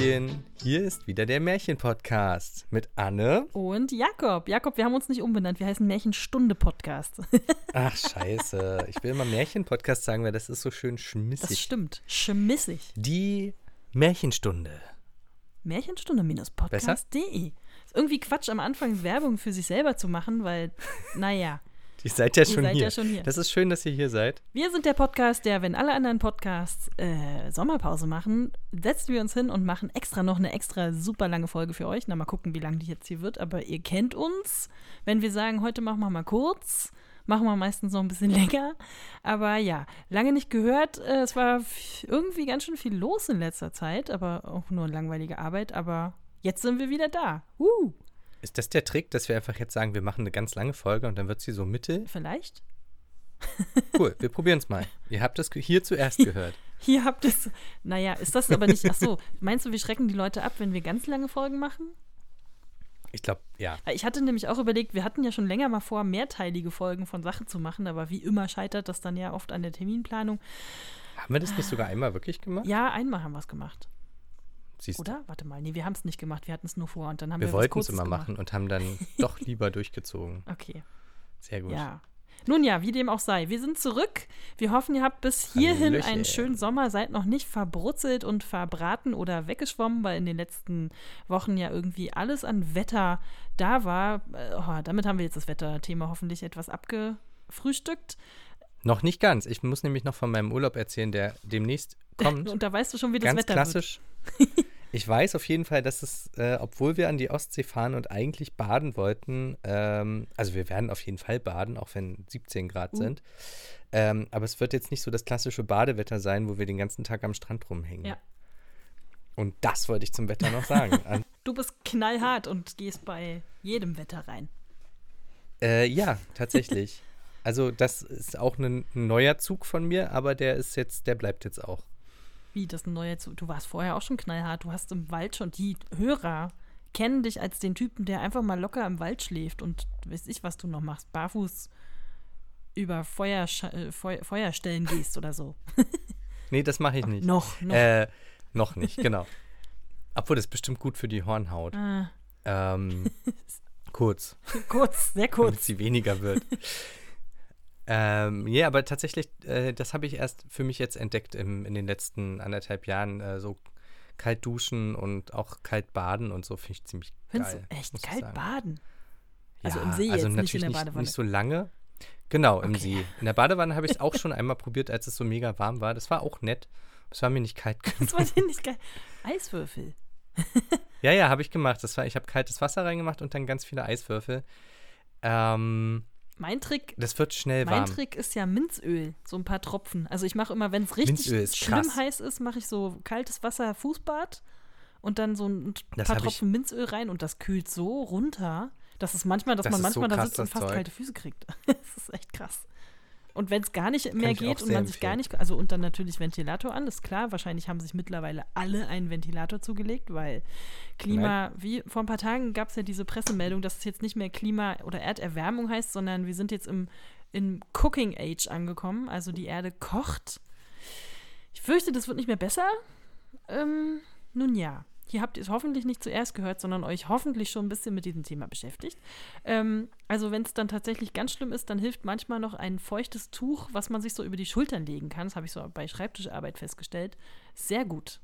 Hallöchen, hier ist wieder der Märchen-Podcast mit Anne. Und Jakob. Jakob, wir haben uns nicht umbenannt. Wir heißen Märchenstunde-Podcast. Ach, scheiße. Ich will immer Märchen-Podcast sagen, weil das ist so schön schmissig. Das stimmt. Schmissig. Die Märchenstunde. Märchenstunde-podcast.de. Ist irgendwie Quatsch, am Anfang Werbung für sich selber zu machen, weil, naja. Ihr seid ja schon seid hier. ja schon hier. Das ist schön, dass ihr hier seid. Wir sind der Podcast, der, wenn alle anderen Podcasts äh, Sommerpause machen, setzen wir uns hin und machen extra noch eine extra super lange Folge für euch. Na, mal gucken, wie lang die jetzt hier wird. Aber ihr kennt uns. Wenn wir sagen, heute machen wir mal kurz, machen wir meistens noch ein bisschen länger. Aber ja, lange nicht gehört. Äh, es war irgendwie ganz schön viel los in letzter Zeit, aber auch nur langweilige Arbeit. Aber jetzt sind wir wieder da. Uh, Ist das der Trick, dass wir einfach jetzt sagen, wir machen eine ganz lange Folge und dann wird sie so Mitte? vielleicht? Cool, wir probieren es mal. Ihr habt es hier zuerst gehört. Hier habt es. Naja, ist das aber nicht. Ach so, meinst du, wir schrecken die Leute ab, wenn wir ganz lange Folgen machen? Ich glaube, ja. Ich hatte nämlich auch überlegt, wir hatten ja schon länger mal vor, mehrteilige Folgen von Sachen zu machen, aber wie immer scheitert das dann ja oft an der Terminplanung. Haben wir das nicht sogar einmal wirklich gemacht? Ja, einmal haben wir es gemacht. Siehst du. Oder? Warte mal. Nee, wir haben es nicht gemacht, wir hatten es nur vor und dann haben Wir wir, wollten es immer gemacht. machen und haben dann doch lieber durchgezogen. Okay, Sehr gut. ja. Nun ja, wie dem auch sei. Wir sind zurück. Wir hoffen, ihr habt bis hierhin Hallöchen. einen schönen Sommer, seid noch nicht verbrutzelt und verbraten oder weggeschwommen, weil in den letzten Wochen ja irgendwie alles an Wetter da war. Äh, Oh, damit haben wir jetzt das Wetterthema hoffentlich etwas abgefrühstückt. Noch nicht ganz. Ich muss nämlich noch von meinem Urlaub erzählen, der demnächst kommt. Und da weißt du schon, wie das Ganz Wetter klassisch. Ich weiß auf jeden Fall, dass es, äh, obwohl wir an die Ostsee fahren und eigentlich baden wollten, ähm, also wir werden auf jeden Fall baden, auch wenn 17 Grad Uh. sind. Ähm, aber es wird jetzt nicht so das klassische Badewetter sein, wo wir den ganzen Tag am Strand rumhängen. Ja. Und das wollte ich zum Wetter noch sagen. Wird. Du bist knallhart und gehst bei jedem Wetter rein. äh, ja, tatsächlich. Also das ist auch ein, ein neuer Zug von mir, aber der ist jetzt, der bleibt jetzt auch. Wie, das ist ein neuer Zug. Du warst vorher auch schon knallhart. Du hast im Wald schon, die Hörer kennen dich als den Typen, der einfach mal locker im Wald schläft und weiß ich, was du noch machst. Barfuß über Feuerscha äh, Feu Feuerstellen gehst oder so. Nee, das mache ich nicht. Noch, noch. Äh, noch nicht, genau. Obwohl, das ist bestimmt gut für die Hornhaut. Ah, Ähm, kurz, kurz, sehr damit kurz. sie weniger wird. Ähm, ja, aber tatsächlich, äh, das habe ich erst für mich jetzt entdeckt im, in den letzten anderthalb Jahren. Äh, so kalt duschen und auch kalt baden und so finde ich ziemlich Findest geil. du echt kalt baden? Ja, Also im See also jetzt, nicht in natürlich der nicht, Badewanne. nicht so lange. Genau, im Okay. See. In der Badewanne habe ich es auch schon einmal probiert, als es so mega warm war. Das war auch nett. Es war mir nicht kalt genug. Das war dir nicht geil. Eiswürfel. Ja, ja, habe ich gemacht. Das war, ich habe kaltes Wasser reingemacht und dann ganz viele Eiswürfel. Ähm, Mein Trick, das wird schnell mein warm. Trick ist ja Minzöl, so ein paar Tropfen. Also ich mache immer, wenn es richtig schlimm krass. heiß ist, mache ich so kaltes Wasser Fußbad und dann so ein Das paar Tropfen Minzöl rein und das kühlt so runter, dass es manchmal, dass Das man ist so manchmal da krass, sitzt und fast Zeug. kalte Füße kriegt. das ist echt krass. Und wenn es gar nicht mehr geht und man sich gar empfehlen. nicht, also und dann natürlich Ventilator an, ist klar, wahrscheinlich haben sich mittlerweile alle einen Ventilator zugelegt, weil Klima, wie vor ein paar Tagen gab es ja diese Pressemeldung, dass es jetzt nicht mehr Klima- oder Erderwärmung heißt, sondern wir sind jetzt im, im Cooking Age angekommen, also die Erde kocht. Ich fürchte, das wird nicht mehr besser. Ähm, nun ja, hier habt ihr es hoffentlich nicht zuerst gehört, sondern euch hoffentlich schon ein bisschen mit diesem Thema beschäftigt. Ähm, also wenn es dann tatsächlich ganz schlimm ist, dann hilft manchmal noch ein feuchtes Tuch, was man sich so über die Schultern legen kann. Das habe ich so bei Schreibtischarbeit festgestellt. Sehr gut.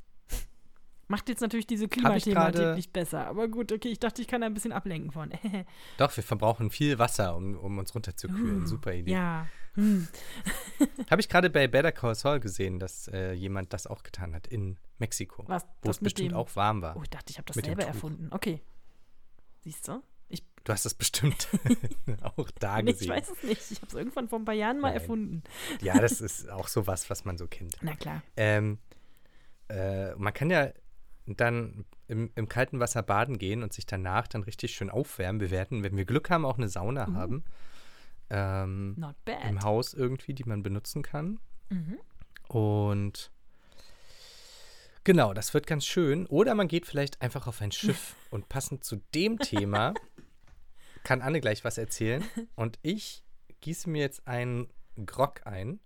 Macht jetzt natürlich diese Klimathematik nicht besser. Aber gut, okay, ich dachte, ich kann da ein bisschen ablenken von. Doch, wir verbrauchen viel Wasser, um, um uns runterzukühlen. Uh, Super Idee. ja. Hm. Habe ich gerade bei Better Call Saul gesehen, dass äh, jemand das auch getan hat in Mexiko. Was, wo es bestimmt dem- auch warm war. Oh, ich dachte, ich habe das selber erfunden. Okay. Siehst du? Ich, Du hast das bestimmt auch da nee, ich gesehen. weiß es nicht. Ich habe es irgendwann vor ein paar Jahren mal Nein. erfunden. Ja, das ist auch sowas, was man so kennt. Na klar. Ähm, äh, man kann ja dann im, im kalten Wasser baden gehen und sich danach dann richtig schön aufwärmen. Wir werden, wenn wir Glück haben, auch eine Sauna Uh. haben. Ähm, Not bad. Im Haus irgendwie, die man benutzen kann. Mhm. Und genau, das wird ganz schön. Oder man geht vielleicht einfach auf ein Schiff und passend zu dem Thema kann Anne gleich was erzählen. Und ich gieße mir jetzt einen Grog ein.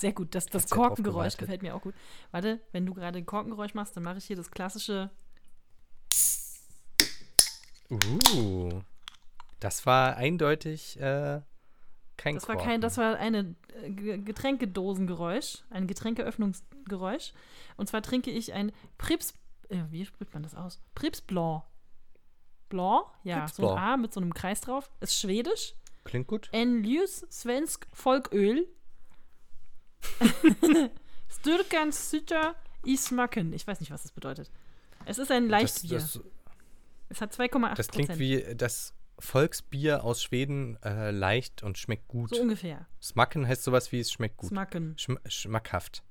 Sehr gut, das, das Korkengeräusch gefällt mir auch gut. Warte, wenn du gerade ein Korkengeräusch machst, dann mache ich hier das klassische. Uh. Das war eindeutig äh, kein Das war kein, das war eine äh, Ge- Getränkedosengeräusch, ein Getränkeöffnungsgeräusch. Und zwar trinke ich ein Prips, äh, wie spricht man das aus? Prips Blanc. Blanc, ja, Pripps so ein Blanc. A mit so einem Kreis drauf. Ist schwedisch. Klingt gut. En ljus svensk folköl. Styrkan Sütter i smaken. Ich weiß nicht, was das bedeutet. Es ist ein Das, Leichtbier. das, es hat 2,8 das klingt wie das Volksbier aus Schweden, äh, leicht und schmeckt gut. So ungefähr. Smacken heißt sowas wie es schmeckt gut. Smaken. Schm schmackhaft.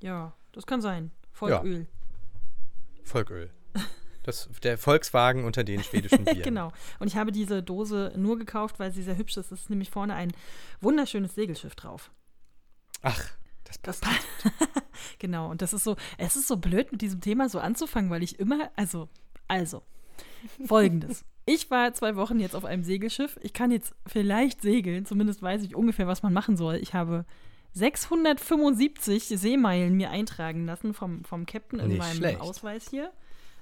Ja, das kann sein. Folköl. Volköl. Das, der Volkswagen unter den schwedischen Bieren. Genau. Und ich habe diese Dose nur gekauft, weil sie sehr hübsch ist. Es ist nämlich vorne ein wunderschönes Segelschiff drauf. Ach, das Das passt. Genau. Und das ist so, es ist so blöd, mit diesem Thema so anzufangen, weil ich immer, also, also, folgendes. Ich war zwei Wochen jetzt auf einem Segelschiff. Ich kann jetzt vielleicht segeln, zumindest weiß ich ungefähr, was man machen soll. Ich habe 675 Seemeilen mir eintragen lassen vom, vom Captain in Nicht meinem schlecht. Ausweis hier.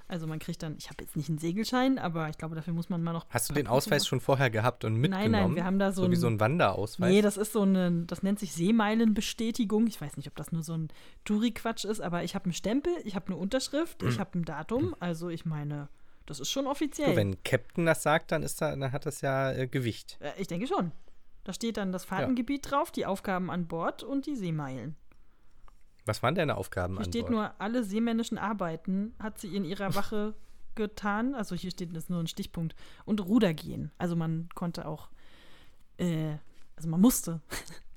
Also man kriegt dann, ich habe jetzt nicht einen Segelschein, aber ich glaube, dafür muss man mal noch. Hast du den Ausweis machen. schon vorher gehabt und mitgenommen? Nein, nein, wir haben da so so wie so ein Wanderausweis. Nee, das ist so eine, das nennt sich Seemeilenbestätigung. Ich weiß nicht, ob das nur so ein Touri-Quatsch ist, aber ich habe einen Stempel, ich habe eine Unterschrift, ich habe ein Datum. Also ich meine, das ist schon offiziell. Du, wenn Captain das sagt, dann, ist da, dann hat das ja äh, Gewicht. Äh, ich denke schon. Da steht dann das Fahrtengebiet drauf, die Aufgaben an Bord und die Seemeilen. Was waren deine Aufgaben Hier an steht Bord? nur, alle seemännischen Arbeiten hat sie in ihrer Wache getan. Also hier steht das nur ein Stichpunkt. Und Ruder gehen. Also man konnte auch, äh, also man musste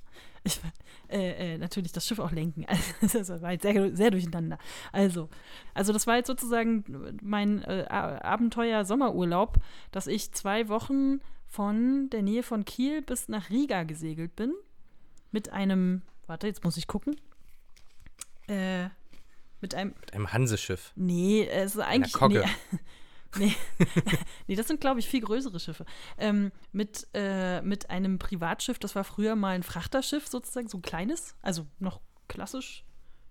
ich, äh, äh, natürlich das Schiff auch lenken. Also das war jetzt sehr, sehr durcheinander. Also, also das war jetzt sozusagen mein äh, Abenteuer-Sommerurlaub, dass ich zwei Wochen von der Nähe von Kiel bis nach Riga gesegelt bin. Mit einem, warte, jetzt muss ich gucken. Äh, mit einem, Mit einem Hanseschiff. nee, es ist eigentlich, Kogge. nee, nee, nee, das sind, glaube ich, viel größere Schiffe. Ähm, mit, äh, mit einem Privatschiff, das war früher mal ein Frachterschiff sozusagen, so ein kleines, also noch klassisch.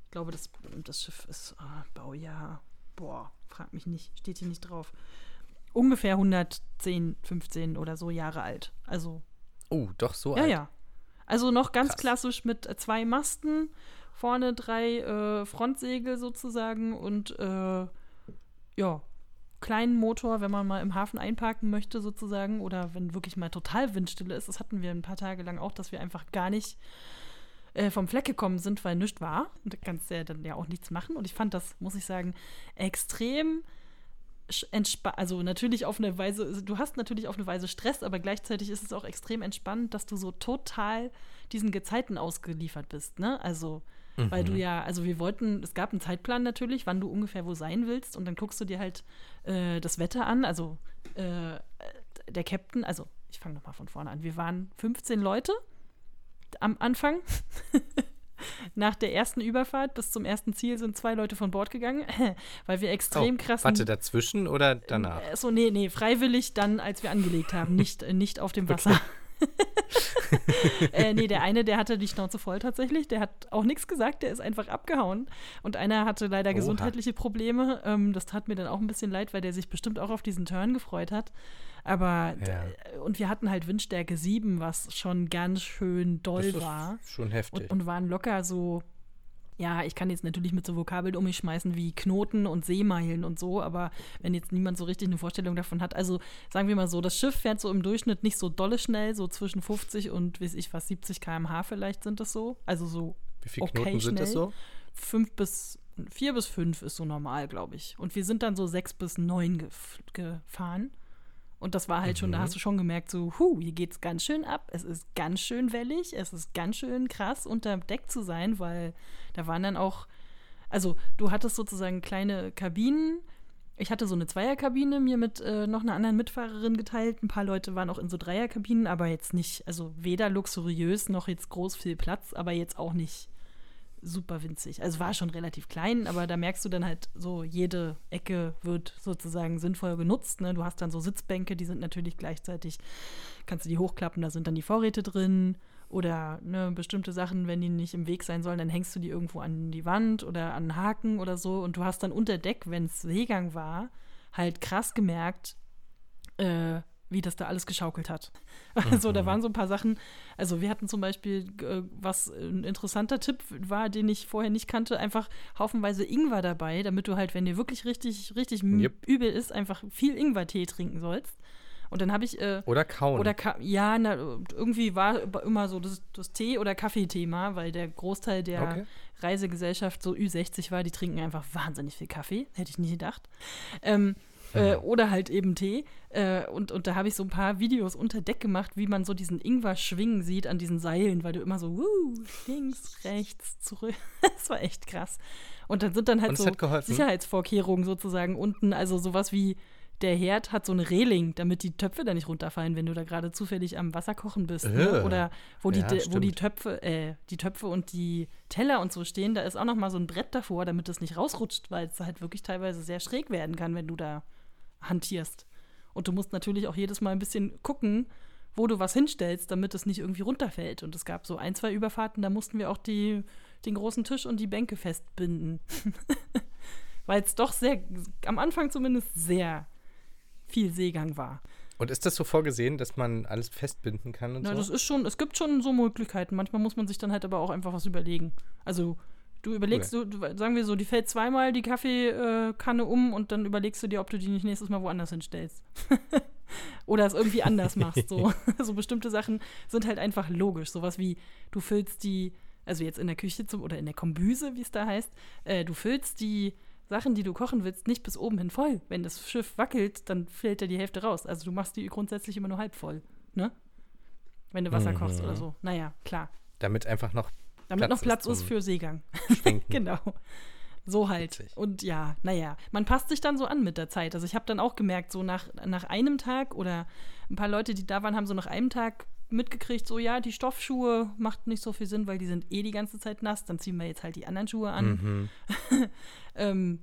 Ich glaube, das, das Schiff ist ah, Baujahr, boah, frag mich nicht, steht hier nicht drauf. Ungefähr 110, 15 oder so Jahre alt. Also Oh, doch so ja, alt. ja. Also noch ganz Krass. klassisch mit äh, zwei Masten, vorne drei äh, Frontsegel sozusagen und äh, ja, kleinen Motor, wenn man mal im Hafen einparken möchte sozusagen oder wenn wirklich mal total Windstille ist. Das hatten wir ein paar Tage lang auch, dass wir einfach gar nicht äh, vom Fleck gekommen sind, weil nichts war. Und da kannst du ja dann ja auch nichts machen. Und ich fand das, muss ich sagen, extrem entspannt, also natürlich auf eine Weise, also du hast natürlich auf eine Weise Stress, aber gleichzeitig ist es auch extrem entspannend, dass du so total diesen Gezeiten ausgeliefert bist, ne? Also, weil Mhm. du ja, also wir wollten, es gab einen Zeitplan natürlich, wann du ungefähr wo sein willst und dann guckst du dir halt äh, das Wetter an, also äh, der Captain, also ich fange nochmal von vorne an, wir waren 15 Leute am Anfang. Nach der ersten Überfahrt bis zum ersten Ziel sind zwei Leute von Bord gegangen, weil wir extrem oh, krassen Warte, dazwischen oder danach? äh, So, nee, nee, freiwillig dann, als wir angelegt haben, nicht, äh, nicht auf dem Wasser. äh, nee, der eine, der hatte die Schnauze voll tatsächlich, der hat auch nichts gesagt, der ist einfach abgehauen. Und einer hatte leider Oha. gesundheitliche Probleme. Ähm, das tat mir dann auch ein bisschen leid, weil der sich bestimmt auch auf diesen Turn gefreut hat. Aber, Ja. d- und wir hatten halt Windstärke 7, was schon ganz schön doll war. schon heftig. Und, und waren locker so, ja, ich kann jetzt natürlich mit so Vokabeln um mich schmeißen wie Knoten und Seemeilen und so, aber wenn jetzt niemand so richtig eine Vorstellung davon hat, also sagen wir mal so, das Schiff fährt so im Durchschnitt nicht so dolle schnell, so zwischen 50 und, weiß ich was, 70 km/h vielleicht sind das so. Also so Wie viele okay, Knoten sind das schnell. so? fünf bis, vier bis fünf ist so normal, glaube ich. Und wir sind dann so sechs bis neun gef gefahren. Und das war halt schon, da Mhm. hast du schon gemerkt, so, hu, hier geht's ganz schön ab. Es ist ganz schön wellig, es ist ganz schön krass, unter Deck zu sein, weil da waren dann auch, also du hattest sozusagen kleine Kabinen. Ich hatte so eine Zweierkabine mir mit äh, noch einer anderen Mitfahrerin geteilt. Ein paar Leute waren auch in so Dreierkabinen, aber jetzt nicht, also weder luxuriös noch jetzt groß viel Platz, aber jetzt auch nicht super winzig. Also war schon relativ klein, aber da merkst du dann halt so, jede Ecke wird sozusagen sinnvoll genutzt. Ne? Du hast dann so Sitzbänke, die sind natürlich gleichzeitig, kannst du die hochklappen, da sind dann die Vorräte drin oder ne, bestimmte Sachen, wenn die nicht im Weg sein sollen, dann hängst du die irgendwo an die Wand oder an Haken oder so. Und du hast dann unter Deck, wenn es Seegang war, halt krass gemerkt, äh, wie das da alles geschaukelt hat. Also mhm. da waren so ein paar Sachen. Also wir hatten zum Beispiel, äh, was ein interessanter Tipp war, den ich vorher nicht kannte, einfach haufenweise Ingwer dabei, damit du halt, wenn dir wirklich richtig, richtig yep. übel ist, einfach viel Ingwertee trinken sollst. Und dann habe ich. Äh, oder kauen. Oder ka ja, na, irgendwie war immer so das, das Tee- oder Kaffeethema, weil der Großteil der okay. Reisegesellschaft so Ü60 war. Die trinken einfach wahnsinnig viel Kaffee. Hätte ich nie gedacht. Ähm, äh, oder halt eben Tee. Äh, und, und da habe ich so ein paar Videos unter Deck gemacht, wie man so diesen Ingwer schwingen sieht an diesen Seilen, weil du immer so, wuh, links, rechts, zurück. das war echt krass. Und dann sind dann halt so Sicherheitsvorkehrungen sozusagen unten, also sowas wie der Herd hat so eine Reling, damit die Töpfe da nicht runterfallen, wenn du da gerade zufällig am Wasser kochen bist. Ne? Oder wo die, ja, wo die Töpfe, äh, die Töpfe und die Teller und so stehen, da ist auch noch mal so ein Brett davor, damit das nicht rausrutscht, weil es halt wirklich teilweise sehr schräg werden kann, wenn du da hantierst. Und du musst natürlich auch jedes Mal ein bisschen gucken, wo du was hinstellst, damit es nicht irgendwie runterfällt. Und es gab so ein, zwei Überfahrten, da mussten wir auch die, den großen Tisch und die Bänke festbinden. Weil es doch sehr, am Anfang zumindest sehr viel Seegang war. Und ist das so vorgesehen, dass man alles festbinden kann und Na, so? das ist schon, es gibt schon so Möglichkeiten. Manchmal muss man sich dann halt aber auch einfach was überlegen. Also du überlegst, okay. du, sagen wir so, die fällt zweimal die Kaffeekanne um und dann überlegst du dir, ob du die nicht nächstes Mal woanders hinstellst. Oder es irgendwie anders machst. So. so bestimmte Sachen sind halt einfach logisch. Sowas wie, du füllst die, also jetzt in der Küche zum, oder in der Kombüse, wie es da heißt, äh, du füllst die Sachen, die du kochen willst, nicht bis oben hin voll. Wenn das Schiff wackelt, dann fällt da die Hälfte raus. Also du machst die grundsätzlich immer nur halb voll, ne? Wenn du Wasser mhm. kochst oder so. Naja, klar. Damit einfach noch Damit Platz noch Platz ist, ist für Seegang. genau. So halt. Witzig. Und ja, naja, man passt sich dann so an mit der Zeit. Also ich habe dann auch gemerkt, so nach, nach einem Tag oder ein paar Leute, die da waren, haben so nach einem Tag mitgekriegt, so ja, die Stoffschuhe macht nicht so viel Sinn, weil die sind eh die ganze Zeit nass, dann ziehen wir jetzt halt die anderen Schuhe an. Mhm. ähm,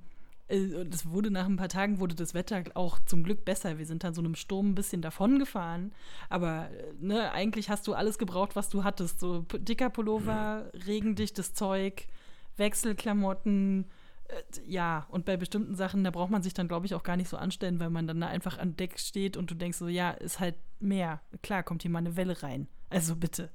äh, das wurde nach ein paar Tagen wurde das Wetter auch zum Glück besser. Wir sind dann so einem Sturm ein bisschen davon gefahren. Aber äh, ne, eigentlich hast du alles gebraucht, was du hattest. So dicker Pullover, regendichtes Zeug, Wechselklamotten, ja, und bei bestimmten Sachen, da braucht man sich dann, glaube ich, auch gar nicht so anstellen, weil man dann da einfach an Deck steht und du denkst so, ja, ist halt mehr. Klar, kommt hier mal eine Welle rein. Also bitte.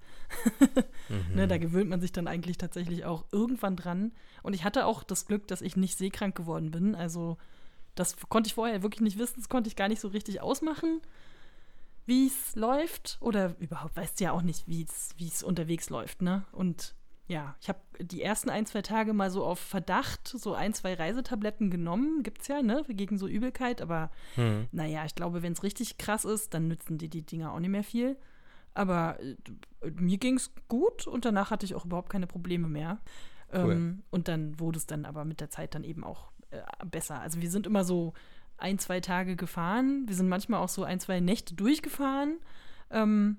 mhm. ne, da gewöhnt man sich dann eigentlich tatsächlich auch irgendwann dran. Und ich hatte auch das Glück, dass ich nicht seekrank geworden bin. Also das konnte ich vorher wirklich nicht wissen, das konnte ich gar nicht so richtig ausmachen, wie es läuft. Oder überhaupt weißt du ja auch nicht, wie es unterwegs läuft, ne? Und ja, ich habe die ersten ein, zwei Tage mal so auf Verdacht so ein, zwei Reisetabletten genommen. Gibt's ja, ne, gegen so Übelkeit. Aber hm. naja, ich glaube, wenn es richtig krass ist, dann nützen die die Dinger auch nicht mehr viel. Aber äh, mir ging's gut und danach hatte ich auch überhaupt keine Probleme mehr. Cool. Ähm, und dann wurde es dann aber mit der Zeit dann eben auch äh, besser. Also wir sind immer so ein, zwei Tage gefahren. Wir sind manchmal auch so ein, zwei Nächte durchgefahren. Ähm,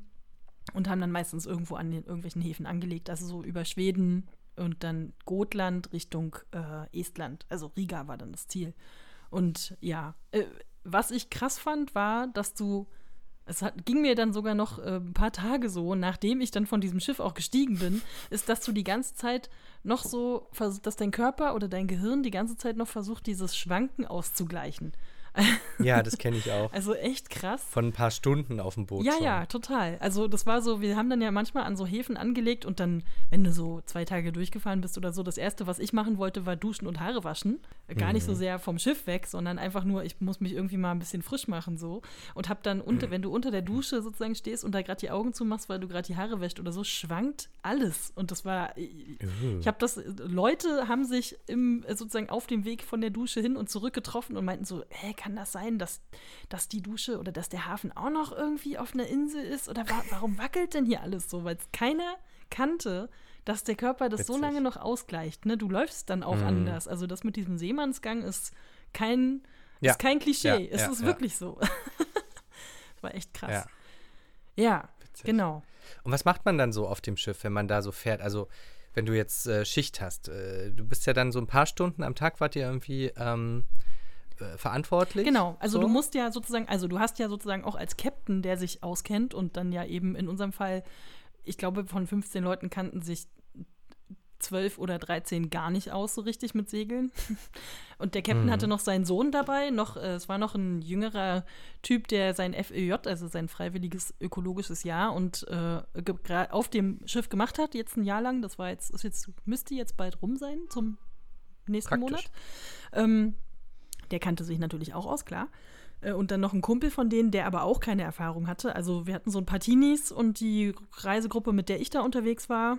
und haben dann meistens irgendwo an den irgendwelchen Häfen angelegt, also so über Schweden und dann Gotland Richtung äh, Estland. Also Riga war dann das Ziel. Und ja, äh, was ich krass fand, war, dass du, es hat, ging mir dann sogar noch äh, ein paar Tage so, nachdem ich dann von diesem Schiff auch gestiegen bin, ist, dass du die ganze Zeit noch so, dass dein Körper oder dein Gehirn die ganze Zeit noch versucht, dieses Schwanken auszugleichen. Ja, das kenne ich auch. Also echt krass. Von ein paar Stunden auf dem Boot. Ja, schon. ja, total. Also das war so, wir haben dann ja manchmal an so Häfen angelegt und dann, wenn du so zwei Tage durchgefahren bist oder so, das Erste, was ich machen wollte, war duschen und Haare waschen. Gar mhm. nicht so mhm. sehr vom Schiff weg, sondern einfach nur, ich muss mich irgendwie mal ein bisschen frisch machen so. Und hab dann, unter, mhm. wenn du unter der Dusche sozusagen stehst und da gerade die Augen zumachst, weil du gerade die Haare wäscht oder so, schwankt alles. Und das war, ich, uh. ich habe das, Leute haben sich im, sozusagen auf dem Weg von der Dusche hin und zurück getroffen und meinten so, hä, kann das sein, dass, dass die Dusche oder dass der Hafen auch noch irgendwie auf einer Insel ist? Oder wa warum wackelt denn hier alles so? Weil es keiner kannte, dass der Körper das Witzig. so lange noch ausgleicht. Ne? Du läufst dann auch mm. anders. Also das mit diesem Seemannsgang ist kein, ja. ist kein Klischee. Ja, es ja, ist wirklich so. das war echt krass. Ja, genau. Und was macht man dann so auf dem Schiff, wenn man da so fährt? Also wenn du jetzt äh, Schicht hast, äh, du bist ja dann so ein paar Stunden am Tag, wart ihr irgendwie ähm, äh, verantwortlich. Genau, also so. du musst ja sozusagen, also du hast ja sozusagen auch als Captain, der sich auskennt und dann ja eben in unserem Fall ich glaube, von 15 Leuten kannten sich 12 oder 13 gar nicht aus so richtig mit Segeln. Und der Captain mhm. hatte noch seinen Sohn dabei, noch, äh, es war noch ein jüngerer Typ, der sein FÖJ, also sein freiwilliges ökologisches Jahr und äh, auf dem Schiff gemacht hat, jetzt ein Jahr lang. Das war jetzt, ist jetzt, müsste jetzt bald rum sein zum nächsten Praktisch. Monat. Ähm, der kannte sich natürlich auch aus, klar. Äh, und dann noch ein Kumpel von denen, der aber auch keine Erfahrung hatte. Also wir hatten so ein paar Teenies und die Reisegruppe, mit der ich da unterwegs war,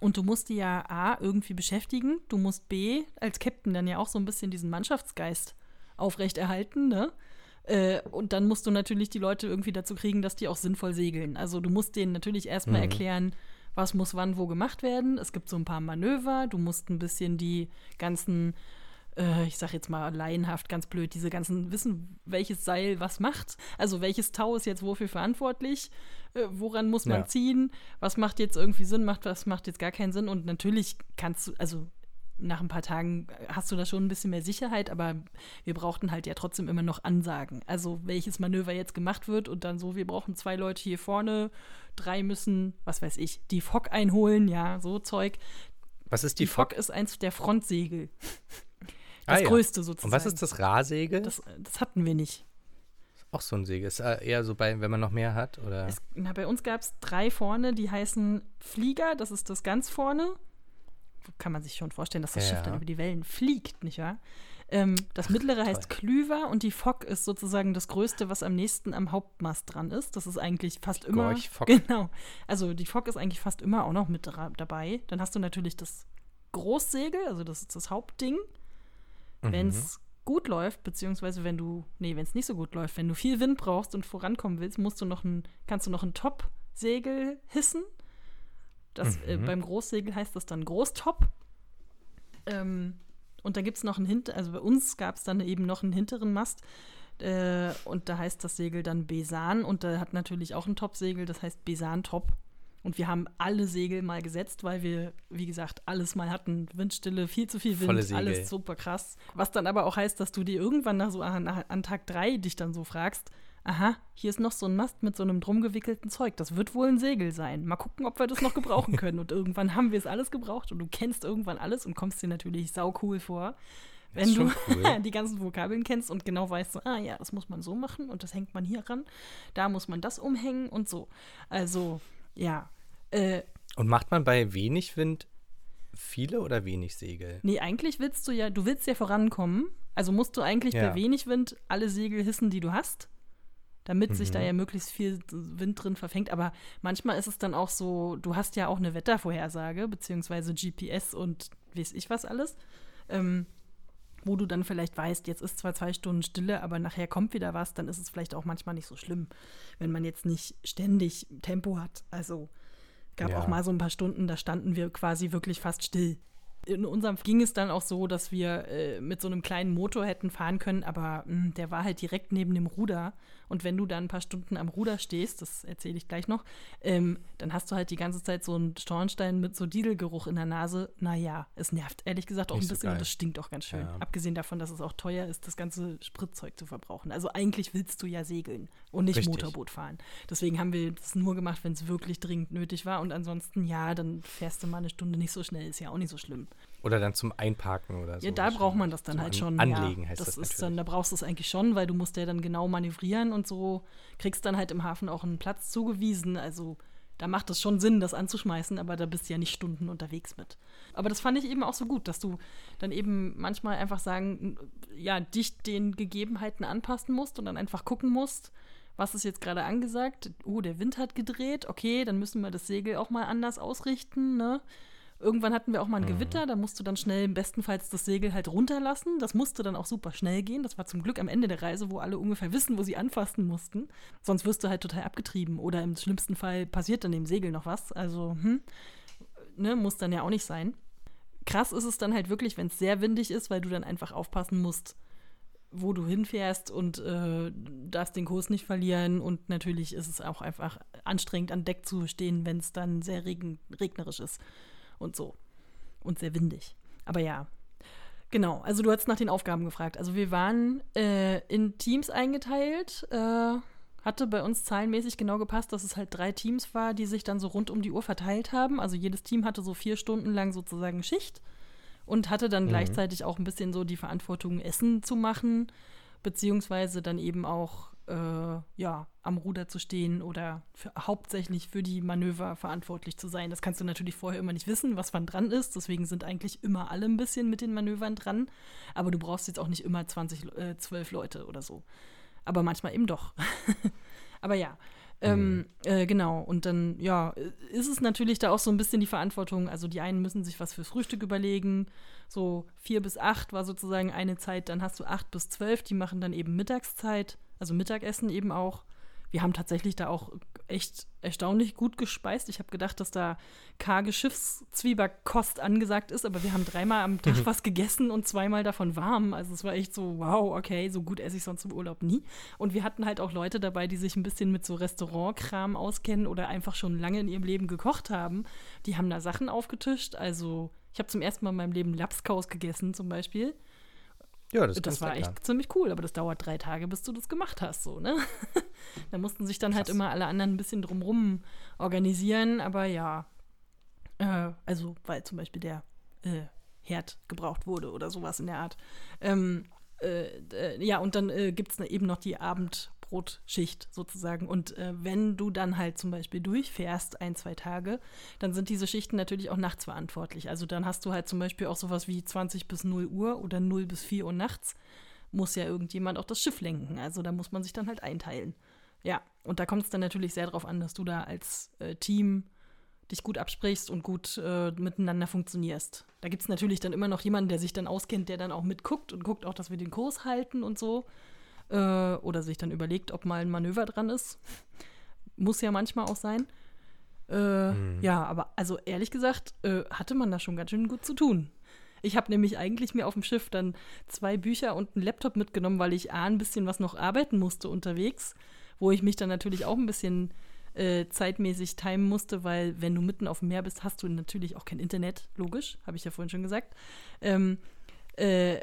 und du musst die ja A irgendwie beschäftigen, du musst B als Captain dann ja auch so ein bisschen diesen Mannschaftsgeist aufrechterhalten, ne? Äh, und dann musst du natürlich die Leute irgendwie dazu kriegen, dass die auch sinnvoll segeln. Also du musst denen natürlich erstmal mhm. erklären, was muss wann wo gemacht werden. Es gibt so ein paar Manöver, du musst ein bisschen die ganzen äh, ich sag jetzt mal laienhaft, ganz blöd, diese ganzen wissen, welches Seil was macht. Also welches Tau ist jetzt wofür verantwortlich, äh, woran muss man ja. ziehen, was macht jetzt irgendwie Sinn, macht, was macht jetzt gar keinen Sinn. Und natürlich kannst du, also nach ein paar Tagen hast du da schon ein bisschen mehr Sicherheit, aber wir brauchten halt ja trotzdem immer noch Ansagen. Also welches Manöver jetzt gemacht wird und dann so, wir brauchen zwei Leute hier vorne, drei müssen, was weiß ich, die Fock einholen, ja, so Zeug. Was ist die, die Fock? Fock ist eins der Frontsegel. Das ah, größte ja. sozusagen. Und was ist das Rahsegel? Das, das hatten wir nicht. Auch so ein Segel. Ist eher so bei, wenn man noch mehr hat, oder? Es, na, bei uns gab es drei vorne, die heißen Flieger, das ist das ganz vorne. Kann man sich schon vorstellen, dass das ja, Schiff dann über die Wellen fliegt, nicht wahr? Ähm, das Ach, mittlere toll. heißt Klüver und die Fock ist sozusagen das größte, was am nächsten am Hauptmast dran ist. Das ist eigentlich fast immer. Gorch, Fock. Genau. Also die Fock ist eigentlich fast immer auch noch mit dabei. Dann hast du natürlich das Großsegel, also das ist das Hauptding. Wenn es mhm. gut läuft, beziehungsweise wenn du, nee, wenn es nicht so gut läuft, wenn du viel Wind brauchst und vorankommen willst, musst du noch ein, kannst du noch ein Top-Segel hissen. Das, äh, mhm. äh, beim Großsegel heißt das dann Großtop. Ähm, und da gibt es noch einen Hinter, also bei uns gab es dann eben noch einen hinteren Mast. Äh, und da heißt das Segel dann Besan und da hat natürlich auch ein Top-Segel, das heißt Besan Top. Und wir haben alle Segel mal gesetzt, weil wir, wie gesagt, alles mal hatten. Windstille, viel zu viel Wind, alles super krass. Was dann aber auch heißt, dass du dir irgendwann nach so an, an Tag drei dich dann so fragst, aha, hier ist noch so ein Mast mit so einem drum gewickelten Zeug. Das wird wohl ein Segel sein. Mal gucken, ob wir das noch gebrauchen können. und irgendwann haben wir es alles gebraucht und du kennst irgendwann alles und kommst dir natürlich sau cool vor. Wenn du cool. die ganzen Vokabeln kennst und genau weißt, ah ja, das muss man so machen und das hängt man hier ran, da muss man das umhängen und so. Also, ja. Äh, und macht man bei wenig Wind viele oder wenig Segel? Nee, eigentlich willst du ja, du willst ja vorankommen. Also musst du eigentlich ja. bei wenig Wind alle Segel hissen, die du hast, damit mhm. sich da mhm. ja möglichst viel Wind drin verfängt. Aber manchmal ist es dann auch so, du hast ja auch eine Wettervorhersage, beziehungsweise GPS und weiß ich was alles. Ähm, wo du dann vielleicht weißt, jetzt ist zwar zwei Stunden Stille, aber nachher kommt wieder was, dann ist es vielleicht auch manchmal nicht so schlimm, wenn man jetzt nicht ständig Tempo hat. Also gab ja. auch mal so ein paar Stunden, da standen wir quasi wirklich fast still in unserem ging es dann auch so, dass wir äh, mit so einem kleinen Motor hätten fahren können, aber mh, hm, der war halt direkt neben dem Ruder. Und wenn du dann ein paar Stunden am Ruder stehst, das erzähle ich gleich noch, ähm, dann hast du halt die ganze Zeit so einen Schornstein mit so Dieselgeruch in der Nase. Naja, es nervt ehrlich gesagt auch Nicht ein bisschen so und das stinkt auch ganz schön. Ja. Abgesehen davon, dass es auch teuer ist, das ganze Spritzeug zu verbrauchen. Also eigentlich willst du ja segeln und nicht Richtig. Motorboot fahren. Deswegen haben wir das nur gemacht, wenn es wirklich dringend nötig war. Und ansonsten, ja, dann fährst du mal eine Stunde nicht so schnell, ist ja auch nicht so schlimm. Oder dann zum Einparken oder so. Ja, da braucht man das dann halt schon. Anlegen ja, heißt das. das ist dann, da brauchst du es eigentlich schon, weil du musst ja dann genau manövrieren und so kriegst dann halt im Hafen auch einen Platz zugewiesen. Also da macht es schon Sinn, das anzuschmeißen, aber da bist du ja nicht Stunden unterwegs mit. Aber das fand ich eben auch so gut, dass du dann eben manchmal einfach sagen, ja, dich den Gegebenheiten anpassen musst und dann einfach gucken musst, was ist jetzt gerade angesagt? Oh, der Wind hat gedreht, okay, dann müssen wir das Segel auch mal anders ausrichten, ne? Irgendwann hatten wir auch mal ein mhm. Gewitter, da musst du dann schnell bestenfalls das Segel halt runterlassen. Das musste dann auch super schnell gehen. Das war zum Glück am Ende der Reise, wo alle ungefähr wissen, wo sie anfassen mussten. Sonst wirst du halt total abgetrieben oder im schlimmsten Fall passiert dann dem Segel noch was. Also, hm, ne, muss dann ja auch nicht sein. Krass ist es dann halt wirklich, wenn es sehr windig ist, weil du dann einfach aufpassen musst, wo du hinfährst und äh, darfst den Kurs nicht verlieren. Und natürlich ist es auch einfach anstrengend, an Deck zu stehen, wenn es dann sehr regen regnerisch ist und so. Und sehr windig. Aber ja. Genau, also du hast nach den Aufgaben gefragt. Also wir waren äh, in Teams eingeteilt, äh, hatte bei uns zahlenmäßig genau gepasst, dass es halt drei Teams war, die sich dann so rund um die Uhr verteilt haben. Also jedes Team hatte so vier Stunden lang sozusagen Schicht und hatte dann mhm. gleichzeitig auch ein bisschen so die Verantwortung, Essen zu machen, beziehungsweise dann eben auch äh, ja, am Ruder zu stehen oder für, hauptsächlich für die Manöver verantwortlich zu sein. Das kannst du natürlich vorher immer nicht wissen, was wann dran ist. Deswegen sind eigentlich immer alle ein bisschen mit den Manövern dran. Aber du brauchst jetzt auch nicht immer 20, äh, 12 Leute oder so. Aber manchmal eben doch. Aber ja, ähm, mhm. äh, genau, und dann, ja, ist es natürlich da auch so ein bisschen die Verantwortung. Also die einen müssen sich was fürs Frühstück überlegen. So vier bis acht war sozusagen eine Zeit, dann hast du acht bis zwölf, die machen dann eben Mittagszeit, also Mittagessen eben auch wir haben tatsächlich da auch echt erstaunlich gut gespeist. Ich habe gedacht, dass da karge Schiffszwieberkost angesagt ist, aber wir haben dreimal am Tag mhm. was gegessen und zweimal davon warm. Also es war echt so, wow, okay, so gut esse ich sonst im Urlaub nie. Und wir hatten halt auch Leute dabei, die sich ein bisschen mit so Restaurantkram auskennen oder einfach schon lange in ihrem Leben gekocht haben. Die haben da Sachen aufgetischt. Also ich habe zum ersten Mal in meinem Leben Lapskaus gegessen zum Beispiel. Ja, das, das war echt ziemlich cool, aber das dauert drei Tage, bis du das gemacht hast, so, ne? da mussten sich dann halt Krass. halt immer alle anderen ein bisschen drumrum organisieren, aber ja. Äh, also, weil zum Beispiel der äh, Herd gebraucht wurde oder sowas in der Art. Ähm, äh, äh ja, und dann äh, gibt es eben noch die Abend- Brotschicht sozusagen. Und äh, wenn du dann halt zum Beispiel durchfährst, ein, zwei Tage, dann sind diese Schichten natürlich auch nachts verantwortlich. Also dann hast du halt zum Beispiel auch sowas wie 20 bis 0 Uhr oder 0 bis 4 Uhr nachts, muss ja irgendjemand auch das Schiff lenken. Also da muss man sich dann halt einteilen. Ja, und da kommt es dann natürlich sehr darauf an, dass du da als äh, Team dich gut absprichst und gut äh, miteinander funktionierst. Da gibt es natürlich dann immer noch jemanden, der sich dann auskennt, der dann auch mitguckt und guckt auch, dass wir den Kurs halten und so äh, oder sich dann überlegt, ob mal ein Manöver dran ist. Muss ja manchmal auch sein. Äh, mhm. Ja, aber also ehrlich gesagt, äh, hatte man da schon ganz schön gut zu tun. Ich habe nämlich eigentlich mir auf dem Schiff dann zwei Bücher und einen Laptop mitgenommen, weil ich A, ein bisschen was noch arbeiten musste unterwegs, wo ich mich dann natürlich auch ein bisschen äh, zeitmäßig timen musste, weil wenn du mitten auf dem Meer bist, hast du natürlich auch kein Internet, logisch, habe ich ja vorhin schon gesagt. Ähm, äh,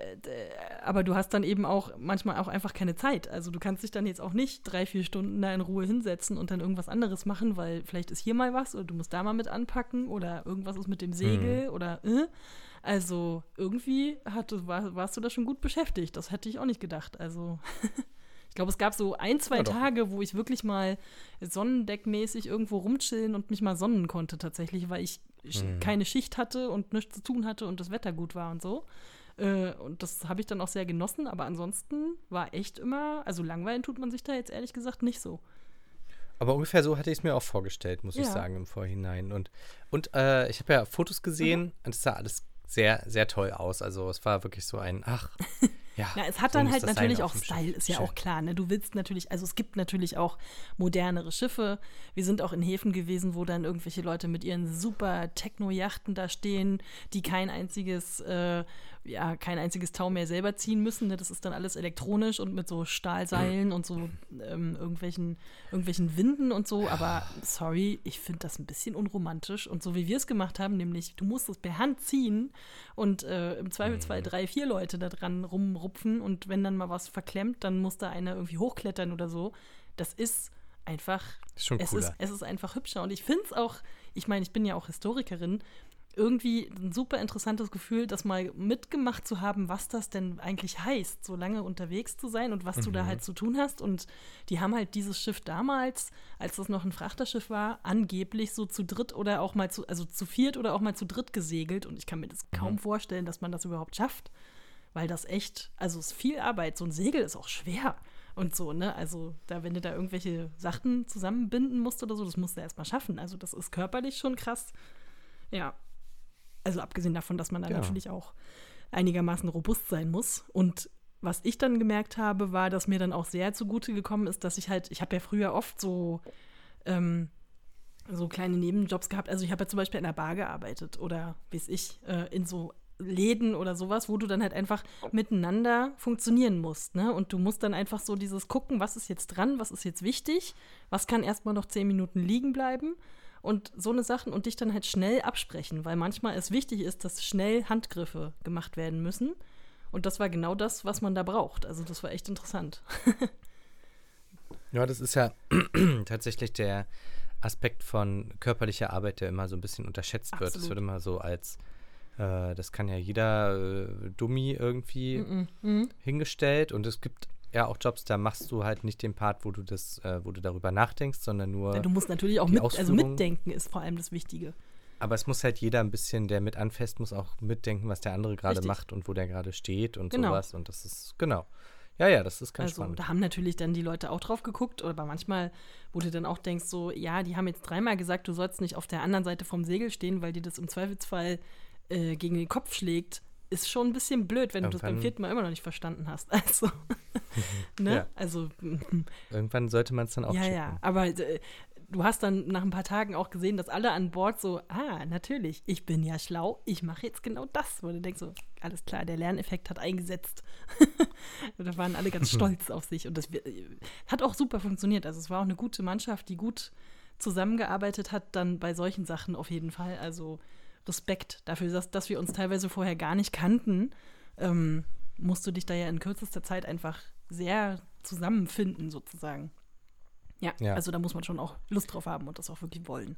aber du hast dann eben auch manchmal auch einfach keine Zeit. Also du kannst dich dann jetzt auch nicht drei, vier Stunden da in Ruhe hinsetzen und dann irgendwas anderes machen, weil vielleicht ist hier mal was oder du musst da mal mit anpacken oder irgendwas ist mit dem Segel mhm. oder äh. Also irgendwie hatte, war, warst du da schon gut beschäftigt. Das hätte ich auch nicht gedacht. Also ich glaube, es gab so ein, zwei ja, Tage, wo ich wirklich mal sonnendeckmäßig irgendwo rumchillen und mich mal sonnen konnte tatsächlich, weil ich mhm. keine Schicht hatte und nichts zu tun hatte und das Wetter gut war und so. Äh, und das habe ich dann auch sehr genossen, aber ansonsten war echt immer, also langweilen tut man sich da jetzt ehrlich gesagt nicht so. Aber ungefähr so hatte ich es mir auch vorgestellt, muss ja. ich sagen, im Vorhinein. Und, und äh, ich habe ja Fotos gesehen mhm. und es sah alles sehr, sehr toll aus. Also es war wirklich so ein, ach, ja. ja es hat so dann halt natürlich auch Style, ist ja auch klar. Ne? Du willst natürlich, also es gibt natürlich auch modernere Schiffe. Wir sind auch in Häfen gewesen, wo dann irgendwelche Leute mit ihren super Techno-Yachten da stehen, die kein einziges äh, ja kein einziges Tau mehr selber ziehen müssen. Ne? Das ist dann alles elektronisch und mit so Stahlseilen und so ähm, irgendwelchen, irgendwelchen Winden und so. Aber sorry, ich finde das ein bisschen unromantisch. Und so wie wir es gemacht haben, nämlich du musst es per Hand ziehen und äh, im Zweifelsfall mhm. drei, vier Leute da dran rumrupfen und wenn dann mal was verklemmt, dann muss da einer irgendwie hochklettern oder so. Das ist einfach, schon es, ist, es ist einfach hübscher. Und ich finde es auch, ich meine, ich bin ja auch Historikerin irgendwie ein super interessantes Gefühl, das mal mitgemacht zu haben, was das denn eigentlich heißt, so lange unterwegs zu sein und was mhm. du da mhm. halt zu tun hast. Und die haben halt dieses Schiff damals, als das noch ein Frachterschiff war, angeblich so zu dritt oder auch mal zu, also zu viert oder auch mal zu dritt gesegelt. Und ich kann mir das mhm. kaum vorstellen, dass man das überhaupt schafft. Weil das echt, also es ist viel Arbeit. So ein Segel ist auch schwer und so, ne? Also, da, wenn du da irgendwelche Sachen zusammenbinden musst oder so, das musst du erstmal schaffen. Also, das ist körperlich schon krass. Ja, also abgesehen davon, dass man da ja. natürlich auch einigermaßen robust sein muss. Und was ich dann gemerkt habe, war, dass mir dann auch sehr zugute gekommen ist, dass ich halt, ich habe ja früher oft so, ähm, so kleine Nebenjobs gehabt. Also ich habe ja zum Beispiel in einer Bar gearbeitet oder wie es ich, äh, in so Läden oder sowas, wo du dann halt einfach miteinander funktionieren musst. Ne? Und du musst dann einfach so dieses gucken, was ist jetzt dran, was ist jetzt wichtig, was kann erstmal noch zehn Minuten liegen bleiben und so eine Sachen und dich dann halt schnell absprechen, weil manchmal es wichtig ist, dass schnell Handgriffe gemacht werden müssen. Und das war genau das, was man da braucht. Also das war echt interessant. Ja, das ist ja tatsächlich der Aspekt von körperlicher Arbeit, der immer so ein bisschen unterschätzt wird. Es Absolut. wird immer so als, äh, das kann ja jeder äh, Dummi irgendwie Mhm. Mhm. hingestellt und es gibt ja auch Jobs, da machst du halt nicht den Part, wo du das, äh, wo du darüber nachdenkst, sondern nur, Ja, du musst natürlich auch mit, also mitdenken ist vor allem das Wichtige. aber es muss halt jeder ein bisschen, der mit anfasst, muss auch mitdenken, was der andere gerade macht und wo der gerade steht und Genau. sowas und das ist, genau. Ja, ja, das ist ganz Also spannend. da haben natürlich dann die Leute auch drauf geguckt, aber manchmal, wo du dann auch denkst, so, ja, die haben jetzt dreimal gesagt, du sollst nicht auf der anderen Seite vom Segel stehen, weil dir das im Zweifelsfall äh, gegen den Kopf schlägt, ist schon ein bisschen blöd, wenn du das beim Irgendwann- vierten Mal immer noch nicht verstanden hast. Also, ne? Ja. Also, Irgendwann sollte man es dann auch ja, checken. ja, aber äh, du hast dann nach ein paar Tagen auch gesehen, dass alle an Bord so, ah, natürlich, ich bin ja schlau, ich mache jetzt genau das. Wo du denkst so, alles klar, der Lerneffekt hat eingesetzt. Da waren alle ganz stolz auf sich und das äh, hat auch super funktioniert. Also es war auch eine gute Mannschaft, die gut zusammengearbeitet hat, dann bei solchen Sachen auf jeden Fall. Also Respekt dafür, dass, dass wir uns teilweise vorher gar nicht kannten. Ähm, musst du dich da ja in kürzester Zeit einfach sehr zusammenfinden, sozusagen. Ja, Ja. also da muss man schon auch Lust drauf haben und das auch wirklich wollen.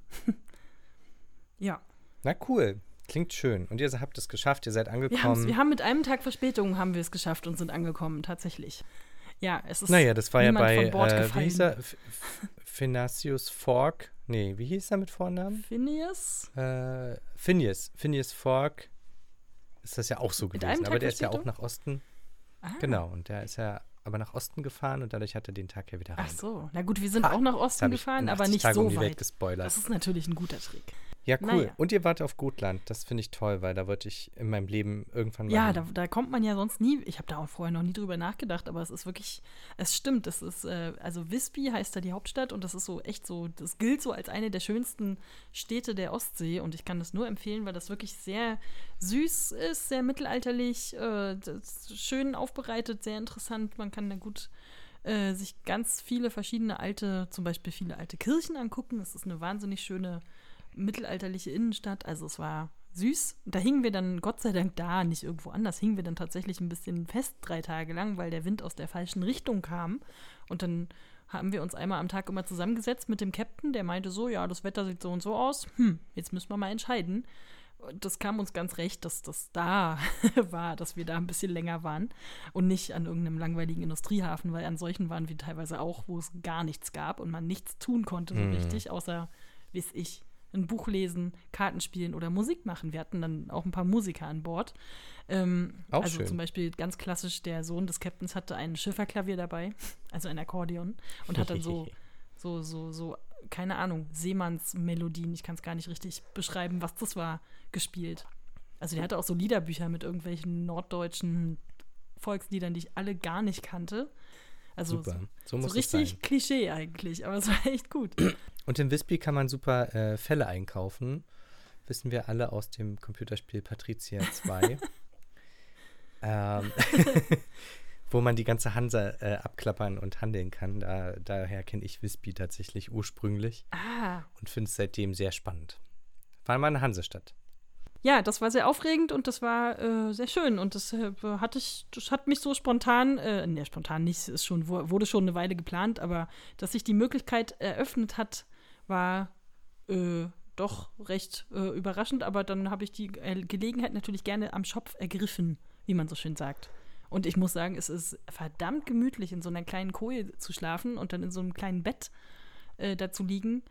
ja. Na cool, klingt schön. Und ihr habt es geschafft, ihr seid Wir, angekommen. wir haben mit einem Tag Verspätung haben wir es geschafft und sind angekommen, tatsächlich. Ja, es ist naja, das war ja bei, von Bord äh, wie gefallen. hieß er? F- F- Phineasius Fork. Nee, wie hieß er mit Vornamen? Phineas? Äh, Phineas. Phineas Fork ist das ja auch so Mit gewesen. Aber der ist ja auch nach Osten. Ah. Genau, und der ist ja aber nach Osten gefahren und dadurch hat er den Tag ja wieder rein. Ach so, na gut, wir sind Ha, auch nach Osten gefahren, aber 80 nicht Tagen um so die Welt weit. gespoilert. Das ist natürlich ein guter Trick. Ja, cool. Naja. Und ihr wart auf Gotland. Das finde ich toll, weil da wollte ich in meinem Leben irgendwann mal Ja, da, da kommt man ja sonst nie. Ich habe da auch vorher noch nie drüber nachgedacht, aber es ist wirklich, es stimmt. Das ist, äh, also Visby heißt da die Hauptstadt und das ist so echt so, das gilt so als eine der schönsten Städte der Ostsee und ich kann das nur empfehlen, weil das wirklich sehr süß ist, sehr mittelalterlich, äh, schön aufbereitet, sehr interessant. Man kann da gut äh, sich ganz viele verschiedene alte, zum Beispiel viele alte Kirchen angucken. Es ist eine wahnsinnig schöne mittelalterliche Innenstadt. Also es war süß. Da hingen wir dann, Gott sei Dank da, nicht irgendwo anders, hingen wir dann tatsächlich ein bisschen fest drei Tage lang, weil der Wind aus der falschen Richtung kam. Und dann haben wir uns einmal am Tag immer zusammengesetzt mit dem Captain, der meinte so, ja, das Wetter sieht so und so aus. Hm, jetzt müssen wir mal entscheiden. Und Das kam uns ganz recht, dass das da war, dass wir da ein bisschen länger waren und nicht an irgendeinem langweiligen Industriehafen, weil an solchen waren wir teilweise auch, wo es gar nichts gab und man nichts tun konnte so Mhm. richtig, außer, weiß ich, ein Buch lesen, Karten spielen oder Musik machen. Wir hatten dann auch ein paar Musiker an Bord. Ähm, Auch also schön. zum Beispiel ganz klassisch, der Sohn des Captains hatte ein Schifferklavier dabei, also ein Akkordeon, und hat dann so, so, so, so, keine Ahnung, Seemannsmelodien, ich kann es gar nicht richtig beschreiben, was das war, gespielt. Also der hatte auch so Liederbücher mit irgendwelchen norddeutschen Volksliedern, die ich alle gar nicht kannte. Also Super. So so, so richtig Klischee eigentlich, aber es war echt gut. Und in Wispy kann man super äh, Fälle einkaufen. Wissen wir alle aus dem Computerspiel Patricia 2. ähm, wo man die ganze Hansa äh, abklappern und handeln kann. Da, daher kenne ich Wispy tatsächlich ursprünglich Ah, und finde es seitdem sehr spannend. War mal eine Hansestadt. ja, das war sehr aufregend und das war äh, sehr schön und das äh, hatte ich, das hat mich so spontan, äh, ne, spontan nicht, ist schon, wu- wurde schon eine Weile geplant, aber dass sich die Möglichkeit eröffnet hat, war äh, doch recht äh, überraschend, aber dann habe ich die Gelegenheit natürlich gerne am Schopf ergriffen, wie man so schön sagt. Und ich muss sagen, es ist verdammt gemütlich, in so einer kleinen Koje zu schlafen und dann in so einem kleinen Bett äh, da zu liegen.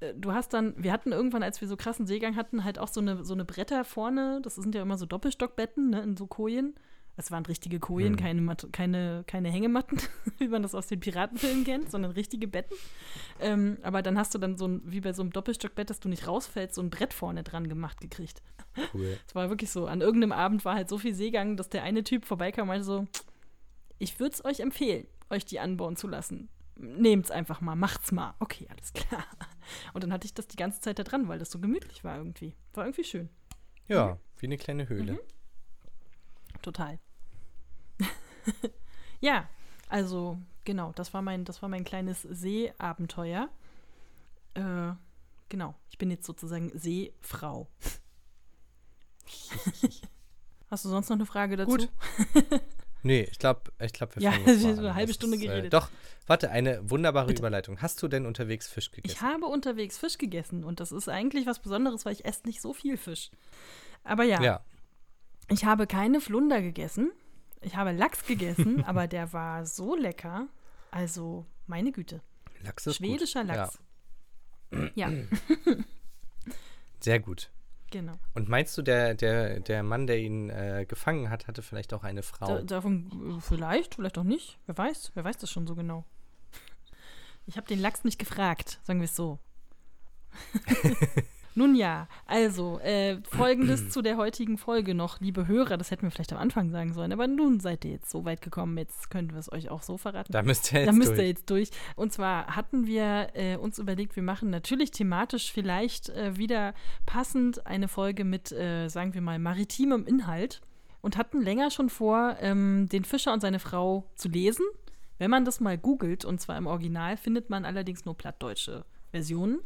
Äh, Du hast dann, wir hatten irgendwann, als wir so krassen Seegang hatten, halt auch so eine, so eine Bretter vorne. Das sind ja immer so Doppelstockbetten, ne, in so Kojen. Es waren richtige Kojen, Hm. keine, Mat keine, keine Hängematten, wie man das aus den Piratenfilmen kennt, sondern richtige Betten. Ähm, aber dann hast du dann so ein, wie bei so einem Doppelstockbett, dass du nicht rausfällst, so ein Brett vorne dran gemacht gekriegt. Cool. Es war wirklich so. An irgendeinem Abend war halt so viel Seegang, dass der eine Typ vorbeikam und meinte so, ich würde es euch empfehlen, euch die anbauen zu lassen. Nehmt's einfach mal, macht's mal. Okay, alles klar. Und dann hatte ich das die ganze Zeit da dran, weil das so gemütlich war irgendwie. War irgendwie schön. Ja, wie eine kleine Höhle. Mhm. Total. ja, also genau, das war mein, das war mein kleines Seeabenteuer. Äh, genau, ich bin jetzt sozusagen Seefrau. Hast du sonst noch eine Frage dazu? Gut. Nee, ich glaube, ich glaub, wir Ja, fangen jetzt wir mal haben eine halbe Stunde ist, geredet. Äh, doch, warte, eine wunderbare Bitte. Überleitung. Hast du denn unterwegs Fisch gegessen? Ich habe unterwegs Fisch gegessen und das ist eigentlich was Besonderes, weil ich esse nicht so viel Fisch. Aber ja, ja. ich habe keine Flunder gegessen. Ich habe Lachs gegessen, aber der war so lecker. Also, meine Güte. Lachs ist Schwedischer gut. Lachs. Ja, Ja, sehr gut. genau. Und meinst du, der, der, der Mann, der ihn äh, gefangen hat, hatte vielleicht auch eine Frau? Da, davon äh, vielleicht, vielleicht auch nicht. Wer weiß, wer weiß das schon so genau. Ich habe den Lachs nicht gefragt, sagen wir es so. Nun ja, also äh, folgendes zu der heutigen Folge noch, liebe Hörer, das hätten wir vielleicht am Anfang sagen sollen, aber nun seid ihr jetzt so weit gekommen, jetzt können wir es euch auch so verraten. da müsst ihr jetzt Da müsst durch. ihr jetzt durch. Und zwar hatten wir äh, uns überlegt, wir machen natürlich thematisch vielleicht äh, wieder passend eine Folge mit, äh, sagen wir mal, maritimem Inhalt und hatten länger schon vor, ähm, den Fischer und seine Frau zu lesen. Wenn man das mal googelt, und zwar im Original, findet man allerdings nur plattdeutsche Versionen.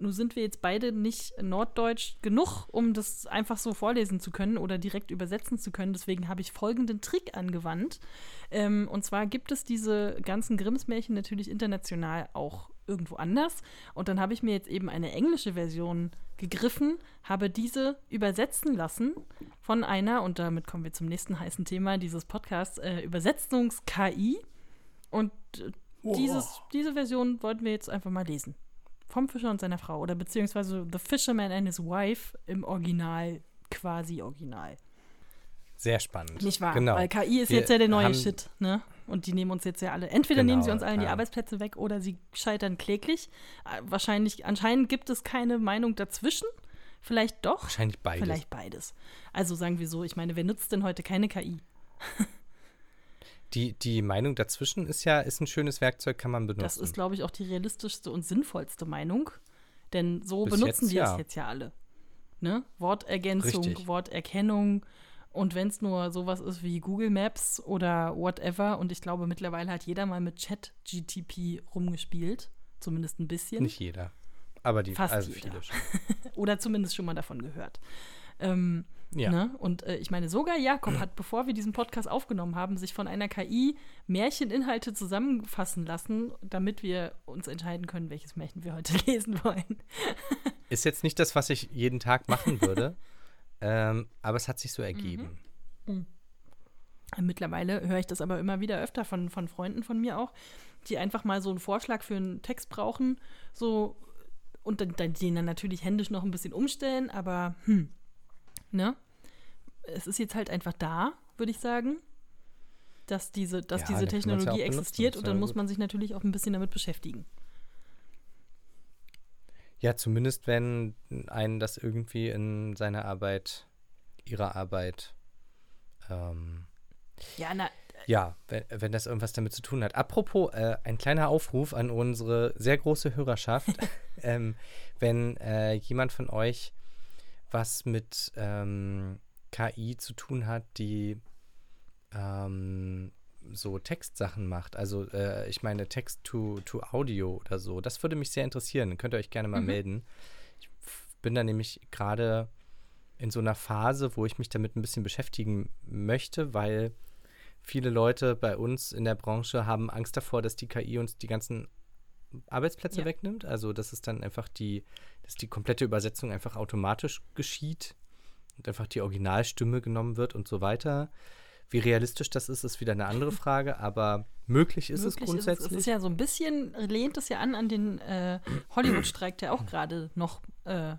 Nun sind wir jetzt beide nicht norddeutsch genug, um das einfach so vorlesen zu können oder direkt übersetzen zu können. Deswegen habe ich folgenden Trick angewandt. Ähm, und zwar gibt es diese ganzen Grimms-Märchen natürlich international auch irgendwo anders. Und dann habe ich mir jetzt eben eine englische Version gegriffen, habe diese übersetzen lassen von einer, und damit kommen wir zum nächsten heißen Thema dieses Podcasts, äh, Übersetzungs-KI. Und äh, dieses, diese Version wollten wir jetzt einfach mal lesen. Vom Fischer und seiner Frau. Oder beziehungsweise The Fisherman and His Wife im Original, quasi Original. Sehr spannend. Nicht wahr? Genau. Weil KI ist Wir jetzt ja der neue Shit, ne? Und die nehmen uns jetzt ja alle. Entweder Genau, nehmen sie uns allen die. Arbeitsplätze weg oder sie scheitern kläglich. Äh, Wahrscheinlich, anscheinend gibt es keine Meinung dazwischen. Vielleicht doch. Wahrscheinlich beides. Vielleicht beides. Also sagen wir so, ich meine, wer nutzt denn heute keine KI? Die, die Meinung dazwischen ist ja ist ein schönes Werkzeug, kann man benutzen. Das ist, glaube ich, auch die realistischste und sinnvollste Meinung. Denn so Bis benutzen jetzt wir ja. es jetzt ja alle. Ne? Wortergänzung, Richtig. Worterkennung. Und wenn es nur sowas ist wie Google Maps oder whatever, und ich glaube, mittlerweile hat jeder mal mit Chat-GTP rumgespielt. Zumindest ein bisschen. Nicht jeder. Aber die, Fast also viele schon. Oder zumindest schon mal davon gehört. Ähm, Ja. Ne? Und äh, ich meine, sogar Jakob hat, bevor wir diesen Podcast aufgenommen haben, sich von einer KI Märcheninhalte zusammenfassen lassen, damit wir uns entscheiden können, welches Märchen wir heute lesen wollen. Ist jetzt nicht das, was ich jeden Tag machen würde, ähm, aber es hat sich so ergeben. Mittlerweile höre ich das aber immer wieder öfter von, von Freunden von mir auch, die einfach mal so einen Vorschlag für einen Text brauchen, so und dann, dann den dann natürlich händisch noch ein bisschen umstellen, aber hm, ne? Es ist jetzt halt einfach da, würde ich sagen, dass diese, dass Ja, diese ja Technologie benutzen, existiert ist und ja dann muss man sich natürlich auch ein bisschen damit beschäftigen. Ja, zumindest wenn einen das irgendwie in seiner Arbeit, ihrer Arbeit, ähm, Ja, na, ja, wenn, wenn das irgendwas damit zu tun hat. Apropos, äh, ein kleiner Aufruf an unsere sehr große Hörerschaft. ähm, wenn äh, jemand von euch was mit ähm, KI zu tun hat, die ähm, so Textsachen macht, also äh, ich meine Text to, to Audio oder so, das würde mich sehr interessieren. Könnt ihr euch gerne mal Mhm. melden. Ich bin da nämlich gerade in so einer Phase, wo ich mich damit ein bisschen beschäftigen möchte, weil viele Leute bei uns in der Branche haben Angst davor, dass die KI uns die ganzen Arbeitsplätze Ja. wegnimmt. Also dass es dann einfach die, dass die komplette Übersetzung einfach automatisch geschieht und einfach die Originalstimme genommen wird und so weiter. Wie realistisch das ist, ist wieder eine andere Frage, aber möglich ist möglich es grundsätzlich. es ist ja so ein bisschen, lehnt es ja an an den äh, Hollywood-Streik, der auch gerade noch äh,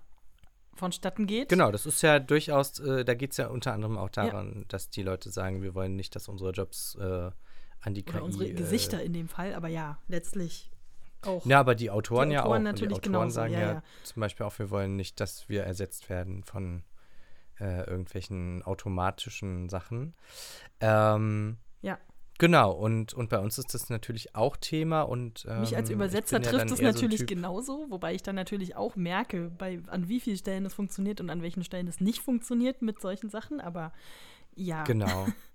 vonstatten geht. Genau, das ist ja durchaus, äh, da geht es ja unter anderem auch daran, dass die Leute sagen, wir wollen nicht, dass unsere Jobs äh, an die Oder KI. unsere äh, Gesichter in dem Fall, aber ja, letztlich auch. Ja, aber die Autoren Die ja auch. Autoren Und natürlich die Autoren genauso, sagen ja, ja, ja. zum Beispiel auch, wir wollen nicht, dass wir ersetzt werden von äh, irgendwelchen automatischen Sachen. Ähm, Ja. Genau, und, und bei uns ist das natürlich auch Thema und ähm, Mich als ich Übersetzer ja trifft dann es so natürlich Typ- genauso, wobei ich dann natürlich auch merke, bei, an wie vielen Stellen es funktioniert und an welchen Stellen es nicht funktioniert mit solchen Sachen. Aber ja, Genau.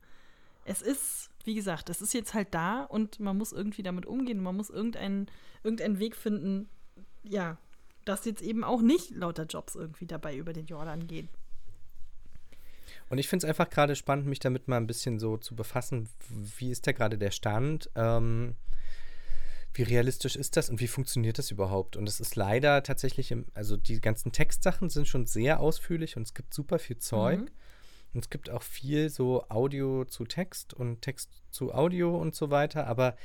es ist, wie gesagt, es ist jetzt halt da und man muss irgendwie damit umgehen. Man muss irgendeinen, irgendeinen Weg finden, ja, dass jetzt eben auch nicht lauter Jobs irgendwie dabei über den Jordan gehen. Und ich finde es einfach gerade spannend, mich damit mal ein bisschen so zu befassen. Wie ist da gerade der Stand? Ähm, wie realistisch ist das und wie funktioniert das überhaupt? Und es ist leider tatsächlich, im, also die ganzen Textsachen sind schon sehr ausführlich und es gibt super viel Zeug. Mhm. Und es gibt auch viel so Audio zu Text und Text zu Audio und so weiter. Aber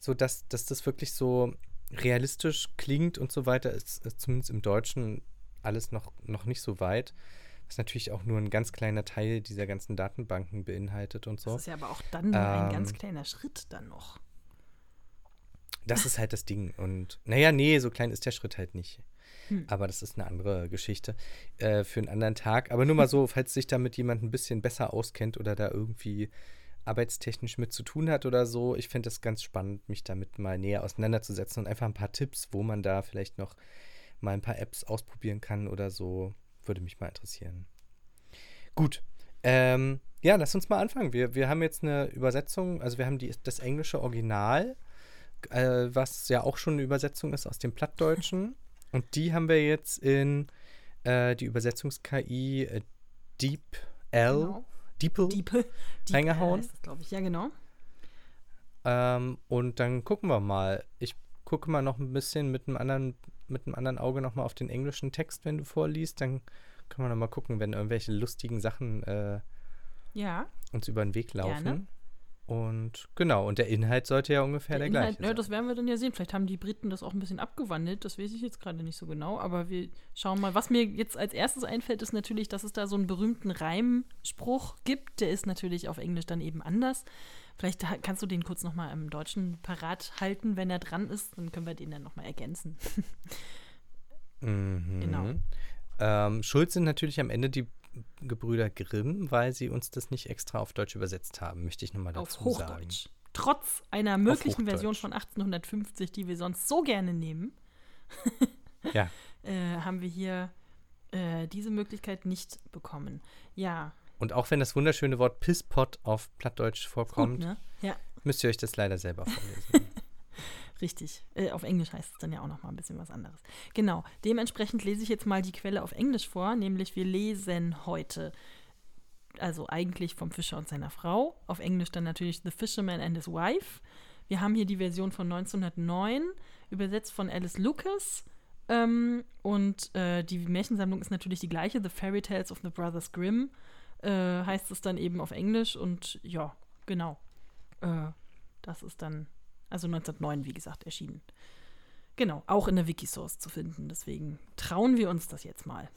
so, dass, dass das wirklich so realistisch klingt und so weiter, ist, ist zumindest im Deutschen alles noch, noch nicht so weit. Was natürlich auch nur ein ganz kleiner Teil dieser ganzen Datenbanken beinhaltet und so. Das ist ja aber auch dann ähm, ein ganz kleiner Schritt dann noch. Das ist halt das Ding. Und naja, nee, so klein ist der Schritt halt nicht. Hm. Aber das ist eine andere Geschichte äh, für einen anderen Tag. Aber nur mal so, falls sich damit jemand ein bisschen besser auskennt oder da irgendwie arbeitstechnisch mit zu tun hat oder so, ich finde es ganz spannend, mich damit mal näher auseinanderzusetzen und einfach ein paar Tipps, wo man da vielleicht noch mal ein paar Apps ausprobieren kann oder so, würde mich mal interessieren. Gut. Ähm, ja, lass uns mal anfangen. Wir, wir haben jetzt eine Übersetzung, also wir haben die, das englische Original, äh, was ja auch schon eine Übersetzung ist aus dem Plattdeutschen. Und die haben wir jetzt in äh, die Übersetzungs-KI äh, Deep L, genau. DeepL, Deep, reingehauen. Glaube ich, ja, genau. Ähm, und dann gucken wir mal. Ich gucke mal noch ein bisschen mit einem anderen, mit einem anderen Auge nochmal auf den englischen Text, wenn du vorliest. Dann können wir nochmal gucken, wenn irgendwelche lustigen Sachen äh, ja. uns über den Weg laufen. Gerne. Und genau, und der Inhalt sollte ja ungefähr der, der Inhalt, gleiche sein. Ja, das werden wir dann ja sehen. Vielleicht haben die Briten das auch ein bisschen abgewandelt, das weiß ich jetzt gerade nicht so genau, aber wir schauen mal. Was mir jetzt als erstes einfällt, ist natürlich, dass es da so einen berühmten Reimspruch gibt. Der ist natürlich auf Englisch dann eben anders. Vielleicht kannst du den kurz nochmal im Deutschen parat halten, wenn er dran ist, dann können wir den dann nochmal ergänzen. mhm. Genau. Ähm, schuld sind natürlich am Ende die Gebrüder Grimm, weil sie uns das nicht extra auf Deutsch übersetzt haben, möchte ich nochmal dazu auf sagen. Trotz einer möglichen Version von 1850, die wir sonst so gerne nehmen, ja. äh, haben wir hier äh, diese Möglichkeit nicht bekommen. Ja. Und auch wenn das wunderschöne Wort Pisspot auf Plattdeutsch vorkommt, Gut, ne? ja. müsst ihr euch das leider selber vorlesen. Richtig. Äh, auf Englisch heißt es dann ja auch noch mal ein bisschen was anderes. Genau. Dementsprechend lese ich jetzt mal die Quelle auf Englisch vor, nämlich wir lesen heute, also eigentlich vom Fischer und seiner Frau, auf Englisch dann natürlich The Fisherman and His Wife. Wir haben hier die Version von 1909, übersetzt von Alice Lucas. Ähm, und äh, die Märchensammlung ist natürlich die gleiche, The Fairy Tales of the Brothers Grimm, äh, heißt es dann eben auf Englisch. Und ja, genau. Äh, das ist dann also 1909, wie gesagt, erschienen. Genau, auch in der Wikisource zu finden. Deswegen trauen wir uns das jetzt mal.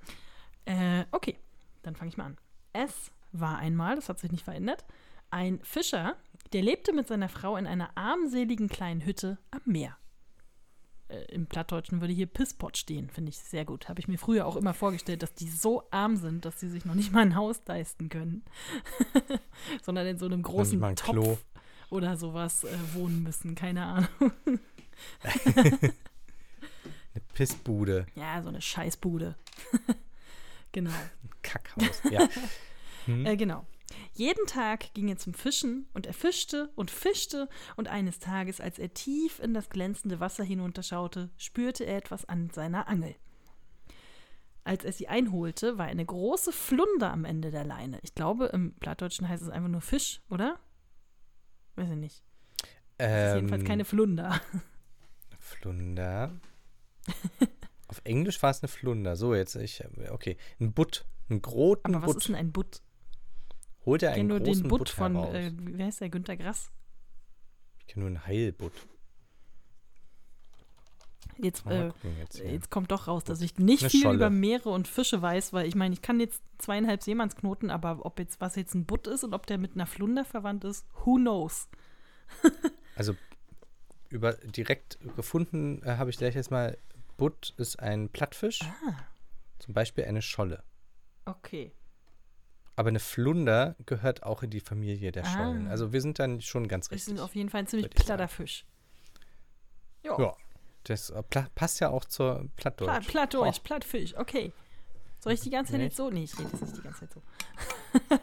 äh, okay, dann fange ich mal an. Es war einmal, das hat sich nicht verändert, ein Fischer, der lebte mit seiner Frau in einer armseligen kleinen Hütte am Meer. Äh, Im Plattdeutschen würde hier Pisspot stehen, finde ich sehr gut. Habe ich mir früher auch immer vorgestellt, dass die so arm sind, dass sie sich noch nicht mal ein Haus leisten können, sondern in so einem großen Topf Klo oder sowas äh, wohnen müssen. Keine Ahnung. eine Pissbude. Ja, so eine Scheißbude. genau. Ein Kackhaus, ja. Hm. Äh, genau. Jeden Tag ging er zum Fischen und er fischte und fischte und eines Tages, als er tief in das glänzende Wasser hinunterschaute, spürte er etwas an seiner Angel. Als er sie einholte, war eine große Flunder am Ende der Leine. Ich glaube, im Plattdeutschen heißt es einfach nur Fisch, oder? Weiß ich nicht. Ähm, das ist jedenfalls keine Flunder. Flunder. Auf Englisch war es eine Flunder. So, jetzt, ich, okay. Ein Butt. Ein großen Aber was ist denn ein Butt? Holt er einen großen den Butt, Butt von, äh, wie heißt der, Günter Grass? Ich kenne nur einen Heilbutt. Jetzt, äh, jetzt, ja. jetzt, kommt doch raus, dass ich nicht Eine viel Scholle. über Meere und Fische weiß, weil ich meine, ich kann jetzt zweieinhalb Seemannsknoten, aber ob jetzt was jetzt ein Butt ist und ob der mit einer Flunder verwandt ist, who knows? also über direkt gefunden äh, habe ich gleich jetzt mal, Butt ist ein Plattfisch. Ah. Zum Beispiel eine Scholle. Okay. Aber eine Flunder gehört auch in die Familie der ah. Schollen. Also wir sind dann schon ganz richtig. Wir sind auf jeden Fall ein ziemlich platter Fisch. Jo. Ja. Das äh, passt ja auch zur Plattdeutsch. Pla Plattdeutsch, oh. Plattfisch, okay. Soll ich die ganze Zeit nee. jetzt so? Nee, ich rede jetzt nicht die ganze Zeit so.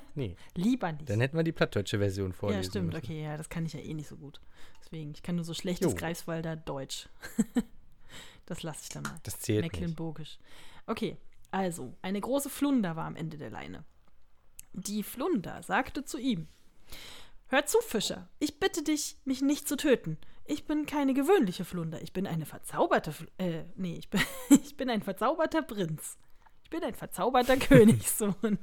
nee. Lieber nicht. Dann hätten wir die plattdeutsche Version vorlesen Ja, stimmt, müssen. okay, ja, das kann ich ja eh nicht so gut. Deswegen, ich kann nur so schlechtes jo. Greifswalder Deutsch. das lasse ich dann mal. Das zählt Mecklenburgisch. Nicht. Okay, also, eine große Flunder war am Ende der Leine. Die Flunder sagte zu ihm: Hör zu, Fischer, ich bitte dich, mich nicht zu töten. Ich bin keine gewöhnliche Flunder, ich bin eine verzauberte, Fl äh, nee, ich bin, ich bin ein verzauberter Prinz. Ich bin ein verzauberter Königssohn.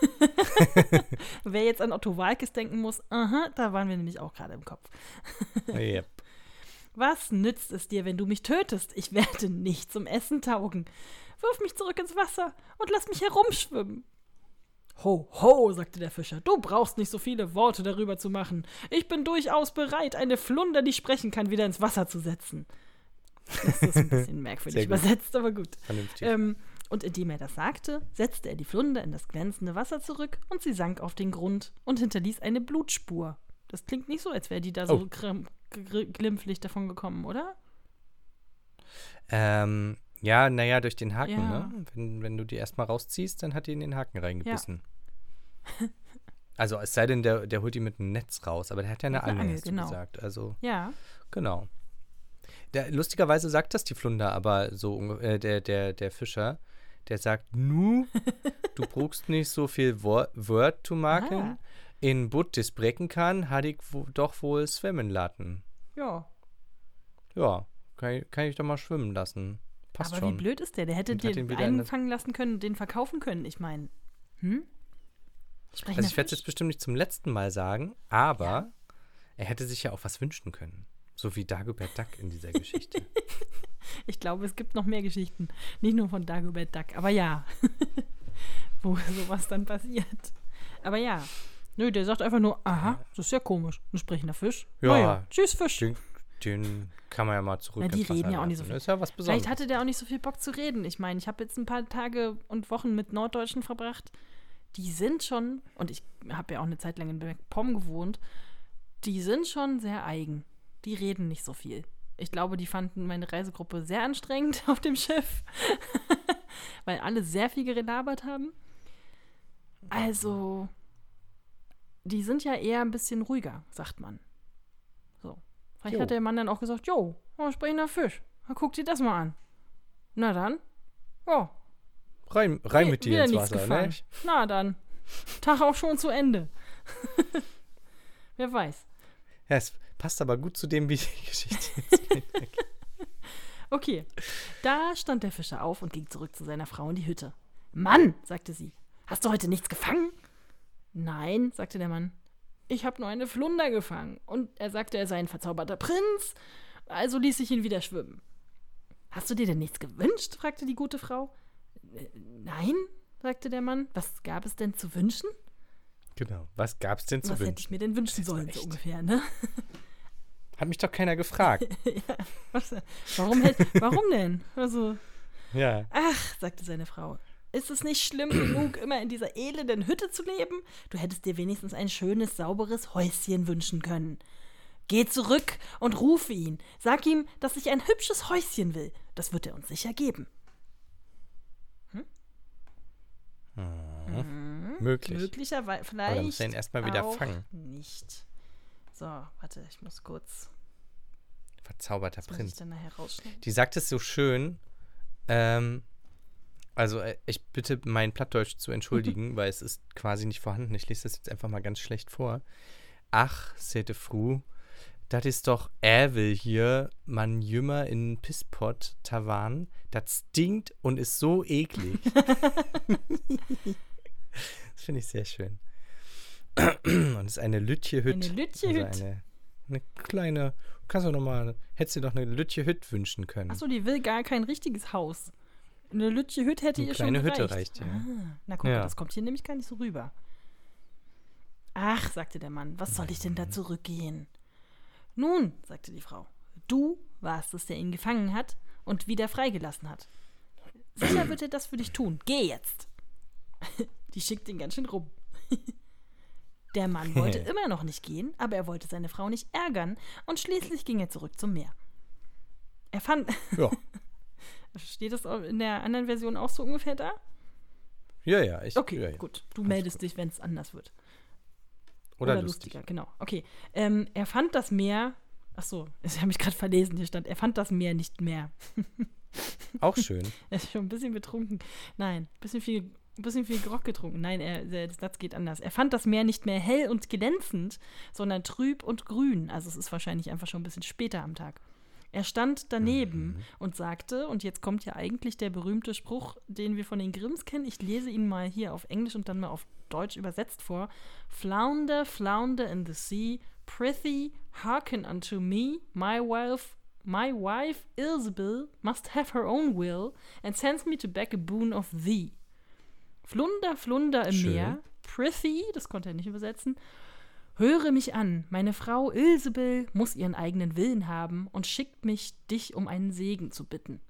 Wer jetzt an Otto Walkes denken muss, aha, da waren wir nämlich auch gerade im Kopf. yep. Was nützt es dir, wenn du mich tötest? Ich werde nicht zum Essen taugen. Wirf mich zurück ins Wasser und lass mich herumschwimmen. Ho, ho, sagte der Fischer, du brauchst nicht so viele Worte darüber zu machen. Ich bin durchaus bereit, eine Flunder, die sprechen kann, wieder ins Wasser zu setzen. Das ist ein bisschen merkwürdig übersetzt, aber gut. Ähm, und indem er das sagte, setzte er die Flunder in das glänzende Wasser zurück und sie sank auf den Grund und hinterließ eine Blutspur. Das klingt nicht so, als wäre die da so oh. glimpflich davon gekommen, oder? Ähm, ja, naja, durch den Haken, ja. ne? Wenn, wenn du die erstmal rausziehst, dann hat die in den Haken reingebissen. Ja. also es sei denn, der, der holt die mit einem Netz raus, aber der hat ja eine, eine Angel, hast genau. gesagt. Also, ja. Genau. Der, lustigerweise sagt das die Flunder, aber so, äh, der, der, der Fischer, der sagt, nu, du brauchst nicht so viel Wort zu machen. Ah. In Butt des Brecken kann, hatte ich doch wohl schwimmen lassen. Ja. Ja, kann, kann ich doch mal schwimmen lassen. Passt Aber schon. wie blöd ist der? Der hätte den, einfangen lassen können und den verkaufen können. Ich meine, hm? also ich werde es jetzt bestimmt nicht zum letzten Mal sagen, aber ja. er hätte sich ja auch was wünschen können. So wie Dagobert Duck in dieser Geschichte. ich glaube, es gibt noch mehr Geschichten. Nicht nur von Dagobert Duck, aber ja. Wo sowas dann passiert. Aber ja. Nö, der sagt einfach nur, aha, das ist ja komisch. Ein sprechender Fisch. Ja. Naja, tschüss, Fisch. Den, den kann man ja mal zurück. Na, die reden ja auch nicht so viel. Das ist ja was Besonderes. Vielleicht hatte der auch nicht so viel Bock zu reden. Ich meine, ich habe jetzt ein paar Tage und Wochen mit Norddeutschen verbracht. Die sind schon, und ich habe ja auch eine Zeit lang in Bergpom gewohnt, die sind schon sehr eigen. Die reden nicht so viel. Ich glaube, die fanden meine Reisegruppe sehr anstrengend auf dem Schiff, weil alle sehr viel gelabert haben. Also, die sind ja eher ein bisschen ruhiger, sagt man. Vielleicht jo. hat der Mann dann auch gesagt, jo, oh, sprechender Fisch. Na, guck dir das mal an. Na dann. Oh. Rein, rein mit dir ins Wasser, ne? Na dann. Tag auch schon zu Ende. Wer weiß. Ja, es passt aber gut zu dem, wie die Geschichte jetzt geht. okay. Da stand der Fischer auf und ging zurück zu seiner Frau in die Hütte. Mann, sagte sie, hast du heute nichts gefangen? Nein, sagte der Mann ich habe nur eine Flunder gefangen. Und er sagte, er sei ein verzauberter Prinz, also ließ ich ihn wieder schwimmen. Hast du dir denn nichts gewünscht? fragte die gute Frau. Äh, nein, sagte der Mann. Was gab es denn zu wünschen? Genau, was gab es denn zu was wünschen? Was hätte ich mir denn wünschen sollen, so ungefähr, ne? Hat mich doch keiner gefragt. ja, was, warum, warum denn? Also, ja. Ach, sagte seine Frau, ist es nicht schlimm genug, immer in dieser elenden Hütte zu leben? Du hättest dir wenigstens ein schönes, sauberes Häuschen wünschen können. Geh zurück und rufe ihn. Sag ihm, dass ich ein hübsches Häuschen will. Das wird er uns sicher geben. Hm? Mhm. Mhm. Möglich. Möglicherweise, vielleicht. Aber muss ihn erstmal wieder fangen. Nicht. So, warte, ich muss kurz. Verzauberter Prinz. Die sagt es so schön. Ähm, also äh, ich bitte mein Plattdeutsch zu entschuldigen, weil es ist quasi nicht vorhanden. Ich lese das jetzt einfach mal ganz schlecht vor. Ach, sete Fru, das ist doch Ävel hier, man jümmer in Pisspot Tavan. Das stinkt und ist so eklig. das finde ich sehr schön. und es ist eine Lütje Hüt. Eine Lütje Hüt. Also eine, eine kleine, kannst du noch mal, hättest du doch eine Lütje Hüt wünschen können. Achso, die will gar kein richtiges Haus. Eine Lütche Hütte hätte ihr schon Eine kleine Hütte reicht, ja. Ah, na guck ja. das kommt hier nämlich gar nicht so rüber. Ach, sagte der Mann, was soll ich denn da zurückgehen? Nun, sagte die Frau, du warst es, der ihn gefangen hat und wieder freigelassen hat. Sicher wird er das für dich tun. Geh jetzt. Die schickt ihn ganz schön rum. Der Mann wollte immer noch nicht gehen, aber er wollte seine Frau nicht ärgern und schließlich ging er zurück zum Meer. Er fand. Ja. Steht das in der anderen Version auch so ungefähr da? Ja, ja. Ich, okay, ja, ja. gut. Du meldest gut. dich, wenn es anders wird. Oder, Oder lustiger, genau. Okay. Ähm, er fand das Meer. Ach so, ich habe mich gerade verlesen. Hier stand, er fand das Meer nicht mehr. Auch schön. er ist schon ein bisschen betrunken. Nein, ein bisschen viel ein bisschen viel Grog getrunken. Nein, er, der Satz geht anders. Er fand das Meer nicht mehr hell und glänzend, sondern trüb und grün. Also es ist wahrscheinlich einfach schon ein bisschen später am Tag. Er stand daneben Mhm. und sagte, und jetzt kommt ja eigentlich der berühmte Spruch, den wir von den Grimms kennen. Ich lese ihn mal hier auf Englisch und dann mal auf Deutsch übersetzt vor. Flounder, flounder in the sea, prithee, hearken unto me, my wife, my wife Ilsebill must have her own will and sends me to beg a boon of thee. Flunder, Flunder im Schön. Meer, prithee, das konnte er nicht übersetzen, Höre mich an, meine Frau Ilsebill muss ihren eigenen Willen haben und schickt mich, dich um einen Segen zu bitten.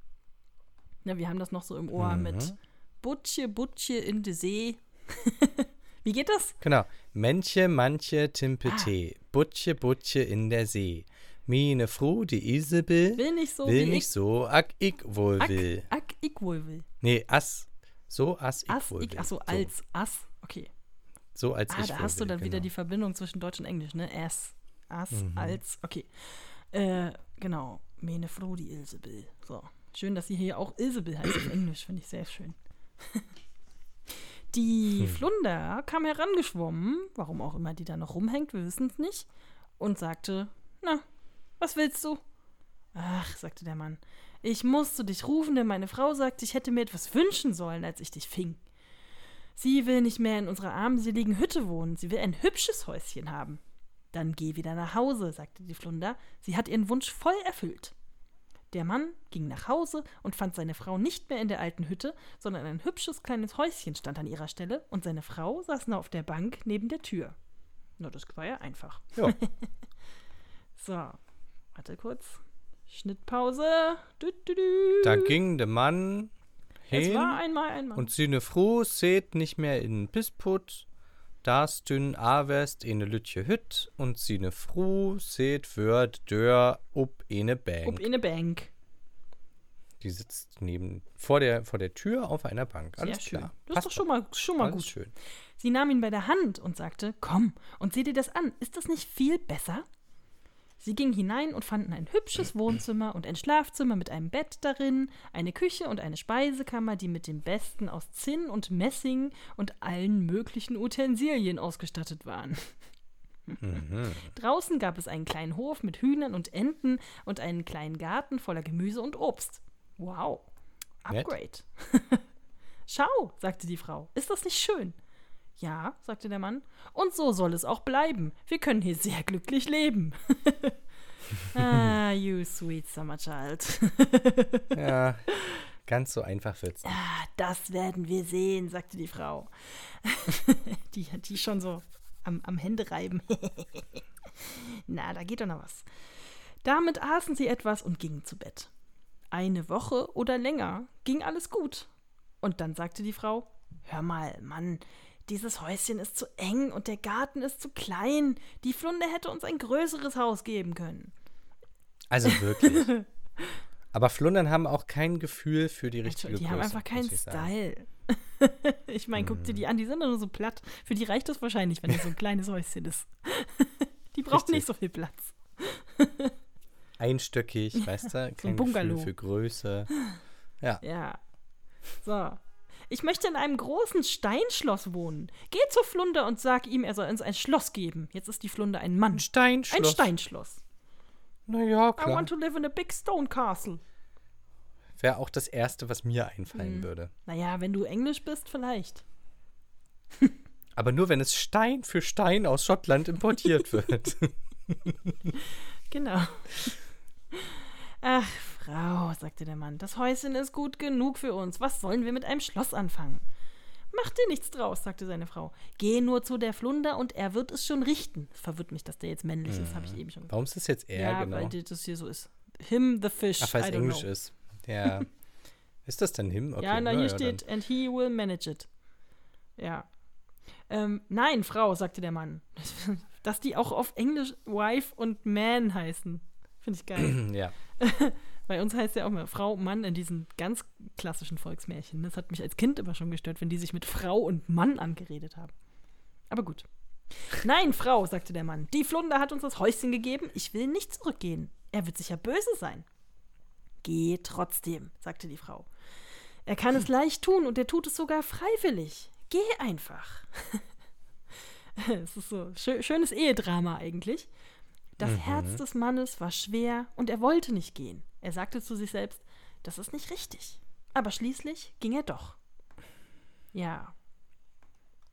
Ja, wir haben das noch so im Ohr Mhm. mit Butche, Butche in de See. Wie geht das? Genau. Manche, manche, Timpe Ah. Tee. Butche, Butche in der See. Mine Fru, die Isabel, Will nicht so will nicht so, ak ich wohl ich. will. Ack, ack, ich wohl will. Nee, as. So, as ich Ass, wohl ich, will. achso, als, ass, okay. So, als Ah, ich da wohl hast du dann wieder genau. die Verbindung zwischen Deutsch und Englisch, ne? Ass, ass, Mhm. als, okay. Äh, genau. Mene Froh, die Ilsebill. So. Schön, dass sie hier auch Ilsebill heißt auf Englisch, finde ich sehr schön. Die Hm. Flunder kam herangeschwommen, warum auch immer die da noch rumhängt, wir wissen es nicht, und sagte, na, was willst du? Ach, sagte der Mann, ich musste dich rufen, denn meine Frau sagte, ich hätte mir etwas wünschen sollen, als ich dich fing. Sie will nicht mehr in unserer armseligen Hütte wohnen, sie will ein hübsches Häuschen haben. Dann geh wieder nach Hause, sagte die Flunder, sie hat ihren Wunsch voll erfüllt. Der Mann ging nach Hause und fand seine Frau nicht mehr in der alten Hütte, sondern ein hübsches kleines Häuschen stand an ihrer Stelle und seine Frau saß noch auf der Bank neben der Tür. Na, das war ja einfach. Ja. So, warte kurz. Schnittpause. Dü, dü, dü. Da ging der Mann es hin war einmal ein Mann. und sine Fru seht nicht mehr in Pisput. Das dünn Avest in ne Lütje Hütt und sine Fru seht wird dör up in ne Bank. Ob in eine Bank. Die sitzt neben vor der vor der Tür auf einer Bank. Sehr Alles schön. klar. Das ist Passt doch schon mal, schon mal Alles gut. schön. Sie nahm ihn bei der Hand und sagte, komm und sieh dir das an. Ist das nicht viel besser? Sie ging hinein und fanden ein hübsches Wohnzimmer und ein Schlafzimmer mit einem Bett darin, eine Küche und eine Speisekammer, die mit dem Besten aus Zinn und Messing und allen möglichen Utensilien ausgestattet waren. Mhm. Draußen gab es einen kleinen Hof mit Hühnern und Enten und einen kleinen Garten voller Gemüse und Obst. Wow. Upgrade. Schau, sagte die Frau. Ist das nicht schön? Ja, sagte der Mann. Und so soll es auch bleiben. Wir können hier sehr glücklich leben. ah, you sweet summer child. Ja, ganz so einfach wird's. nicht. Ah, das werden wir sehen, sagte die Frau. die, die schon so am, am Hände reiben. Na, da geht doch noch was. Damit aßen sie etwas und gingen zu Bett. Eine Woche oder länger ging alles gut. Und dann sagte die Frau: Hör mal, Mann, dieses Häuschen ist zu eng und der Garten ist zu klein. Die Flunde hätte uns ein größeres Haus geben können. Also wirklich. Aber Flundern haben auch kein Gefühl für die richtige die Größe. haben einfach keinen ich. Style. ich meine, guck dir die an, die sind nur so platt. Für die reicht das wahrscheinlich, wenn das so ein kleines Häuschen ist. die braucht Richtig. nicht so viel Platz. Einstöckig, weißt du? Kein Bungalow. Gefühl für Größe. Ja. Ja. So. Ich möchte in einem großen Steinschloss wohnen. Geh zur Flunder und sag ihm, er soll uns ein Schloss geben. Jetzt ist die Flunder ein Mann. Ein Steinschloss. Ein Steinschloss. Naja, I klar. want to live in a big stone castle. Wäre auch das Erste, was mir einfallen Mhm. würde. Naja, wenn du Englisch bist, vielleicht. Aber nur, wenn es Stein für Stein aus Schottland importiert wird. Genau. Ach, Frau, sagte der Mann, das Häuschen ist gut genug für uns. Was sollen wir mit einem Schloss anfangen? Mach dir nichts draus, sagte seine Frau. Geh nur zu der Flunder und er wird es schon richten. Verwirrt mich, dass der jetzt männlich ist, habe ich eben schon gesagt. Warum ist das jetzt er, Ja, genau? weil das hier so ist. Him the fish. Ach, weil es Englisch know. ist. Ja. ist das dann him? Okay, ja, na, hier ja, steht, and he will manage it. Ja. Ähm, nein, Frau, sagte der Mann. Dass die auch auf Englisch Wife und Man heißen. Finde ich geil. Dann. Ja. Bei uns heißt ja auch mal Frau, Mann in diesen ganz klassischen Volksmärchen. Das hat mich als Kind immer schon gestört, wenn die sich mit Frau und Mann angeredet haben. Aber gut. Nein, Frau, sagte der Mann, die Flunder hat uns das Häuschen gegeben. Ich will nicht zurückgehen. Er wird sicher böse sein. Geh trotzdem, sagte die Frau. Er kann es leicht tun und er tut es sogar freiwillig. Geh einfach. es ist so schö schönes Ehedrama eigentlich. Das Mhm. Herz des Mannes war schwer und er wollte nicht gehen. Er sagte zu sich selbst, das ist nicht richtig. Aber schließlich ging er doch. Ja.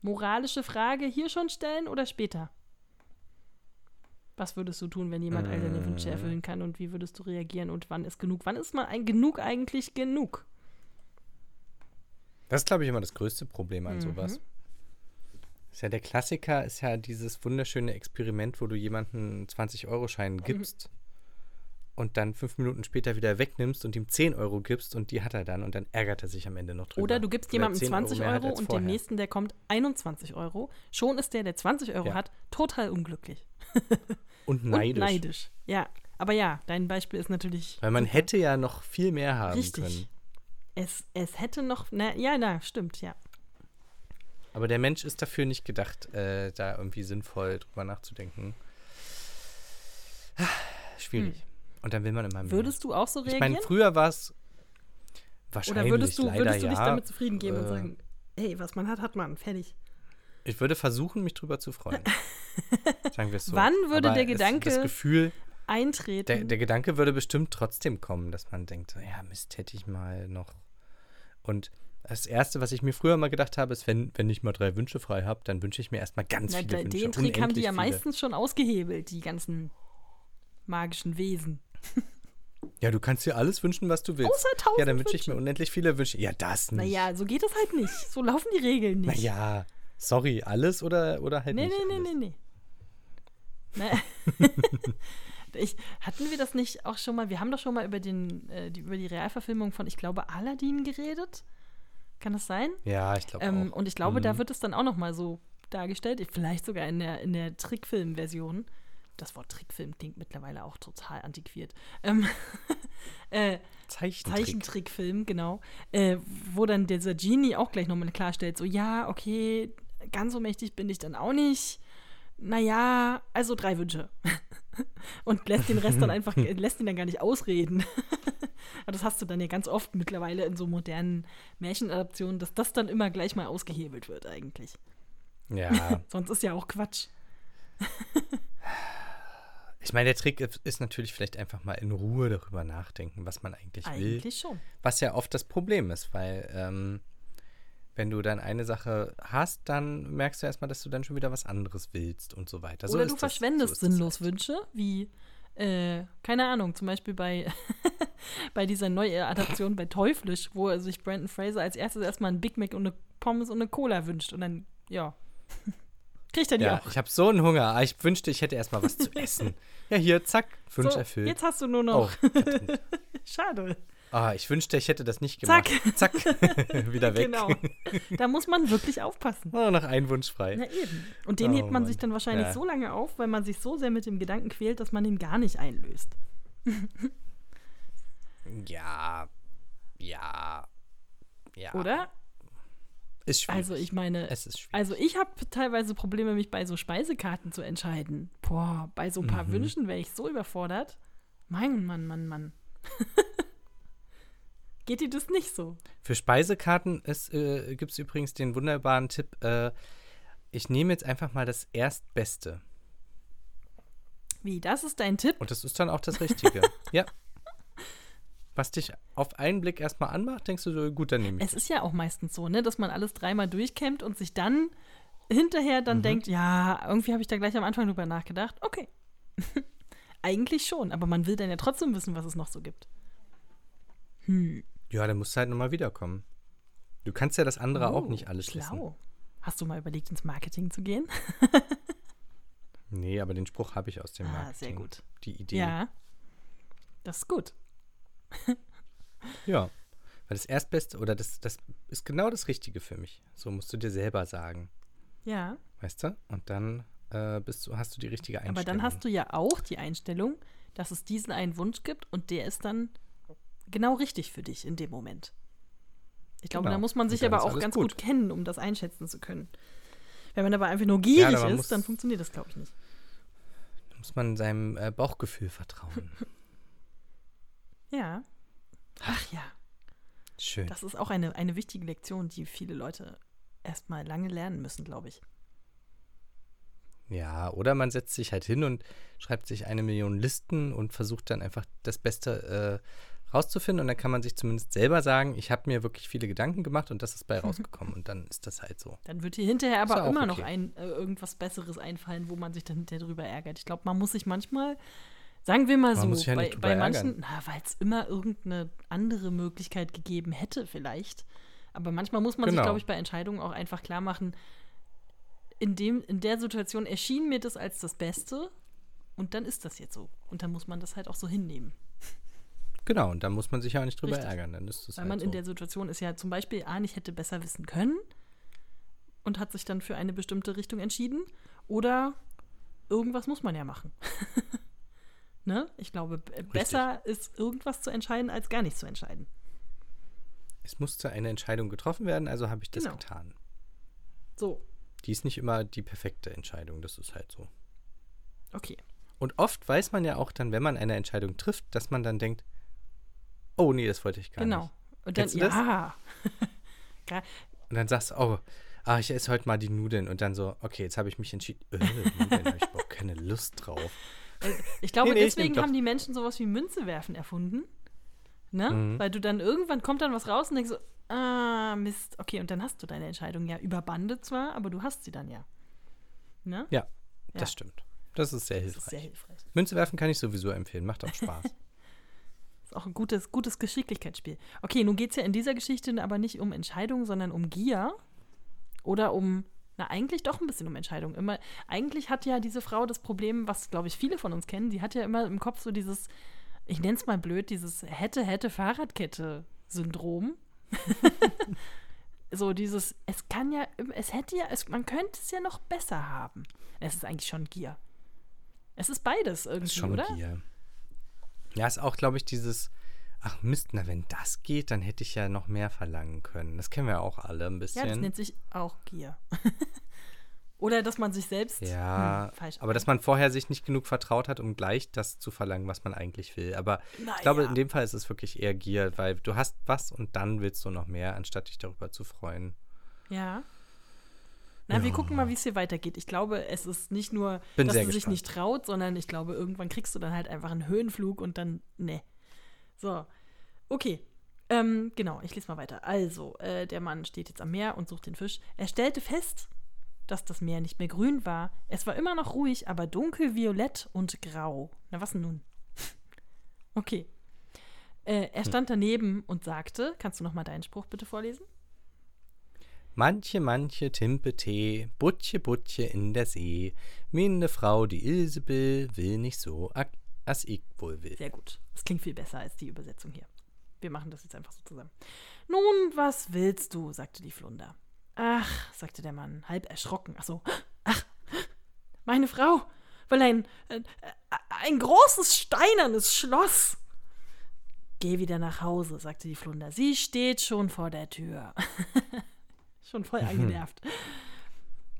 Moralische Frage hier schon stellen oder später? Was würdest du tun, wenn jemand all deine Wünsche Mm. erfüllen kann und wie würdest du reagieren und wann ist genug? Wann ist mal ein genug eigentlich genug? Das ist, glaube ich, immer das größte Problem an Mhm. sowas. Ist ja der Klassiker, ist ja dieses wunderschöne Experiment, wo du jemanden einen 20-Euro-Schein Mhm. gibst und dann fünf Minuten später wieder wegnimmst und ihm 10 Euro gibst und die hat er dann und dann ärgert er sich am Ende noch drüber. Oder du gibst jemandem 10 20 mehr hat Euro als und vorher. dem nächsten, der kommt 21 Euro. Schon ist der, der 20 Euro Ja. hat, total unglücklich. Und Und neidisch. neidisch. Ja, aber ja, dein Beispiel ist natürlich. Weil man super. hätte ja noch viel mehr haben Richtig. können. Es, es hätte noch. Na, ja, na, stimmt, ja. Aber der Mensch ist dafür nicht gedacht, äh, da irgendwie sinnvoll drüber nachzudenken. Ah, Schwierig. Und dann will man immer mehr. Würdest du auch so ich reagieren? meine, früher war es wahrscheinlich Oder würdest du, leider würdest du ja. dich damit zufrieden geben und Äh, sagen, hey, was man hat, hat man, fertig. Ich würde versuchen, mich drüber zu freuen. Sagen wir es so. Wann würde Aber der Gedanke Das Gefühl, Eintreten. der, der Gedanke würde bestimmt trotzdem kommen, dass man denkt, so, ja, Mist, hätte ich mal noch. Und das Erste, was ich mir früher mal gedacht habe, ist, wenn, wenn ich mal drei Wünsche frei habe, dann wünsche ich mir erstmal ganz Na, viele de- Wünsche. den Trick haben die ja viele. meistens schon ausgehebelt, die ganzen magischen Wesen. Ja, du kannst dir alles wünschen, was du willst. Außer tausend ja, dann wünsche ich mir unendlich viele Wünsche. Ja, das nicht. Naja, so geht es halt nicht. So laufen die Regeln nicht. Naja, sorry, alles oder, oder halt Nee, nicht nee, nee, alles. nee, nee. Nee. ich, hatten wir das nicht auch schon mal? Wir haben doch schon mal über, den, äh, die, über die Realverfilmung von, ich glaube, Aladdin geredet. Kann das sein? Ja, ich glaube Ähm, auch. und ich glaube, da Mhm. wird es dann auch noch mal so dargestellt. Vielleicht sogar in der, in der Trickfilm-Version. Das Wort Trickfilm klingt mittlerweile auch total antiquiert. Ähm, äh, Zeichentrick. Zeichentrickfilm, genau. Äh, wo dann dieser Genie auch gleich nochmal klarstellt, so, ja, okay, ganz so mächtig bin ich dann auch nicht. Naja, also drei Wünsche. Und lässt den Rest dann einfach, lässt ihn dann gar nicht ausreden. Das hast du dann ja ganz oft mittlerweile in so modernen Märchenadaptionen, dass das dann immer gleich mal ausgehebelt wird eigentlich. Ja, Sonst ist ja auch Quatsch. Ich meine, der Trick ist- natürlich vielleicht einfach mal in Ruhe darüber nachdenken, was man eigentlich, will. Eigentlich schon. Was ja oft das Problem ist, weil ähm, wenn du dann eine Sache hast, dann merkst du erstmal, dass du dann schon wieder was anderes willst und so weiter. So Oder ist du das- verschwendest so das sinnlos halt. Wünsche, wie, äh, keine Ahnung, zum Beispiel bei, bei dieser Neuadaption bei Teuflisch, wo er sich Brandon Fraser als erstes erstmal ein Big Mac und eine Pommes und eine Cola wünscht. Und dann, ja, kriegt er die Ja, auch. ich habe so einen Hunger. Ah, Ich wünschte, ich hätte erstmal was zu essen. Ja, hier, zack, Wunsch so, erfüllt. jetzt hast du nur oh, noch. verdammt. Schade. ah, ich wünschte, ich hätte das nicht gemacht. Zack, wieder weg. Genau. Da muss man wirklich aufpassen. Nur noch ein Wunsch frei. Na eben. Und den Oh hebt man Mann. sich dann wahrscheinlich Ja. so lange auf, weil man sich so sehr mit dem Gedanken quält, dass man ihn gar nicht einlöst. Ja, ja, ja. Oder? Ist schwierig. Also ich meine, es ist schwierig. Also ich habe teilweise Probleme, mich bei so Speisekarten zu entscheiden. Boah, bei so ein paar Mhm. Wünschen wäre ich so überfordert. Mann, Mann, Mann, Mann. Geht dir das nicht so? Für Speisekarten äh, gibt es übrigens den wunderbaren Tipp, äh, ich nehme jetzt einfach mal das Erstbeste. Wie, das ist dein Tipp? Und das ist dann auch das Richtige. ja. Was dich auf einen Blick erstmal anmacht, denkst du so, gut, dann nehme ich Es ist ja auch meistens so, ne, dass man alles dreimal durchkämmt und sich dann hinterher Mhm. dann denkt, ja, irgendwie habe ich da gleich am Anfang drüber nachgedacht. Okay. Eigentlich schon, aber man will dann ja trotzdem wissen, was es noch so gibt. Hm. Ja, dann musst du halt nochmal wiederkommen. Du kannst ja das andere auch Oh, nicht alles wissen. schlau. Hast du mal überlegt, ins Marketing zu gehen? Nee, aber den Spruch habe ich aus dem Ah, Marketing. sehr gut. Die Idee. Ja. Das ist gut. Ja. Weil das Erstbeste, oder das, das ist genau das Richtige für mich. So musst du dir selber sagen. Ja. Weißt du? Und dann äh, bist du, hast du die richtige Einstellung. Aber dann hast du ja auch die Einstellung, dass es diesen einen Wunsch gibt und der ist dann genau richtig für dich in dem Moment. Ich glaube, Genau. da muss man sich aber auch ganz gut. gut. kennen, um das einschätzen zu können. Wenn man aber einfach nur gierig man ist, dann funktioniert das, glaube ich, nicht. muss man seinem äh, Bauchgefühl vertrauen. Ja. Ach ja. Schön. Das ist auch eine, eine wichtige Lektion, die viele Leute erstmal lange lernen müssen, glaube ich. Ja, oder man setzt sich halt hin und schreibt sich eine Million Listen und versucht dann einfach das Beste äh, rauszufinden. Und dann kann man sich zumindest selber sagen, ich habe mir wirklich viele Gedanken gemacht und das ist bei rausgekommen. und dann ist das halt so. Dann wird dir hinterher aber immer noch okay. ein, äh, irgendwas Besseres einfallen, wo man sich dann hinterher drüber ärgert. Ich glaube, man muss sich manchmal, sagen wir mal Man so, sich ja bei, bei manchen, weil es immer irgendeine andere Möglichkeit gegeben hätte, vielleicht. Aber manchmal muss man sich, Genau. glaube ich, bei Entscheidungen auch einfach klar machen, in, dem, in der Situation erschien mir das als das Beste und dann ist das jetzt so. Und dann muss man das halt auch so hinnehmen. Genau, und da muss man sich ja auch nicht drüber Richtig. ärgern. Dann ist das Weil halt man so. in der Situation ist ja zum Beispiel, A, nicht hätte besser wissen können und hat sich dann für eine bestimmte Richtung entschieden. Oder irgendwas muss man ja machen. ne? Ich glaube, besser ist irgendwas zu entscheiden, als gar nichts zu entscheiden. es musste eine Entscheidung getroffen werden, also habe ich das Genau. getan. So, Die ist nicht immer die perfekte Entscheidung, das ist halt so. okay. Und oft weiß man ja auch dann, wenn man eine Entscheidung trifft, dass man dann denkt, oh nee, das wollte ich gar genau. nicht. Und dann, ja. Und dann sagst du, oh, ah, ich esse heute mal die Nudeln. Und dann so, okay, jetzt habe ich mich entschieden, äh, Nudeln, habe ich überhaupt keine Lust drauf. Äh, Ich glaube, Nee, nee, ich deswegen doch. haben die Menschen sowas wie Münze werfen erfunden. Ne? Mhm. Weil du dann irgendwann kommt dann was raus und denkst so, ah, Mist. Okay, und dann hast du deine Entscheidung ja über Bande zwar, aber du hast sie dann ja. Ne? Ja, Ja. das stimmt. Das ist sehr Das hilfreich. ist sehr hilfreich. Münze werfen kann ich sowieso empfehlen, macht auch Spaß. Ist auch ein gutes, gutes Geschicklichkeitsspiel. Okay, nun geht es ja in dieser Geschichte aber nicht um Entscheidungen, sondern um Gier. Oder um, na, eigentlich doch ein bisschen um Entscheidungen. Immer, eigentlich hat ja diese Frau das Problem, was, glaube ich, viele von uns kennen, die hat ja immer im Kopf so dieses, ich nenne es mal blöd, dieses hätte, hätte Fahrradkette-Syndrom. so dieses, es kann ja, es hätte ja, es, man könnte es ja noch besser haben. Es ist eigentlich schon Gier. Es ist beides irgendwie, ist schon oder? Gier. Ja, ist auch, glaube ich, dieses, ach Mist, na, wenn das geht, dann hätte ich ja noch mehr verlangen können. Das kennen wir auch alle ein Ja, das bisschen. nennt sich auch Gier. Oder dass man sich selbst Ja, hm, falsch aber dass man vorher sich nicht genug vertraut hat, um gleich das zu verlangen, was man eigentlich will. Aber Na ich glaube, ja. in dem Fall ist es wirklich eher Gier, weil du hast was und dann willst du noch mehr, anstatt dich darüber zu freuen. Ja. Na, wir Ja. gucken mal, wie es hier weitergeht. Ich glaube, es ist nicht nur, Bin dass du sich gespannt. nicht traut, sondern ich glaube, irgendwann kriegst du dann halt einfach einen Höhenflug und dann, ne. So, okay. Ähm, genau, ich lese mal weiter. Also, äh, der Mann steht jetzt am Meer und sucht den Fisch. Er stellte fest, dass das Meer nicht mehr grün war. Es war immer noch ruhig, aber dunkelviolett und grau. Na, was nun? Okay. Äh, er stand daneben und sagte, kannst du noch mal deinen Spruch bitte vorlesen? Manche, manche Timpe Tee, Butche, Butche in der See. Mine Frau, die Ilsebill, will nicht so, ak- as ich wohl will. Sehr gut. Das klingt viel besser als die Übersetzung hier. Wir machen das jetzt einfach so zusammen. Nun, was willst du? sagte die Flunder. Ach, sagte der Mann, halb erschrocken. Ach so. Ach, meine Frau will ein, äh, ein großes steinernes Schloss. Geh wieder nach Hause, sagte die Flunder. Sie steht schon vor der Tür. schon voll angenervt.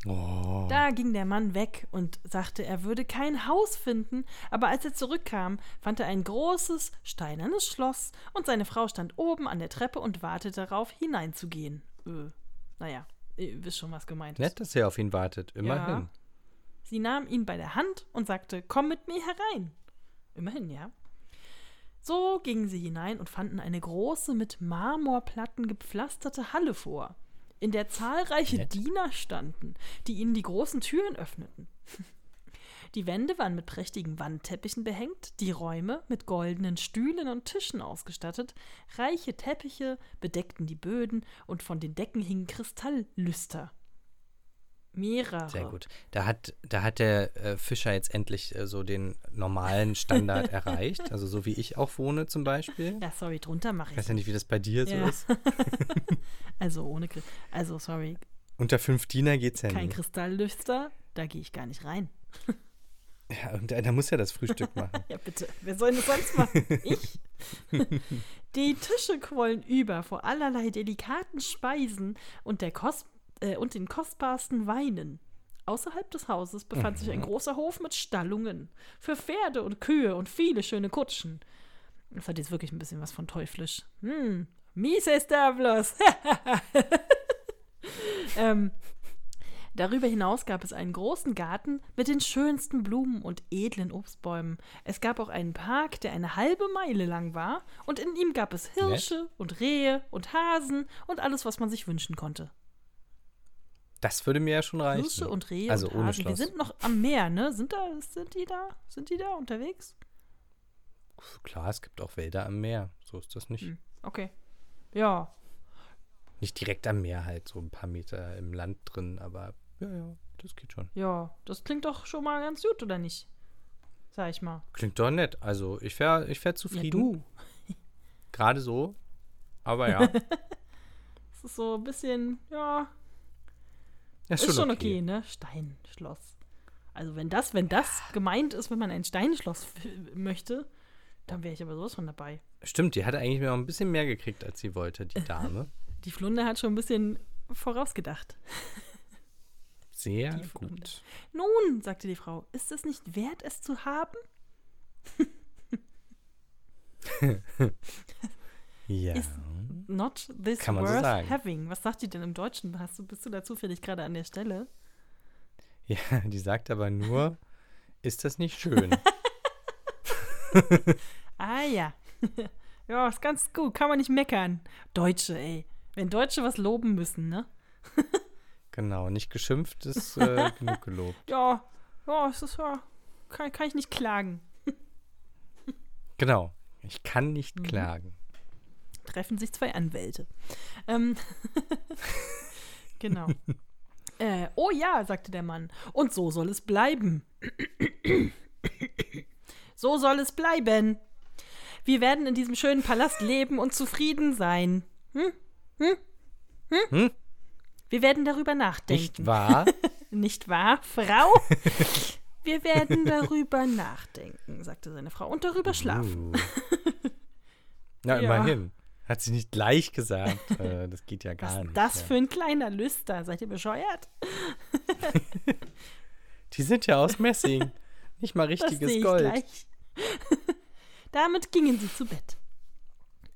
Oh. Da ging der Mann weg und sagte, er würde kein Haus finden, aber als er zurückkam, fand er ein großes, steinernes Schloss und seine Frau stand oben an der Treppe und wartete darauf, hineinzugehen. Äh, naja, ihr wisst schon, was gemeint ist. Nett, dass er auf ihn wartet, immerhin. Sie nahm ihn bei der Hand und sagte, komm mit mir herein. Immerhin, ja. So gingen sie hinein und fanden eine große, mit Marmorplatten gepflasterte Halle vor, in der zahlreiche Nett. Diener standen, die ihnen die großen Türen öffneten. Die Wände waren mit prächtigen Wandteppichen behängt, die Räume mit goldenen Stühlen und Tischen ausgestattet, reiche Teppiche bedeckten die Böden und von den Decken hingen Kristalllüster. Mehrere. Sehr gut. Da hat, da hat der äh, Fischer jetzt endlich äh, so den normalen Standard erreicht. Also so wie ich auch wohne zum Beispiel. Ja, sorry, drunter mache Ich ich. weiß ja nicht, wie das bei dir so Ja. ist. Also ohne Kri- Also sorry, Unter fünf Diener geht's ja kein nicht. Kristalllüster, da gehe ich gar nicht rein. Ja, und einer muss ja das Frühstück machen. Ja, bitte. Wer soll das sonst machen? Ich? Die Tische quollen über vor allerlei delikaten Speisen und, der Kos äh, und den kostbarsten Weinen. Außerhalb des Hauses befand sich ein großer Hof mit Stallungen für Pferde und Kühe und viele schöne Kutschen. Das hat jetzt wirklich ein bisschen was von teuflisch. Hm, Mises Stavlos. ähm, darüber hinaus gab es einen großen Garten mit den schönsten Blumen und edlen Obstbäumen. Es gab auch einen Park, der eine halbe Meile lang war, und in ihm gab es Hirsche und Rehe und Hasen und alles, was man sich wünschen konnte. Das würde mir ja schon reichen. Hirsche und Rehe Also und ohne Hasen. Wir Schloss. sind noch am Meer, ne? Sind da, sind die da? Sind die da unterwegs? Klar, es gibt auch Wälder am Meer. So ist das nicht. Hm. Okay. Ja, Nicht direkt am Meer halt, so ein paar Meter im Land drin, aber ja, ja, das geht schon. ja. Das klingt doch schon mal ganz gut, oder nicht? Sag ich mal. Klingt doch nett. Also ich wäre ich wär Ja, zufrieden. du. Gerade so. Aber ja, Das ist so ein bisschen, ja, ist, ist schon okay, ne? Steinschloss. Also wenn das, wenn das gemeint ist, wenn man ein Steinschloss möchte, dann wäre ich aber sowas von dabei. Stimmt, die hatte eigentlich noch ein bisschen mehr gekriegt, als sie wollte, die Dame. Die Flunde hat schon ein bisschen vorausgedacht. Sehr Die gut. Nun, sagte die Frau, ist es nicht wert, es zu haben? Ja. Ist- Not this Kann man so worth sagen. having. Was sagt die denn im Deutschen? Hast du, bist du da zufällig gerade an der Stelle? ja, die sagt aber nur, ist das nicht schön? Ah ja. ja, ist ganz gut. Kann man nicht meckern. Deutsche, ey. Wenn Deutsche was loben müssen, ne? genau, nicht geschimpft ist äh, genug gelobt. Ja, ja, es ist ja. Kann, kann ich nicht klagen. Genau. Ich kann nicht Mhm. klagen. Treffen sich zwei Anwälte. Ähm, genau. äh, oh ja, sagte der Mann. Und so soll es bleiben. so soll es bleiben. Wir werden in diesem schönen Palast leben und zufrieden sein. Hm? Hm? Hm? Hm? Wir werden darüber nachdenken. Nicht wahr? Nicht wahr, Frau? Wir werden darüber nachdenken, sagte seine Frau, und darüber schlafen. Uh. Na, Ja. immerhin. Hat sie nicht gleich gesagt. Äh, das geht ja gar Was ist nicht. das ja. für ein kleiner Lüster? Seid ihr bescheuert? Die sind ja aus Messing. Nicht mal richtiges Gold. gleich. Damit gingen sie zu Bett.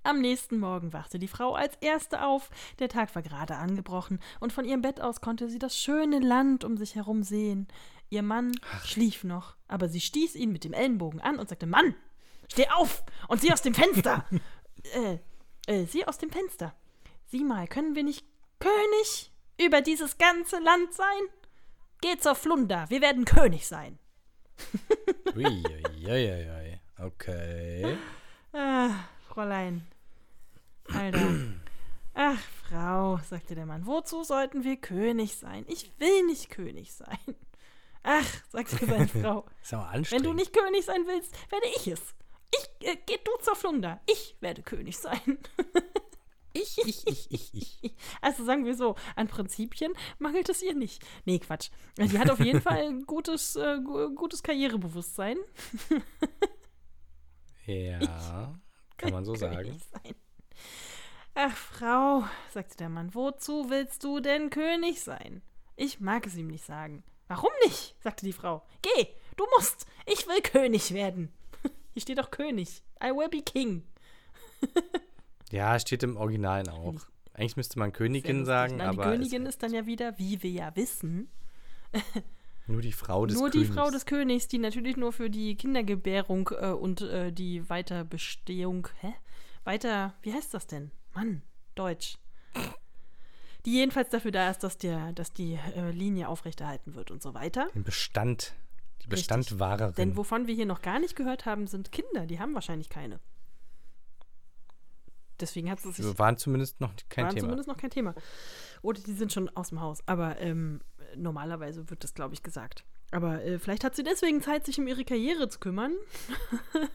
Am nächsten Morgen wachte die Frau als erste auf. Der Tag war gerade angebrochen und von ihrem Bett aus konnte sie das schöne Land um sich herum sehen. Ihr Mann schlief noch, aber sie stieß ihn mit dem Ellenbogen an und sagte: Mann, steh auf und sieh aus dem Fenster. äh, äh, sieh aus dem Fenster. Sieh mal, können wir nicht König über dieses ganze Land sein? Geh zur Flunder, wir werden König sein. Uiuiuiui. Okay. Ah, Fräulein. Alter. Ach, Frau, sagte der Mann, wozu sollten wir König sein? Ich will nicht König sein. Ach, sagte seine Frau, Ist wenn anstrengend. du nicht König sein willst, werde ich es. Ich, äh, geh du zur Flunder. Ich werde König sein. Ich, ich, ich, ich, ich. Also sagen wir so, an Prinzipien mangelt es ihr nicht. Nee, Quatsch. Die hat auf jeden Fall ein gutes, äh, gu- gutes Karrierebewusstsein. Ja, kann man so sagen. Sein. Ach, Frau, sagte der Mann, wozu willst du denn König sein? Ich mag es ihm nicht sagen. Warum nicht? sagte die Frau. Geh, du musst. Ich will König werden. Hier steht doch König. I will be king. Ja, steht im Originalen auch. Eigentlich müsste man Königin sagen, Nein, aber die Königin ist dann ja wieder, wie wir ja wissen, nur die Frau des nur Königs. die Frau des Königs, die natürlich nur für die Kindergebärung äh, und äh, die Weiterbestehung, hä? Weiter, wie heißt das denn? Mann, Deutsch. Die jedenfalls dafür da ist, dass, der, dass die äh, Linie aufrechterhalten wird und so weiter. Den Bestand. Die. Bestandwahrerin. Denn wovon wir hier noch gar nicht gehört haben, sind Kinder. Die haben wahrscheinlich keine. Deswegen hat es sich Wir waren zumindest noch kein waren Thema. zumindest noch kein Thema. Oder die sind schon aus dem Haus. Aber ähm, normalerweise wird das, glaube ich, gesagt. Aber äh, vielleicht hat sie deswegen Zeit, sich um ihre Karriere zu kümmern.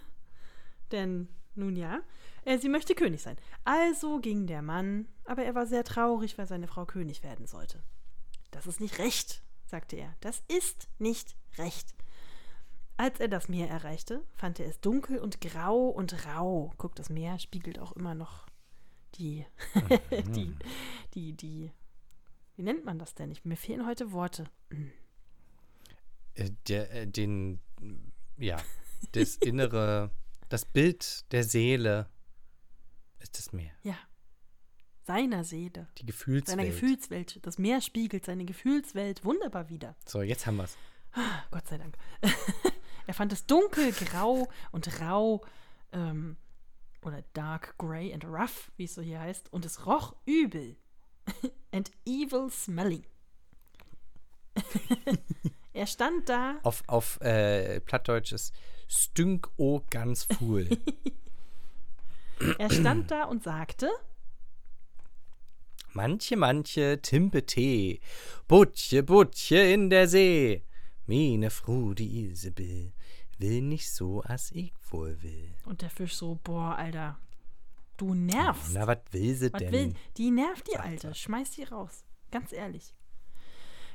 Denn, nun ja, äh, sie möchte König sein. Also ging der Mann, aber er war sehr traurig, weil seine Frau König werden sollte. Das ist nicht recht, sagte er. Das ist nicht recht. Als er das Meer erreichte, fand er es dunkel und grau und rau. Guck, das Meer spiegelt auch immer noch die, die, die, die, wie nennt man das denn? Ich, mir fehlen heute Worte. Äh, der, äh, den, ja, das innere, das Bild der Seele ist das Meer. Ja, seiner Seele, Die Gefühlswelt. seiner Gefühlswelt. Das Meer spiegelt seine Gefühlswelt wunderbar wider. So, jetzt haben wir's. Gott sei Dank. er fand es dunkel, grau und rau ähm, oder dark grey and rough, wie es so hier heißt, und es roch übel and evil smelling. er stand da, Auf, auf äh, Plattdeutsch ist Stünk o ganz fuhl. er stand da und sagte, manche, manche Timpe Tee, Butche, Butche in der See. Meine Fru, die Isabel, will nicht so, as ich wohl will. und der Fisch so, boah, Alter, du nervst. Na, was will sie Was denn? will, die nervt die Sagt Alte. er. Schmeiß sie raus. Ganz ehrlich.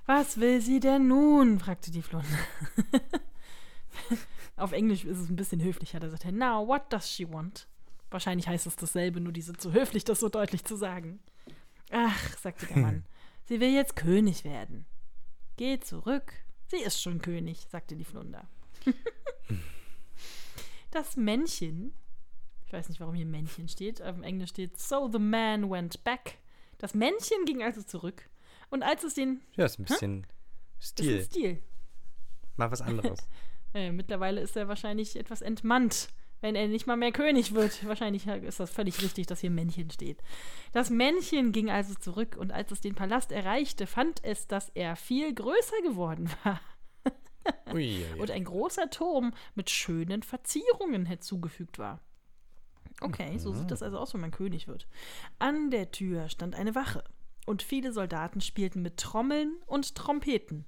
Was will sie denn nun? fragte die Flunder. Auf Englisch ist es ein bisschen höflicher. Da sagt er, now, what does she want? Wahrscheinlich heißt es dasselbe, nur die sind zu höflich, das so deutlich zu sagen. Ach, sagte der Mann, sie will jetzt König werden. Geh zurück. Sie ist schon König, sagte die Flunder. das Männchen ich weiß nicht, warum hier Männchen steht. Auf dem Englisch steht, so the man went back. Das Männchen ging also zurück. Und als es den. Ja, ist ein bisschen Ist ein Stil. Stil. Mal was anderes. Äh, mittlerweile ist er wahrscheinlich etwas entmannt, wenn er nicht mal mehr König wird. Wahrscheinlich ist das völlig richtig, dass hier Männchen steht. Das Männchen ging also zurück und als es den Palast erreichte, fand es, dass er viel größer geworden war. Ui, ui, und ein großer Turm mit schönen Verzierungen hinzugefügt war. Okay, so sieht das also aus, wenn man König wird. An der Tür stand eine Wache und viele Soldaten spielten mit Trommeln und Trompeten.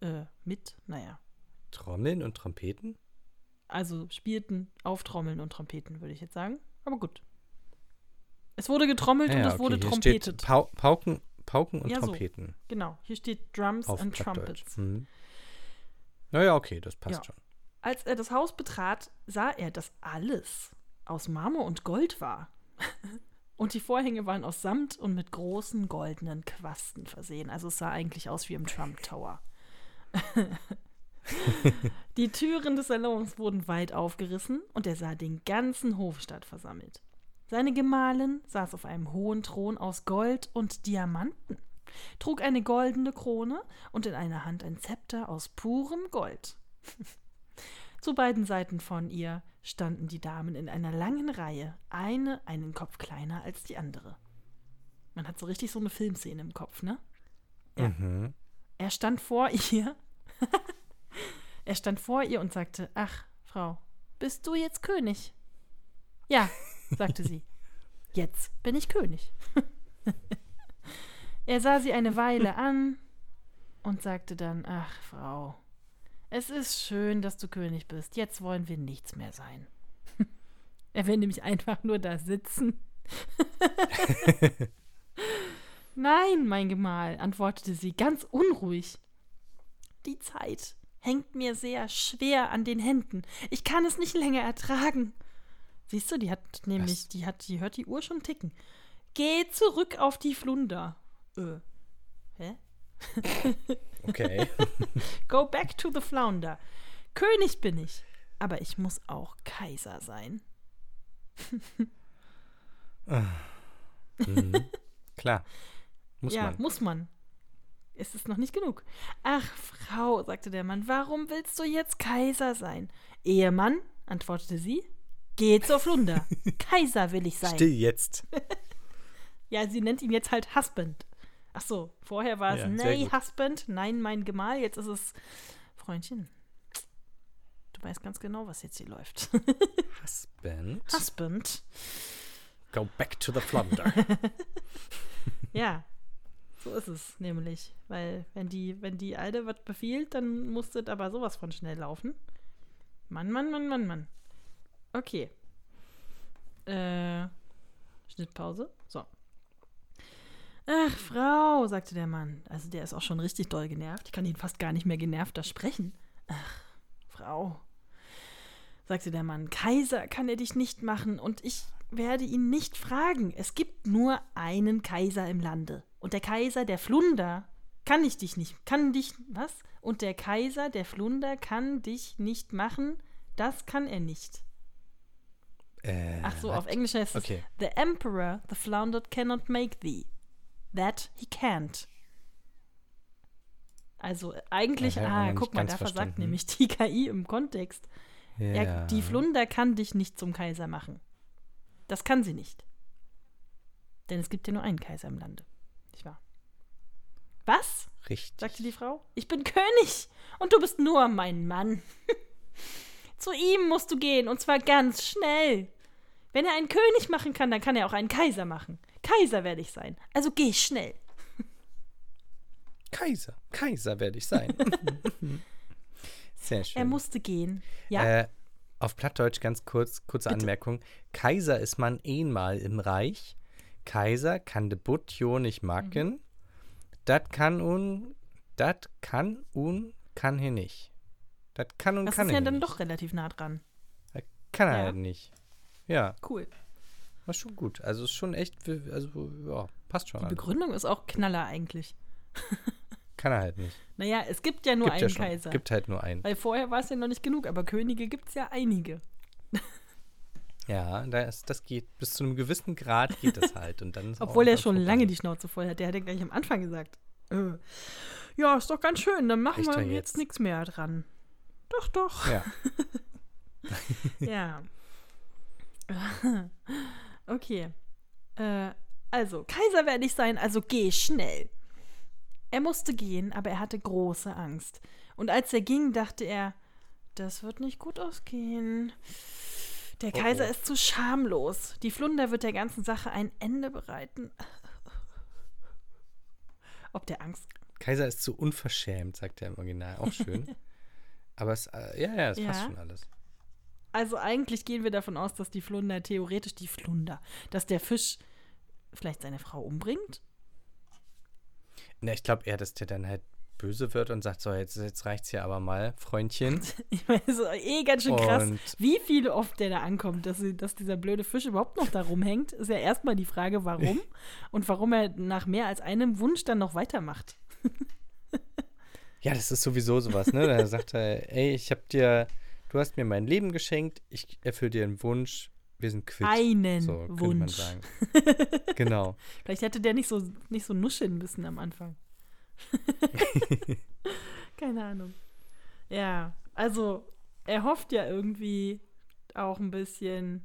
Äh, mit, naja. Trommeln und Trompeten? Also spielten auf Trommeln und Trompeten, würde ich jetzt sagen. Aber gut. Es wurde getrommelt und es wurde hier trompetet. Pau Pauken, Pauken und Ja, so. Trompeten Genau, hier steht Drums auf and. Trumpets. Hm. Naja, okay, das passt Ja. schon. Als er das Haus betrat, sah er, dass alles aus Marmor und Gold war. Und die Vorhänge waren aus Samt und mit großen goldenen Quasten versehen. Also es sah eigentlich aus wie im Trump Tower. die Türen des Salons wurden weit aufgerissen und er sah den ganzen Hofstaat versammelt. Seine Gemahlin saß auf einem hohen Thron aus Gold und Diamanten, trug eine goldene Krone und in einer Hand ein Zepter aus purem Gold. Zu beiden Seiten von ihr standen die Damen in einer langen Reihe, eine einen Kopf kleiner als die andere. Man hat so richtig so eine Filmszene im Kopf, ne? Ja. Mhm. Er stand vor ihr. Er stand vor ihr und sagte: Ach, Frau, bist du jetzt König? Ja, sagte sie. Jetzt bin ich König. er sah sie eine Weile an und sagte dann: Ach, Frau, es ist schön, dass du König bist. Jetzt wollen wir nichts mehr sein. er will nämlich einfach nur da sitzen. Nein, mein Gemahl, antwortete sie ganz unruhig. Die Zeit hängt mir sehr schwer an den Händen. Ich kann es nicht länger ertragen. Siehst du, die hat nämlich, Was? die hat, die hört die Uhr schon ticken. Geh zurück auf die Flunder. Äh. Hä? Okay. Go back to the flounder. König bin ich, aber ich muss auch Kaiser sein. mhm. Klar. Muss ja, man. muss man. Es ist noch nicht genug. Ach, Frau, sagte der Mann, warum willst du jetzt Kaiser sein? Ehemann, antwortete sie, geh zur Flunder. Kaiser will ich sein. Still jetzt. Ja, sie nennt ihn jetzt halt Husband. Ach so, vorher war es Ja, Nay. Husband, nein, mein Gemahl. Jetzt ist es Freundchen. Du weißt ganz genau, was jetzt hier läuft. Husband. Husband. Go back to the plunder. Ja, so ist es nämlich. Weil, wenn die, wenn die Alte was befiehlt, dann muss das aber sowas von schnell laufen. Mann, Mann, Mann, Mann, Mann. Okay. Äh, Schnittpause. So. Ach, Frau, sagte der Mann. Also der ist auch schon richtig doll genervt. Ich kann ihn fast gar nicht mehr genervter sprechen. Ach, Frau, sagte der Mann. Kaiser kann er dich nicht machen und ich werde ihn nicht fragen. Es gibt nur einen Kaiser im Lande. Und der Kaiser der Flunder kann ich dich nicht, kann dich, was? Und der Kaiser der Flunder kann dich nicht machen. Das kann er nicht. Äh, Ach so, was? auf Englisch heißt es Okay. The Emperor, the floundered cannot make thee. That he can't. Also eigentlich, ah, guck mal, da versagt verstanden. nämlich die KI im Kontext. Ja. Er, die Flunder kann dich nicht zum Kaiser machen. Das kann sie nicht. Denn es gibt ja nur einen Kaiser im Lande. Nicht wahr? Was? Richtig. sagte die Frau. Ich bin König und du bist nur mein Mann. Zu ihm musst du gehen und zwar ganz schnell. Wenn er einen König machen kann, dann kann er auch einen Kaiser machen. Kaiser werde ich sein. Also geh schnell. Kaiser. Kaiser werde ich sein. Sehr schön. Er musste gehen. Ja, Äh, auf Plattdeutsch ganz kurz, kurze Bitte. Anmerkung. Kaiser ist man einmal im Reich. Kaiser kann de Butt jo nicht machen. Mhm. Dat kann un, dat kann un, kann hier nicht. Dat kann und das kann ist ja dann nicht. doch relativ nah dran. Kann er Ja. halt nicht. Ja, Cool. war schon gut. Also ist schon echt, also ja, passt schon. Die alles. Begründung ist auch Knaller eigentlich. Kann er halt nicht. Naja, es gibt ja nur Gibt einen ja. Kaiser. Gibt halt nur einen. Weil vorher war es ja noch nicht genug, aber Könige gibt es ja einige. Ja, das, das geht. Bis zu einem gewissen Grad geht das halt. Und dann Obwohl er schon vorbei. lange die Schnauze voll hat. Der hat ja gleich am Anfang gesagt. Äh, ja, ist doch ganz schön, dann machen Reicht wir jetzt. nichts mehr dran. Doch, doch. Ja. Ja. okay. Äh, also, Kaiser werde ich sein, also geh schnell. Er musste gehen, aber er hatte große Angst. Und als er ging, dachte er, das wird nicht gut ausgehen. Der Oh, Kaiser oh. ist zu schamlos. Die Flunder wird der ganzen Sache ein Ende bereiten. Ob der Angst. Kaiser ist zu unverschämt, sagt er im Original. Auch schön. Aber es, äh, ja, ja, es passt Ja. schon alles. Also eigentlich gehen wir davon aus, dass die Flunder theoretisch die Flunder, dass der Fisch vielleicht seine Frau umbringt. Na, ich glaube eher, dass der dann halt böse wird und sagt, so, jetzt, jetzt reicht's hier aber mal, Freundchen. Ich meine, so eh ganz schön krass, Und- wie viel oft der da ankommt, dass, dass dieser blöde Fisch überhaupt noch da rumhängt. Ist ja erstmal die Frage, warum und warum er nach mehr als einem Wunsch dann noch weitermacht. Ja, das ist sowieso sowas, ne? Da sagt er, ey, ich hab dir, du hast mir mein Leben geschenkt, ich erfülle dir einen Wunsch, wir sind quitt. Einen so, Wunsch. sagen. genau. Vielleicht hätte der nicht so, nicht so nuscheln müssen am Anfang. Keine Ahnung. Ja, also er hofft ja irgendwie auch ein bisschen,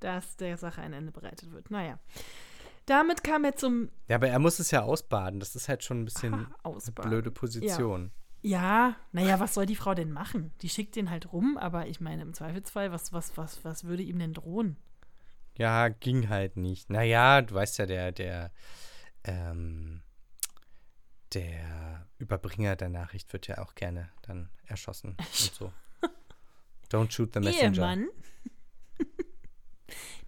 dass der Sache ein Ende bereitet wird. Naja. Damit kam er zum Ja, aber er muss es ja ausbaden. Das ist halt schon ein bisschen eine Ausbaden. blöde Position. Ja, naja, was soll die Frau denn machen? Die schickt den halt rum, aber ich meine, im Zweifelsfall, was, was, was, was würde ihm denn drohen? Ja, ging halt nicht. Naja, du weißt ja, der, der, ähm, der Überbringer der Nachricht wird ja auch gerne dann erschossen und so. Don't shoot the messenger. Ehemann.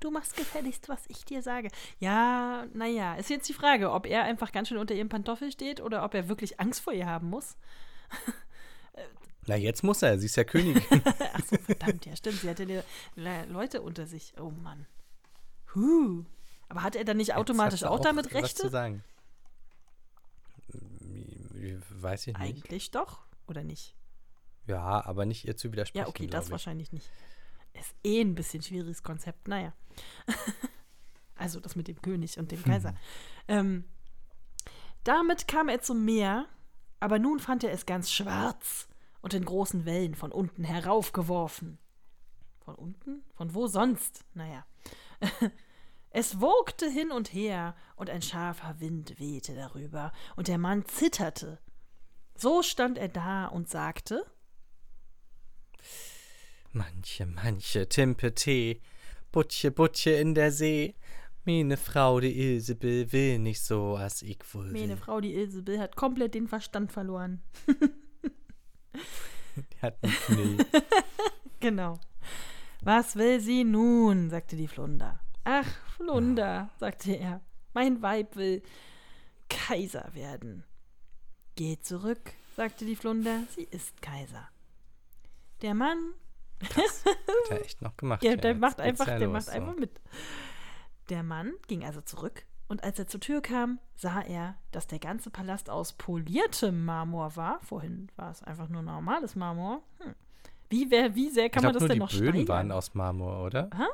Du machst gefälligst, was ich dir sage. Ja, naja, ist jetzt die Frage, ob er einfach ganz schön unter ihrem Pantoffel steht oder ob er wirklich Angst vor ihr haben muss. Na, jetzt muss er, sie ist ja Königin. Ach so, verdammt, ja, stimmt. Sie hatte Le Le Leute unter sich. Oh Mann. Huh. Aber hat er dann nicht automatisch auch, du damit Was Rechte? zu sagen. Hm, Weiß ich nicht. Eigentlich doch, oder nicht? Ja, aber nicht ihr zu widersprechen. Ja, okay, das ich. wahrscheinlich nicht. Ist eh ein bisschen schwieriges Konzept, naja. also das mit dem König und dem Kaiser. ähm, damit kam er zum Meer, aber nun fand er es ganz schwarz und in großen Wellen von unten heraufgeworfen. Von unten? Von wo sonst? Naja. Es wogte hin und her, und ein scharfer Wind wehte darüber, und der Mann zitterte. So stand er da und sagte Manche, manche Timpe Tee, Butche, Butche in der See. Meine Frau, die Ilsebill, will nicht so, als ich wohl will. Meine Frau, die Ilsebill, hat komplett den Verstand verloren. Die hat einen Knie. Genau. Was will sie nun? sagte die Flunder. Ach, Flunder, sagte er. Mein Weib will Kaiser werden. Geh zurück, sagte die Flunder. Sie ist Kaiser. Der Mann, Hat er echt noch gemacht. der, ja. der Jetzt macht einfach, ja der los, macht so. einfach mit. Der Mann ging also zurück und als er zur Tür kam, sah er, dass der ganze Palast aus poliertem Marmor war. Vorhin war es einfach nur normales Marmor. Hm. Wie, wer, wie sehr kann ich man glaub, das nur denn die noch Böden steigern? waren aus Marmor, oder? Hä?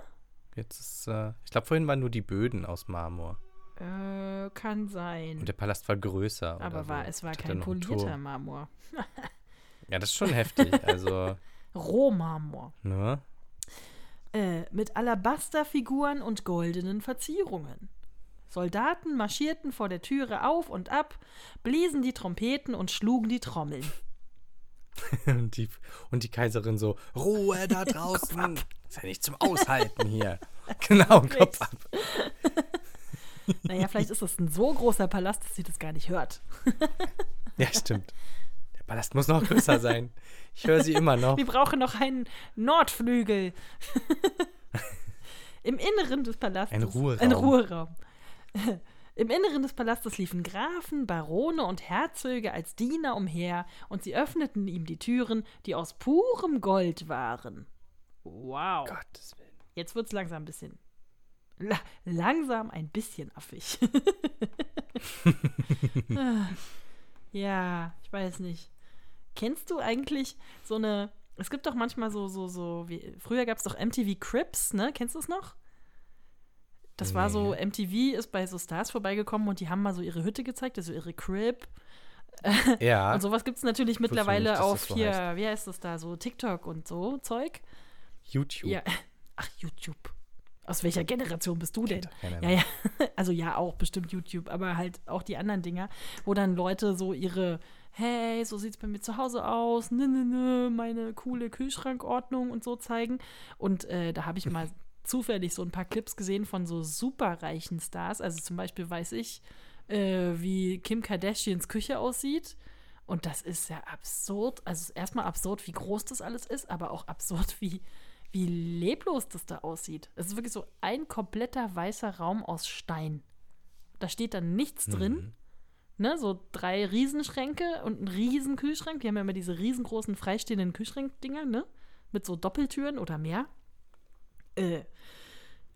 Jetzt ist, äh, ich glaube, vorhin waren nur die Böden aus Marmor. Äh, kann sein. Und der Palast war größer. Aber war, so. es war kein polierter. Marmor. Ja, das ist schon heftig. Also, Rohmarmor. ne? Äh, mit Alabasterfiguren und goldenen Verzierungen. Soldaten marschierten vor der Türe auf und ab, bliesen die Trompeten und schlugen die Trommeln. Und die, und die Kaiserin so, Ruhe da draußen. Ist ja nicht zum Aushalten hier. Genau, Kopf ab. Naja, vielleicht ist das ein so großer Palast, dass sie das gar nicht hört. Ja, stimmt. Der Palast muss noch größer sein. Ich höre sie immer noch. Wir brauchen noch einen Nordflügel. Im Inneren des Palastes. Ein Ruheraum. Ein Ruheraum. Im Inneren des Palastes liefen Grafen, Barone und Herzöge als Diener umher und sie öffneten ihm die Türen, die aus purem Gold waren. Wow. Gottes Willen. Jetzt wird es langsam ein bisschen. La langsam ein bisschen affig. Ja, ich weiß nicht. Kennst du eigentlich so eine. Es gibt doch manchmal so, so, so. Wie, früher gab es doch MTV Crips, ne? Kennst du es noch? Das war so, Nee. MTV ist bei so Stars vorbeigekommen und die haben mal so ihre Hütte gezeigt, also ihre Crib. Ja. Und sowas gibt es natürlich mittlerweile nicht, auf so hier, heißt. wie heißt das da, so TikTok und so Zeug. YouTube. Ja. Ach, YouTube. Aus welcher Generation bist du denn? Ja, ja. Also ja, auch bestimmt YouTube, aber halt auch die anderen Dinger, wo dann Leute so ihre, hey, so sieht's bei mir zu Hause aus, ne, ne, ne, meine coole Kühlschrankordnung und so zeigen. Und äh, da habe ich mal zufällig so ein paar Clips gesehen von so superreichen Stars. Also zum Beispiel weiß ich, äh, wie Kim Kardashians Küche aussieht. Und das ist ja absurd. Also es erstmal absurd, wie groß das alles ist, aber auch absurd, wie, wie leblos das da aussieht. Es ist wirklich so ein kompletter weißer Raum aus Stein. Da steht dann nichts drin. Ne, so drei Riesenschränke und ein riesen Kühlschrank. Die haben ja immer diese riesengroßen freistehenden Kühlschrankdinger, ne? Mit so Doppeltüren oder mehr. Äh,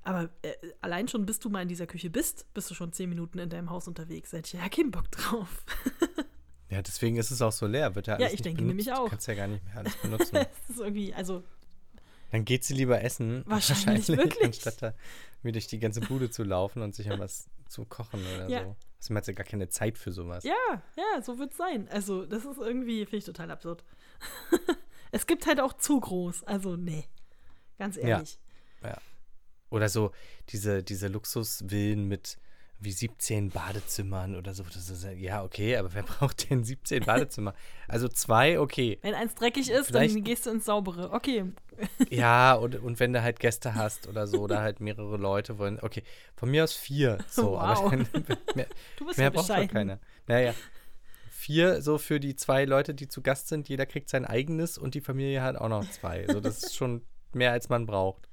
aber äh, allein schon, bis du mal in dieser Küche bist, bist du schon zehn Minuten in deinem Haus unterwegs. Da hätte ich ja keinen Bock drauf. Ja, deswegen ist es auch so leer. Wird ja, alles ich nicht denke benutzt. nämlich auch. Du kannst ja gar nicht mehr alles benutzen. Das ist irgendwie, also Dann geht sie lieber essen. Wahrscheinlich wirklich. Anstatt da mir durch die ganze Bude zu laufen und sich was zu kochen oder Ja. so. Also man hat ja gar keine Zeit für sowas. Ja, ja, so wird es sein. Also, das ist irgendwie, finde ich total absurd. es gibt halt auch zu groß. Also, nee. Ganz Ja. ehrlich. Oder so diese, diese Luxusvillen mit wie 17 Badezimmern oder so. Das ist, ja- okay, aber wer braucht denn 17 Badezimmer? Also zwei, okay. Wenn eins dreckig ist, Vielleicht- dann gehst du ins Saubere. Okay. Ja, und, und wenn du halt Gäste hast oder so, oder halt mehrere Leute wollen, okay, von mir aus vier. So, Wow. aber dann, mehr, Du bist mehr ja braucht doch keiner. Naja. Vier so für die zwei Leute, die zu Gast sind. Jeder kriegt sein eigenes und die Familie hat auch noch zwei. So, das ist schon mehr, als man braucht.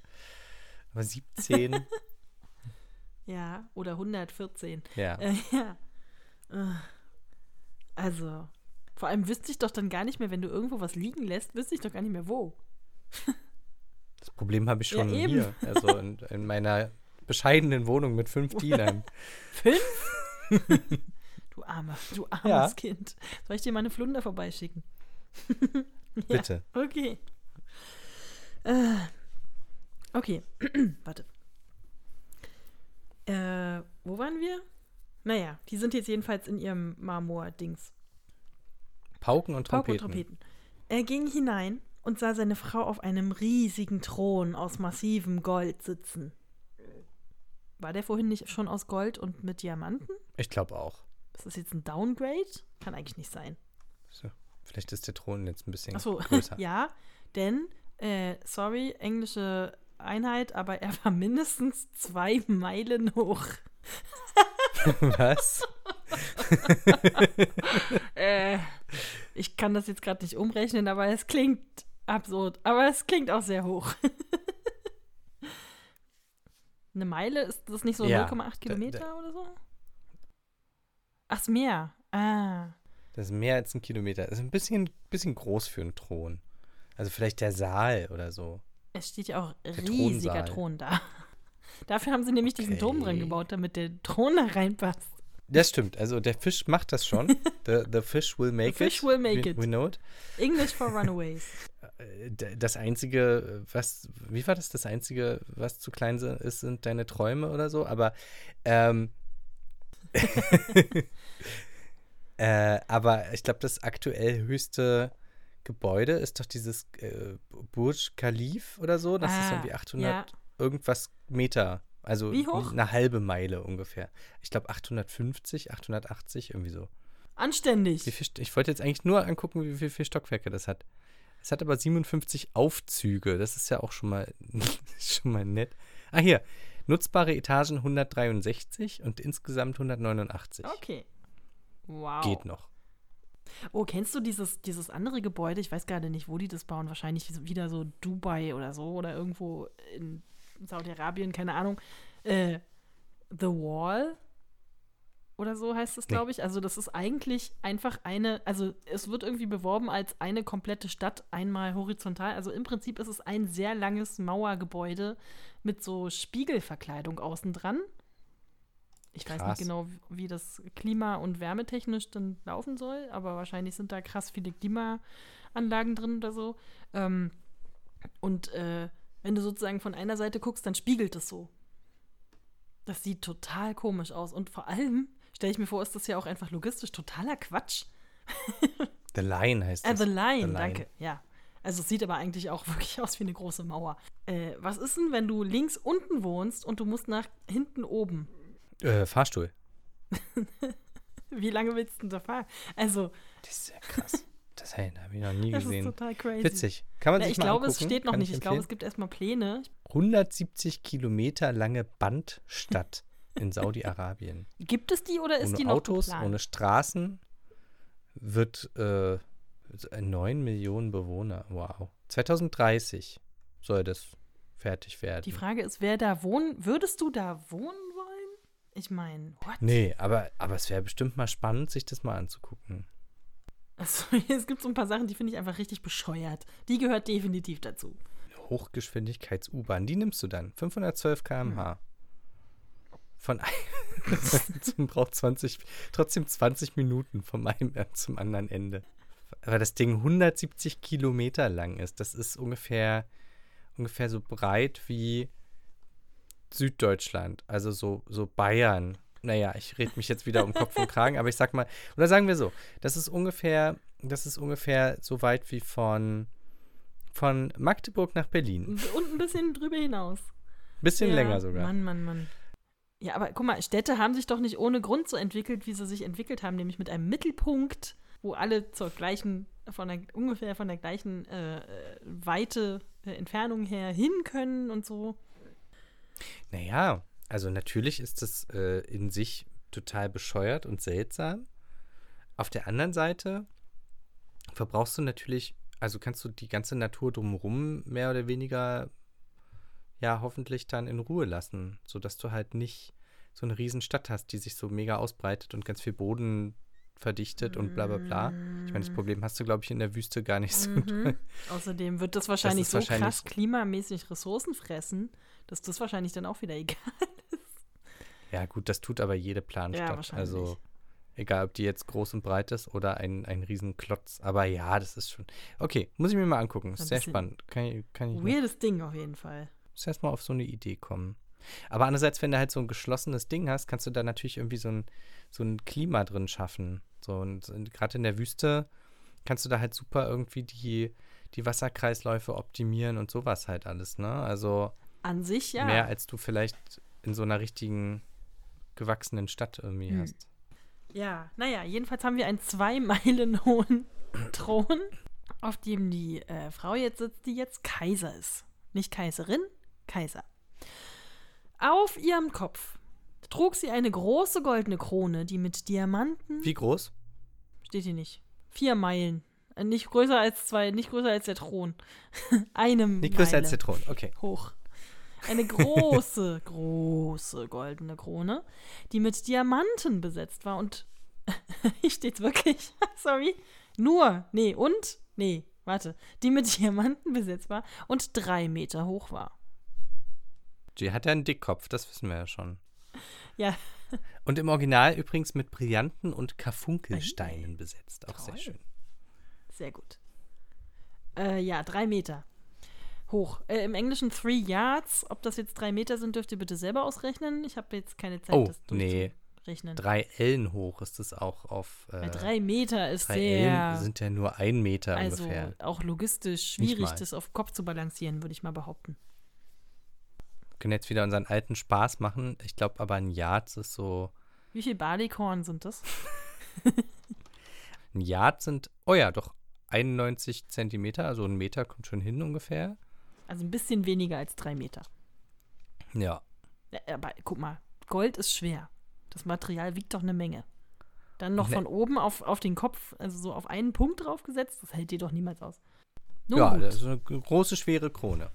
Aber 17, Ja, oder 114. ja. Äh, ja. Also, vor allem wüsste ich doch dann gar nicht mehr, wenn du irgendwo was liegen lässt, wüsste ich doch gar nicht mehr wo. Das Problem habe ich Ja, schon eben. hier. Also in, in meiner bescheidenen Wohnung mit fünf Dienern. Fünf? du armer, du armes Ja. Kind. Soll ich dir meine Flunder vorbeischicken? Ja. Bitte. Okay. Äh, okay, warte. Äh, wo waren wir? Naja, die sind jetzt jedenfalls in ihrem Marmor-Dings. Pauken und Pauken Trompeten. und Trompeten. Er ging hinein und sah seine Frau auf einem riesigen Thron aus massivem Gold sitzen. War der vorhin nicht schon aus Gold und mit Diamanten? Ich glaube auch. Ist das jetzt ein Downgrade? Kann eigentlich nicht sein. So. Vielleicht ist der Thron jetzt ein bisschen Achso, größer. ja, denn, äh, sorry, englische Einheit, aber er war mindestens zwei Meilen hoch. Was? Äh, ich kann das jetzt gerade nicht umrechnen, aber es klingt absurd. Aber es klingt auch sehr hoch. Eine Meile, ist das nicht so Ja, 0,8 da- Kilometer oder so? Ach, das Meer. Ah. Das ist mehr als ein Kilometer. Das ist ein bisschen, bisschen groß für einen Thron. Also vielleicht der Saal oder so. Es steht ja auch riesiger Thronsaal. Thron da. Dafür haben sie nämlich diesen Turm dran Okay. gebaut, damit der Thron da reinpasst. Das stimmt. Also der Fisch macht das schon. The, the fish will make fish it. will make we, it. We know it. English for Runaways. äh, das einzige, was, wie war das? Das einzige, was zu klein ist, sind deine Träume oder so. Aber, ähm, äh, aber ich glaube, das aktuell höchste Gebäude ist doch dieses äh, Burj Khalif oder so. Das ist Ah, irgendwie 800 ja. irgendwas Meter. Also Wie hoch? eine halbe Meile ungefähr. Ich glaube 850, 880, irgendwie so. Anständig. Viel, ich wollte jetzt eigentlich nur angucken, wie viel, viel Stockwerke das hat. Es hat aber 57 Aufzüge. Das ist ja auch schon mal, schon mal nett. Ah, hier. Nutzbare Etagen 163 und insgesamt 189. Okay. Wow. Geht noch. Oh, kennst du dieses, dieses andere Gebäude? Ich weiß gerade nicht, wo die das bauen. Wahrscheinlich wieder so Dubai oder so oder irgendwo in Saudi-Arabien, keine Ahnung. Äh, The Wall oder so heißt es, glaube ich. Also das ist eigentlich einfach eine, also es wird irgendwie beworben als eine komplette Stadt einmal horizontal. Also im Prinzip ist es ein sehr langes Mauergebäude mit so Spiegelverkleidung außen dran. Ich weiß Krass. nicht genau, wie das klima- und wärmetechnisch dann laufen soll, aber wahrscheinlich sind da krass viele Klimaanlagen drin oder so. Ähm, und äh, wenn du sozusagen von einer Seite guckst, dann spiegelt es so. Das sieht total komisch aus. Und vor allem, stelle ich mir vor, ist das ja auch einfach logistisch totaler Quatsch. The Line heißt Äh, das. the Line, The Line. danke. Ja. Also es sieht aber eigentlich auch wirklich aus wie eine große Mauer. Äh, was ist denn, wenn du links unten wohnst und du musst nach hinten oben? Äh, Fahrstuhl. Wie lange willst du denn da fahren? Also, Das ist ja krass. Das hey, habe ich noch nie das ist gesehen. total crazy. Witzig. Kann man Ja, sich ich mal glaube, es angucken. steht noch Kann nicht. Ich glaube, empfehlen. es gibt erstmal Pläne. 170 Kilometer lange Bandstadt in Saudi-Arabien. Gibt es die oder ist ohne die noch Autos, geplant? ohne Straßen wird äh, 9 Millionen Bewohner. Wow. 2030 soll das fertig werden. Die Frage ist, wer da wohnen, würdest du da wohnen? Ich meine, what? nee, aber, aber es wäre bestimmt mal spannend, sich das mal anzugucken. Also, es gibt so ein paar Sachen, die finde ich einfach richtig bescheuert. Die gehört definitiv dazu. Hochgeschwindigkeits-U-Bahn, die nimmst du dann. 512 km/h. Hm. Von einem braucht 20, trotzdem 20 Minuten vom einen Ende zum anderen Ende. Weil das Ding 170 Kilometer lang ist. Das ist ungefähr, ungefähr so breit wie Süddeutschland. Also so, so Bayern. Naja, ich rede mich jetzt wieder um Kopf und Kragen, aber ich sag mal, oder sagen wir so, das ist ungefähr, das ist ungefähr so weit wie von, von Magdeburg nach Berlin. Und ein bisschen drüber hinaus. Bisschen Ja, länger sogar. Mann, Mann, Mann. Ja, aber guck mal, Städte haben sich doch nicht ohne Grund so entwickelt, wie sie sich entwickelt haben, nämlich mit einem Mittelpunkt, wo alle zur gleichen, von der, ungefähr von der gleichen äh, äh, Weite, äh, Entfernung her hin können und so. Naja, also natürlich ist das äh, in sich total bescheuert und seltsam. Auf der anderen Seite verbrauchst du natürlich, also kannst du die ganze Natur drumherum mehr oder weniger ja hoffentlich dann in Ruhe lassen, sodass du halt nicht so eine riesen Stadt hast, die sich so mega ausbreitet und ganz viel Boden verdichtet und bla bla bla. Ich meine, das Problem hast du, glaube ich, in der Wüste gar nicht so. Mhm. Außerdem wird das wahrscheinlich ist so wahrscheinlich- krass klimamäßig Ressourcen fressen, dass das wahrscheinlich dann auch wieder egal Ja, gut, das tut aber jede Planstadt. wahrscheinlich. also egal, ob die jetzt groß und breit ist oder ein, ein Riesenklotz. Aber ja, das ist schon. Okay, muss ich mir mal angucken. Ist sehr spannend. Kann kann ich noch- Weirdes Ding auf jeden Fall. muss erst mal auf so eine Idee kommen. Aber andererseits, wenn du halt so ein geschlossenes Ding hast, kannst du da natürlich irgendwie so ein, so ein Klima drin schaffen. So und, und gerade in der Wüste kannst du da halt super irgendwie die, die Wasserkreisläufe optimieren und sowas halt alles, ne? Also An sich ja. mehr als du vielleicht in so einer richtigen gewachsenen Stadt irgendwie Hm. hast. Ja, naja, jedenfalls haben wir einen zwei Meilen hohen Thron, auf dem die äh, Frau jetzt sitzt, die jetzt Kaiser ist. Nicht Kaiserin, Kaiser. Auf ihrem Kopf trug sie eine große goldene Krone, die mit Diamanten. Wie groß? Steht hier nicht. Vier Meilen. Äh, Nicht größer als zwei, nicht größer als der Thron. Eine Nicht größer Meile als der Thron. Okay. hoch. Eine große, große goldene Krone, die mit Diamanten besetzt war und hier steht's wirklich, sorry, nur, nee, und, nee, warte, die mit Diamanten besetzt war und drei Meter hoch war. Die hat ja einen Dickkopf, das wissen wir ja schon. Ja, Und im Original übrigens mit Brillanten und Karfunkelsteinen besetzt. Auch sehr Toll. schön. sehr gut. Äh, ja, drei Meter hoch. Äh, Im Englischen three yards. Ob das jetzt drei Meter sind, dürft ihr bitte selber ausrechnen. Ich habe jetzt keine Zeit, Oh, das nee. durchzurechnen. Drei Ellen hoch ist es auch auf. Äh, Weil drei Meter ist drei sehr. Ellen sind ja nur ein Meter also ungefähr. auch logistisch schwierig, das auf Kopf zu balancieren, würde ich mal behaupten. Wir können jetzt wieder unseren alten Spaß machen. Ich glaube aber ein Yard ist so. Wie viel Barleycorn sind das? Ein Yard sind. Oh ja, doch 91 Zentimeter, also ein Meter kommt schon hin ungefähr. Also ein bisschen weniger als drei Meter. Ja. Ja, Aber guck mal, Gold ist schwer. Das Material wiegt doch eine Menge. Dann noch Ne. von oben auf, auf den Kopf, also so auf einen Punkt draufgesetzt, das hält dir doch niemals aus. Nun ja, gut. das ist eine große, schwere Krone.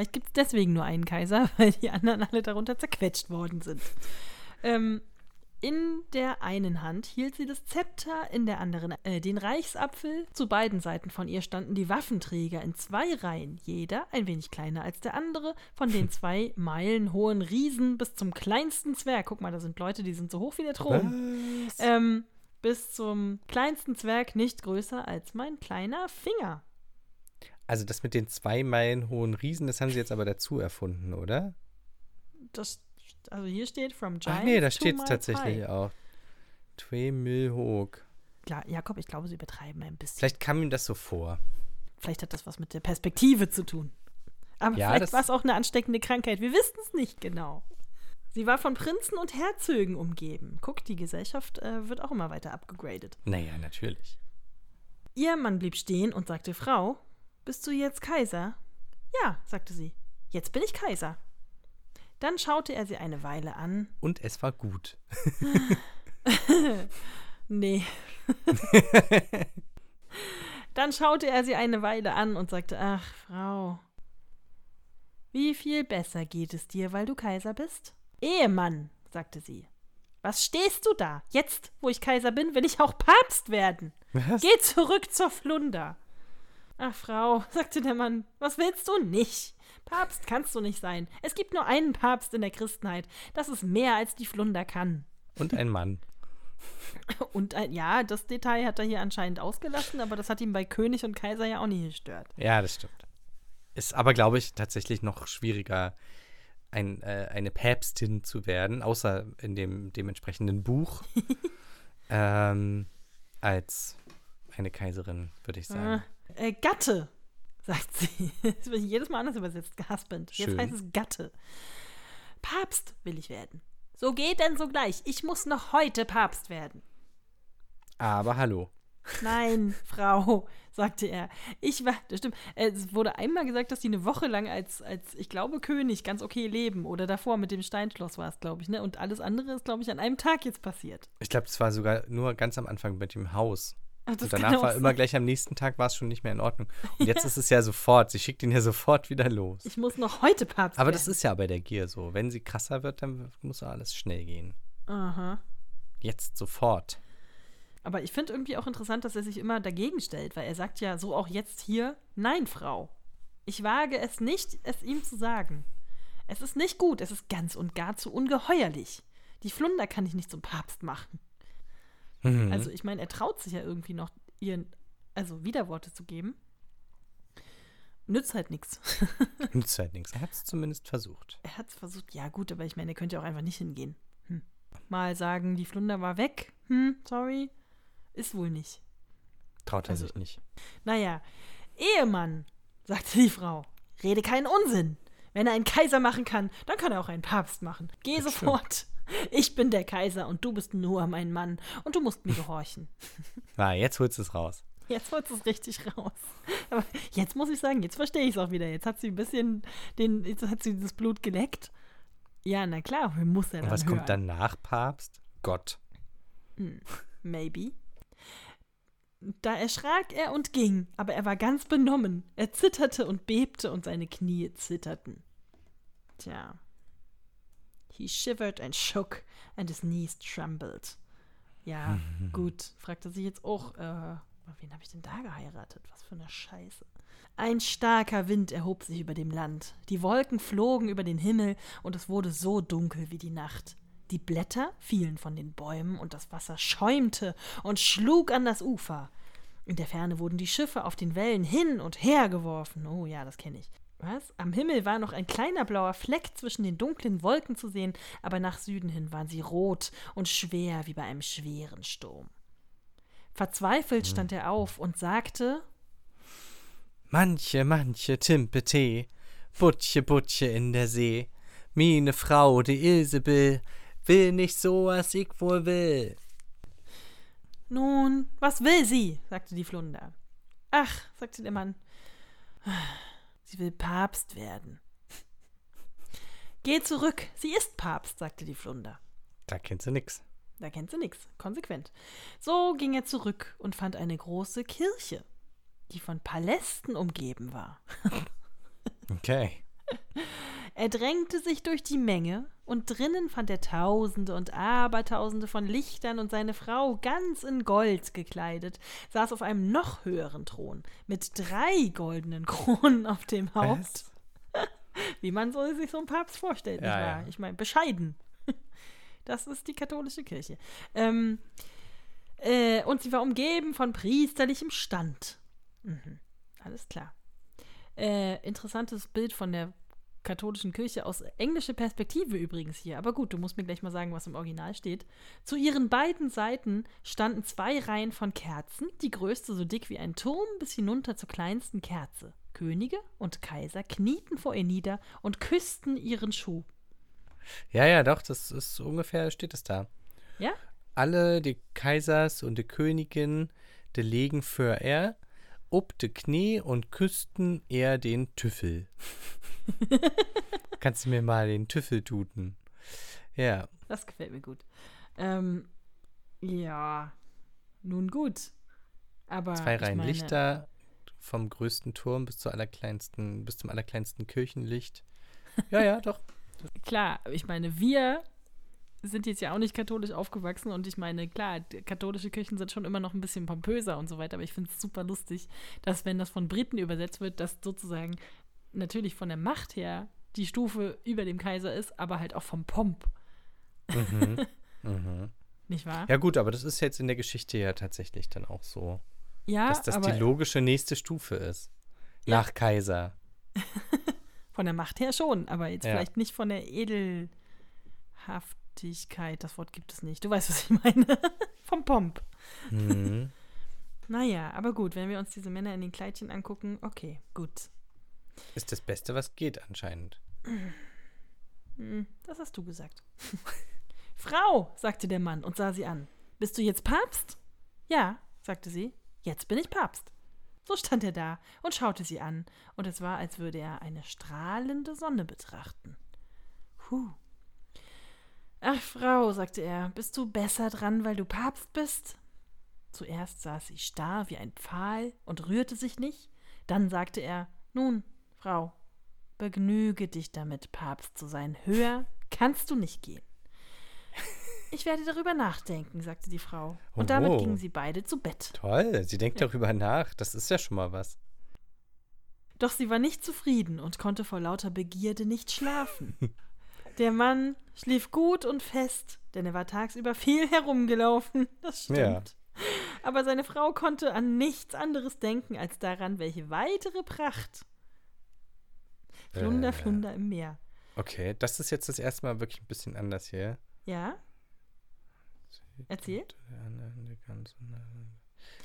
Vielleicht gibt es deswegen nur einen Kaiser, weil die anderen alle darunter zerquetscht worden sind. Ähm, in der einen Hand hielt sie das Zepter, in der anderen äh, den Reichsapfel. Zu beiden Seiten von ihr standen die Waffenträger in zwei Reihen, jeder ein wenig kleiner als der andere, von den zwei Meilen hohen Riesen bis zum kleinsten Zwerg. Guck mal, da sind Leute, die sind so hoch wie der Thron. Ähm, bis zum kleinsten Zwerg nicht größer als mein kleiner Finger. Also das mit den zwei Meilen hohen Riesen, das haben sie jetzt aber dazu erfunden, oder? Das, also hier steht from Giant Ach nee, da steht es tatsächlich pie. auch. Zwei Mil hoch. Klar, Jakob, ich glaube, sie übertreiben ein bisschen. Vielleicht kam ihm das so vor. Vielleicht hat das was mit der Perspektive zu tun. Aber Ja, vielleicht war es auch eine ansteckende Krankheit. Wir wissen es nicht genau. Sie war von Prinzen und Herzögen umgeben. Guck, die Gesellschaft äh, wird auch immer weiter abgegradet. Naja, natürlich. Ihr Mann blieb stehen und sagte, Frau, bist du jetzt Kaiser? Ja, sagte sie. Jetzt bin ich Kaiser. Dann schaute er sie eine Weile an. Und es war gut. Nee. Dann schaute er sie eine Weile an und sagte, ach, Frau, wie viel besser geht es dir, weil du Kaiser bist? Ehemann, sagte sie. Was stehst du da? Jetzt, wo ich Kaiser bin, will ich auch Papst werden. Was? Geh zurück zur Flunder. Ach, Frau, sagte der Mann, was willst du nicht? Papst kannst du nicht sein. Es gibt nur einen Papst in der Christenheit. Das ist mehr, als die Flunder kann. Und ein Mann. Und ein, ja, das Detail hat er hier anscheinend ausgelassen, aber das hat ihm bei König und Kaiser ja auch nicht gestört. Ja, das stimmt. Ist aber, glaube ich, tatsächlich noch schwieriger, ein, äh, eine Päpstin zu werden, außer in dem dementsprechenden Buch, ähm, als eine Kaiserin, würde ich sagen. Äh, äh, Gatte, sagt sie. Das wird jedes Mal anders übersetzt. Husband. Jetzt Schön. heißt es Gatte. Papst will ich werden. So geht denn sogleich. Ich muss noch heute Papst werden. Aber hallo. Nein, Frau, sagte er. Ich war, das stimmt. Es wurde einmal gesagt, dass die eine Woche lang als, als ich glaube, König ganz okay leben. Oder davor mit dem Steinschloss war es, glaube ich, ne? Und alles andere ist, glaube ich, an einem Tag jetzt passiert. Ich glaube, das war sogar nur ganz am Anfang mit dem Haus. Ach, Und danach war immer gleich am nächsten Tag war es schon nicht mehr in Ordnung. Und jetzt ist es ja sofort. Sie schickt ihn ja sofort wieder los. Ich muss noch heute Papst Aber werden. das ist ja bei der Gier so. Wenn sie krasser wird, dann muss alles schnell gehen. Aha. Jetzt sofort. Aber ich finde irgendwie auch interessant, dass er sich immer dagegen stellt, weil er sagt ja so auch jetzt hier, nein, Frau. Ich wage es nicht, es ihm zu sagen. Es ist nicht gut, es ist ganz und gar zu ungeheuerlich. Die Flunder kann ich nicht zum Papst machen. Mhm. Also ich meine, er traut sich ja irgendwie noch, ihren, also Widerworte zu geben. Nützt halt nichts. Nützt halt nichts. Er hat es zumindest versucht. Er hat es versucht, ja gut, aber ich meine, er könnte ja auch einfach nicht hingehen. Hm. Mal sagen, die Flunder war weg. Hm, sorry. Ist wohl nicht. Traut er Also- sich nicht. Naja, Ehemann, sagte die Frau, rede keinen Unsinn. Wenn er einen Kaiser machen kann, dann kann er auch einen Papst machen. Geh Das sofort. Ich bin der Kaiser und du bist nur mein Mann und du musst mir gehorchen. Na, jetzt holst du es raus. Jetzt holst du es richtig raus. Aber jetzt muss ich sagen, jetzt verstehe ich es auch wieder. Jetzt hat sie ein bisschen den, jetzt hat sie das Blut geleckt. Ja, na klar, muss er Und dann was hören. kommt dann nach Papst? Gott. Maybe. Da erschrak er und ging, aber er war ganz benommen. Er zitterte und bebte und seine Knie zitterten. Tja. He shivered and shook and his knees trembled. Ja, gut, fragte sich jetzt auch, äh, wen habe ich denn da geheiratet? Was für eine Scheiße. Ein starker Wind erhob sich über dem Land. Die Wolken flogen über den Himmel und es wurde so dunkel wie die Nacht. Die Blätter fielen von den Bäumen und das Wasser schäumte und schlug an das Ufer. In der Ferne wurden die Schiffe auf den Wellen hin und her geworfen. Oh ja, das kenne ich. Was? Am Himmel war noch ein kleiner blauer Fleck zwischen den dunklen Wolken zu sehen, aber nach Süden hin waren sie rot und schwer wie bei einem schweren Sturm. Verzweifelt Hm. stand er auf und sagte: Manche, manche Timpetee, Butche, Butche in der See. Mine Frau, die Ilsebill, will nicht so, was ich wohl will. Nun, was will sie? sagte die Flunder. Ach, sagte der Mann, sie will Papst werden. Geh zurück, sie ist Papst, sagte die Flunder. Da kennt sie nix. Da kennt sie nix, konsequent. So ging er zurück und fand eine große Kirche, die von Palästen umgeben war. Okay. Er drängte sich durch die Menge, und drinnen fand er Tausende und Abertausende von Lichtern, und seine Frau, ganz in Gold gekleidet, saß auf einem noch höheren Thron, mit drei goldenen Kronen auf dem Haupt. Wie man so sich so einen Papst vorstellt, Ja, ja. Ich meine, bescheiden. Das ist die katholische Kirche. Ähm, äh, und sie war umgeben von priesterlichem Stand. Mhm. Alles klar. Äh, interessantes Bild von der katholischen Kirche aus englischer Perspektive übrigens hier. Aber gut, du musst mir gleich mal sagen, was im Original steht. Zu ihren beiden Seiten standen zwei Reihen von Kerzen, die größte so dick wie ein Turm bis hinunter zur kleinsten Kerze. Könige und Kaiser knieten vor ihr nieder und küssten ihren Schuh. Ja, ja, doch, das ist ungefähr, steht es da. Ja? Alle die Kaisers und die Königin, die legen für er, ob de Knie und küssten er den Tüffel. Kannst du mir mal den Tüffel tuten? Ja, Das gefällt mir gut. Ähm, ja, nun gut. Aber zwei Reihen meine, Lichter vom größten Turm bis zur allerkleinsten, bis zum allerkleinsten Kirchenlicht. Ja, ja, doch. Klar, ich meine, wir sind jetzt ja auch nicht katholisch aufgewachsen und ich meine, klar, katholische Kirchen sind schon immer noch ein bisschen pompöser und so weiter, aber ich finde es super lustig, dass wenn das von Briten übersetzt wird, dass sozusagen natürlich von der Macht her die Stufe über dem Kaiser ist, aber halt auch vom Pomp, Mhm. mhm. nicht wahr? Ja, gut, aber das ist jetzt in der Geschichte ja tatsächlich dann auch so, Ja, dass das aber die logische nächste Stufe ist. Ja. Nach Kaiser. von der Macht her schon, aber jetzt Ja. vielleicht nicht von der Edelhaftigkeit, das Wort gibt es nicht. Du weißt, was ich meine. vom Pomp. Mhm. Naja, aber gut, wenn wir uns diese Männer in den Kleidchen angucken, okay, gut. Ist das Beste, was geht anscheinend. Hm, das hast du gesagt. Frau, sagte der Mann und sah sie an. Bist du jetzt Papst? Ja, sagte sie. Jetzt bin ich Papst. So stand er da und schaute sie an, und es war, als würde er eine strahlende Sonne betrachten. Huh. Ach, Frau, sagte er, bist du besser dran, weil du Papst bist? Zuerst saß sie starr wie ein Pfahl und rührte sich nicht. Dann sagte er, nun, Frau, begnüge dich damit, Papst zu sein. Höher kannst du nicht gehen. Ich werde darüber nachdenken, sagte die Frau. Und damit Oh. gingen sie beide zu Bett. Toll, sie denkt darüber nach. Das ist ja schon mal was. Doch sie war nicht zufrieden und konnte vor lauter Begierde nicht schlafen. Der Mann schlief gut und fest, denn er war tagsüber viel herumgelaufen. Das stimmt. Aber seine Frau konnte an nichts anderes denken als daran, welche weitere Pracht. Flunder, Äh. Flunder im Meer. Okay, das ist jetzt das erste Mal wirklich ein bisschen anders hier. Ja? Erzähl.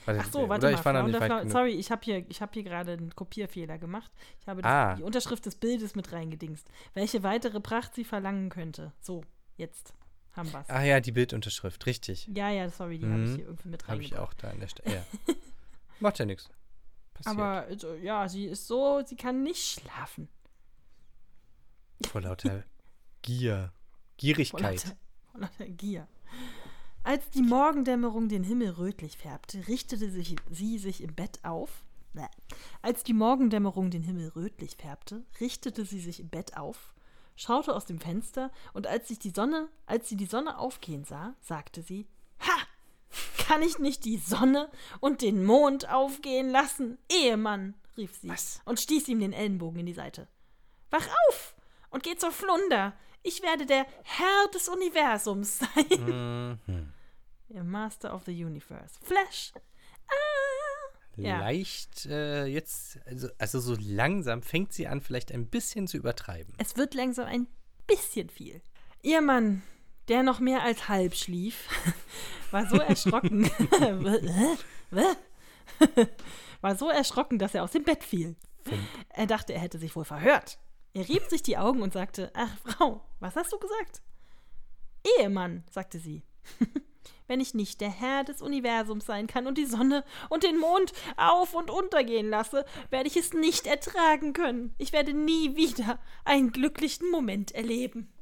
Warte, Ach so, warte mal. ich war noch Flau nicht genug. Sorry, ich habe hier, ich hab hier gerade einen Kopierfehler gemacht. Ich habe Ah. die Unterschrift des Bildes mit reingedingst. Welche weitere Pracht sie verlangen könnte. So, jetzt haben wir's. Ah ja, die Bildunterschrift, richtig. Ja, ja, sorry, die habe ich Mhm. hier irgendwie mit Habe ich auch da an der Stelle. Ja. Macht ja nichts. Passiert. Aber also, ja, sie ist so, sie kann nicht schlafen. Vor lauter Gier. Vor Gierigkeit. lauter, vor lauter Gier. Als die Morgendämmerung den Himmel rötlich färbte, richtete sich, sie sich im Bett auf. Bäh. Als die Morgendämmerung den Himmel rötlich färbte, richtete sie sich im Bett auf, schaute aus dem Fenster und als sich die Sonne, als sie die Sonne aufgehen sah, sagte sie: Ha! Kann ich nicht die Sonne und den Mond aufgehen lassen? Ehemann, rief sie Was? und stieß ihm den Ellenbogen in die Seite. Wach auf und geh zur Flunder. Ich werde der Herr des Universums sein. Mhm. Der Master of the Universe. Flash. Ah. Ja. leicht äh, jetzt, also, also so langsam fängt sie an, vielleicht ein bisschen zu übertreiben. Es wird langsam ein bisschen viel. Ihr Mann, der noch mehr als halb schlief, war so erschrocken. war so erschrocken, dass er aus dem Bett fiel. Er dachte, er hätte sich wohl verhört. Er rieb sich die Augen und sagte: Ach, Frau, was hast du gesagt? Ehemann, sagte sie. Wenn ich nicht der Herr des Universums sein kann und die Sonne und den Mond auf und untergehen lasse, werde ich es nicht ertragen können. Ich werde nie wieder einen glücklichen Moment erleben.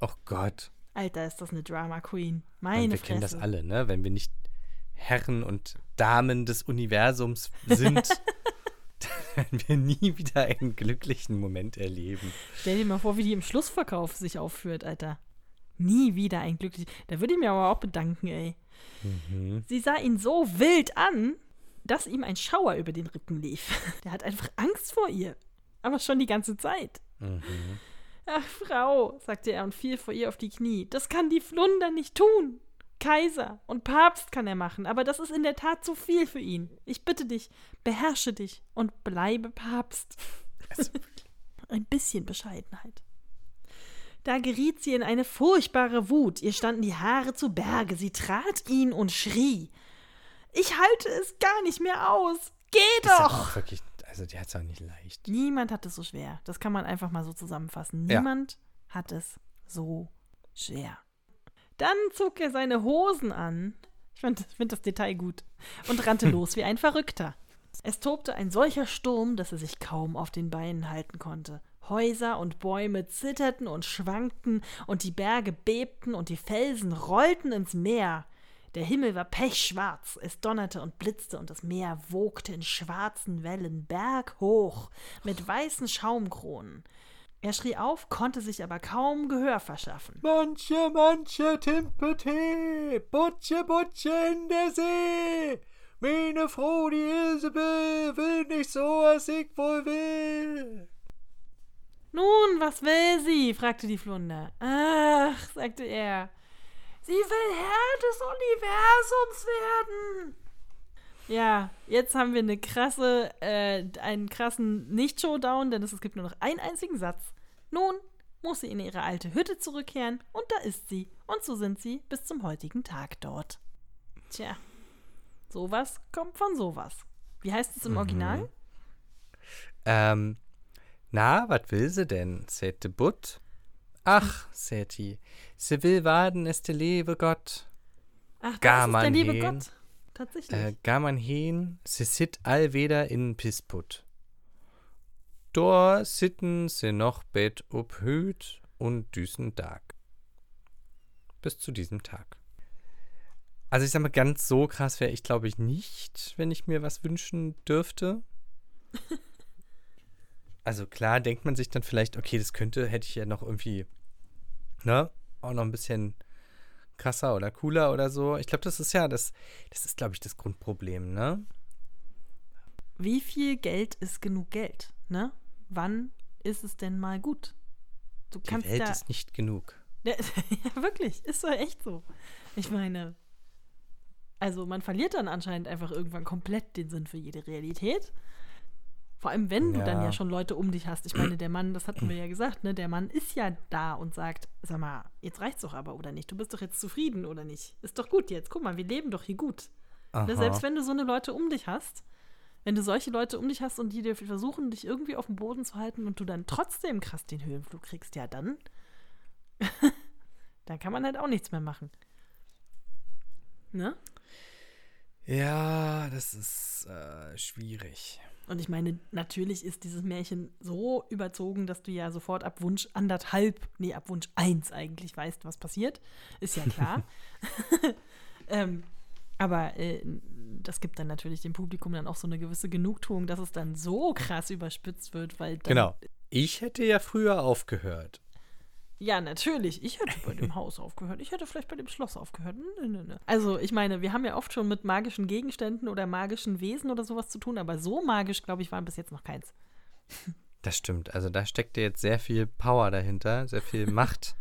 Oh Gott. Alter, ist das eine Drama Queen. Und Meine wir Fresse. kennen das alle, ne? Wenn wir nicht Herren und Damen des Universums sind, dann werden wir nie wieder einen glücklichen Moment erleben. Stell dir mal vor, wie die im Schlussverkauf sich aufführt, Alter. Nie wieder ein glücklich. Da würde ich mir aber auch bedanken, ey. Mhm. Sie sah ihn so wild an, dass ihm ein Schauer über den Rücken lief. Der hat einfach Angst vor ihr. Aber schon die ganze Zeit. Mhm. Ach, Frau, sagte er und fiel vor ihr auf die Knie. Das kann die Flunder nicht tun. Kaiser und Papst kann er machen, aber das ist in der Tat zu viel für ihn. Ich bitte dich, beherrsche dich und bleibe Papst. Also, Ein bisschen Bescheidenheit. Da geriet sie in eine furchtbare Wut. Ihr standen die Haare zu Berge. Sie trat ihn und schrie. Ich halte es gar nicht mehr aus. Geh doch! wirklich, also die hat es auch nicht leicht. Niemand hat es so schwer. Das kann man einfach mal so zusammenfassen. Ja. Niemand hat es so schwer. Dann zog er seine Hosen an. Ich finde find das Detail gut. Und rannte los wie ein Verrückter. Es tobte ein solcher Sturm, dass er sich kaum auf den Beinen halten konnte. Häuser und Bäume zitterten und schwankten, und die Berge bebten und die Felsen rollten ins Meer. Der Himmel war pechschwarz, es donnerte und blitzte, und das Meer wogte in schwarzen Wellen berghoch mit weißen Schaumkronen. Er schrie auf, konnte sich aber kaum Gehör verschaffen. Manche, manche Timpete, Butsche, Butsche in der See. Meine Frau, die Isabel, will nicht so, was ich wohl will. Nun, was will sie? fragte die Flunder. Ach, sagte er, sie will Herr des Universums werden. Ja, jetzt haben wir eine krasse, äh, einen krassen Nicht-Showdown, denn es gibt nur noch einen einzigen Satz. Nun muss sie in ihre alte Hütte zurückkehren und da ist sie. Und so sind sie bis zum heutigen Tag dort. Tja, sowas kommt von sowas. Wie heißt es im Original? Ähm, na, was will sie denn, säte Butt? Ach, säti, sie will waden, es de lebe Gott. Ach, das Gar ist man der liebe hin. Gott. Tatsächlich. Äh, gar man hin, se sit allweder in Pisput. Dor sitten se noch bet ob Hüt und düsen Tag. Bis zu diesem Tag. Also ich sag mal, ganz so krass wäre ich, glaube ich, nicht, wenn ich mir was wünschen dürfte. also klar denkt man sich dann vielleicht, okay, das könnte, hätte ich ja noch irgendwie, ne, auch noch ein bisschen krasser oder cooler oder so. Ich glaube, das ist ja, das, das ist, glaube ich, das Grundproblem, ne? Wie viel Geld ist genug Geld? Ne? Wann ist es denn mal gut? Du Die kannst Welt ja, ist nicht genug. ja. Ja, wirklich, ist doch echt so. Ich meine, also man verliert dann anscheinend einfach irgendwann komplett den Sinn für jede Realität. Vor allem, wenn du dann Ja. ja schon Leute um dich hast. Ich meine, der Mann, das hatten wir ja gesagt, ne? Der Mann ist ja da und sagt, sag mal, jetzt reicht's doch aber, oder nicht? Du bist doch jetzt zufrieden, oder nicht? Ist doch gut jetzt. Guck mal, wir leben doch hier gut. Ne, selbst wenn du so eine Leute um dich hast, wenn du solche Leute um dich hast und die dir versuchen, dich irgendwie auf dem Boden zu halten und du dann trotzdem krass den Höhenflug kriegst, ja dann, dann kann man halt auch nichts mehr machen. Ne? Ja, das ist äh, schwierig. Und ich meine, natürlich ist dieses Märchen so überzogen, dass du ja sofort ab Wunsch anderthalb, nee, ab Wunsch eins eigentlich weißt, was passiert. Ist ja klar. ähm, aber äh, das gibt dann natürlich dem Publikum dann auch so eine gewisse Genugtuung, dass es dann so krass überspitzt wird, weil Genau. Ich hätte ja früher aufgehört. Ja, natürlich. Ich hätte bei dem Haus aufgehört. Ich hätte vielleicht bei dem Schloss aufgehört. Nö, nö, nö. Also, ich meine, wir haben ja oft schon mit magischen Gegenständen oder magischen Wesen oder sowas zu tun, aber so magisch, glaube ich, war bis jetzt noch keins. Das stimmt. Also da steckt ja jetzt sehr viel Power dahinter, sehr viel Macht.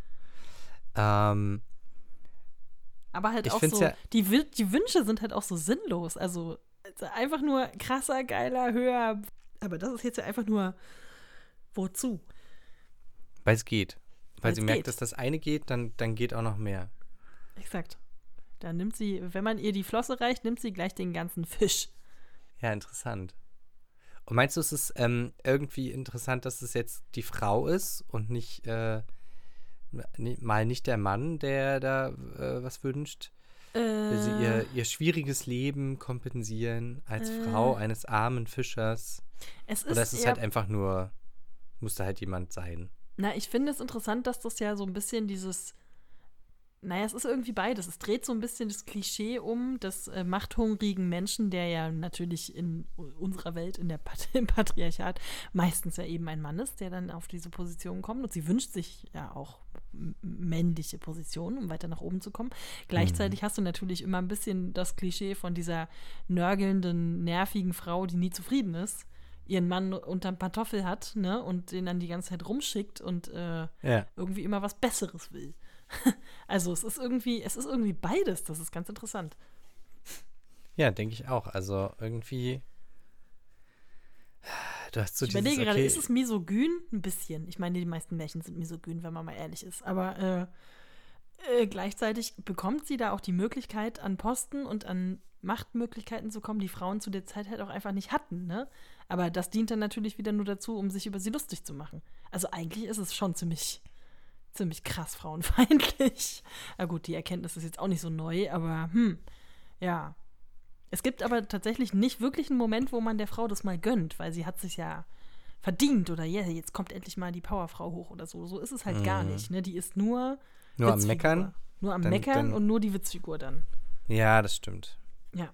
ähm, Aber halt Ich auch so, ja- die, die Wünsche sind halt auch so sinnlos. Also, einfach nur krasser, geiler, höher. Aber das ist jetzt ja einfach nur wozu? Weil es geht. Weil sie merkt, geht. dass das eine geht, dann, dann geht auch noch mehr. Exakt. Dann nimmt sie, wenn man ihr die Flosse reicht, nimmt sie gleich den ganzen Fisch. Ja, interessant. Und meinst du, es ist ähm, irgendwie interessant, dass es jetzt die Frau ist und nicht äh, mal nicht der Mann, der da äh, was wünscht? Will sie ihr, ihr schwieriges Leben kompensieren als Äh. Frau eines armen Fischers? es ist Oder ist es eher halt einfach nur, muss da halt jemand sein? Na, ich finde es interessant, dass das ja so ein bisschen dieses. Naja, es ist irgendwie beides. Es dreht so ein bisschen das Klischee um des äh, machthungrigen Menschen, der ja natürlich in unserer Welt, in der Pat im Patriarchat, meistens ja eben ein Mann ist, der dann auf diese Position kommt. Und sie wünscht sich ja auch männliche Positionen, um weiter nach oben zu kommen. Gleichzeitig hast du natürlich immer ein bisschen das Klischee von dieser nörgelnden, nervigen Frau, die nie zufrieden ist, ihren Mann unterm Pantoffel hat, ne, und den dann die ganze Zeit rumschickt und äh, Ja. irgendwie immer was Besseres will. also es ist irgendwie, es ist irgendwie beides. Das ist ganz interessant. Ja, denke ich auch. Also irgendwie. Du hast so ich dieses, überlege gerade, okay, ist es misogyn? Ein bisschen. Ich meine, die meisten Märchen sind misogyn, wenn man mal ehrlich ist. Aber äh, äh, gleichzeitig bekommt sie da auch die Möglichkeit, an Posten und an Machtmöglichkeiten zu kommen, die Frauen zu der Zeit halt auch einfach nicht hatten. Ne? Aber das dient dann natürlich wieder nur dazu, um sich über sie lustig zu machen. Also eigentlich ist es schon ziemlich, ziemlich krass frauenfeindlich. Na gut, die Erkenntnis ist jetzt auch nicht so neu, aber hm, ja. Es gibt aber tatsächlich nicht wirklich einen Moment, wo man der Frau das mal gönnt, weil sie hat sich ja verdient oder ja, jetzt kommt endlich mal die Powerfrau hoch oder so. So ist es halt gar nicht. Ne? Die ist nur nur am Witzfigur. Meckern. Nur am Dann- Meckern dann- und nur die Witzfigur dann. Ja, das stimmt. Ja.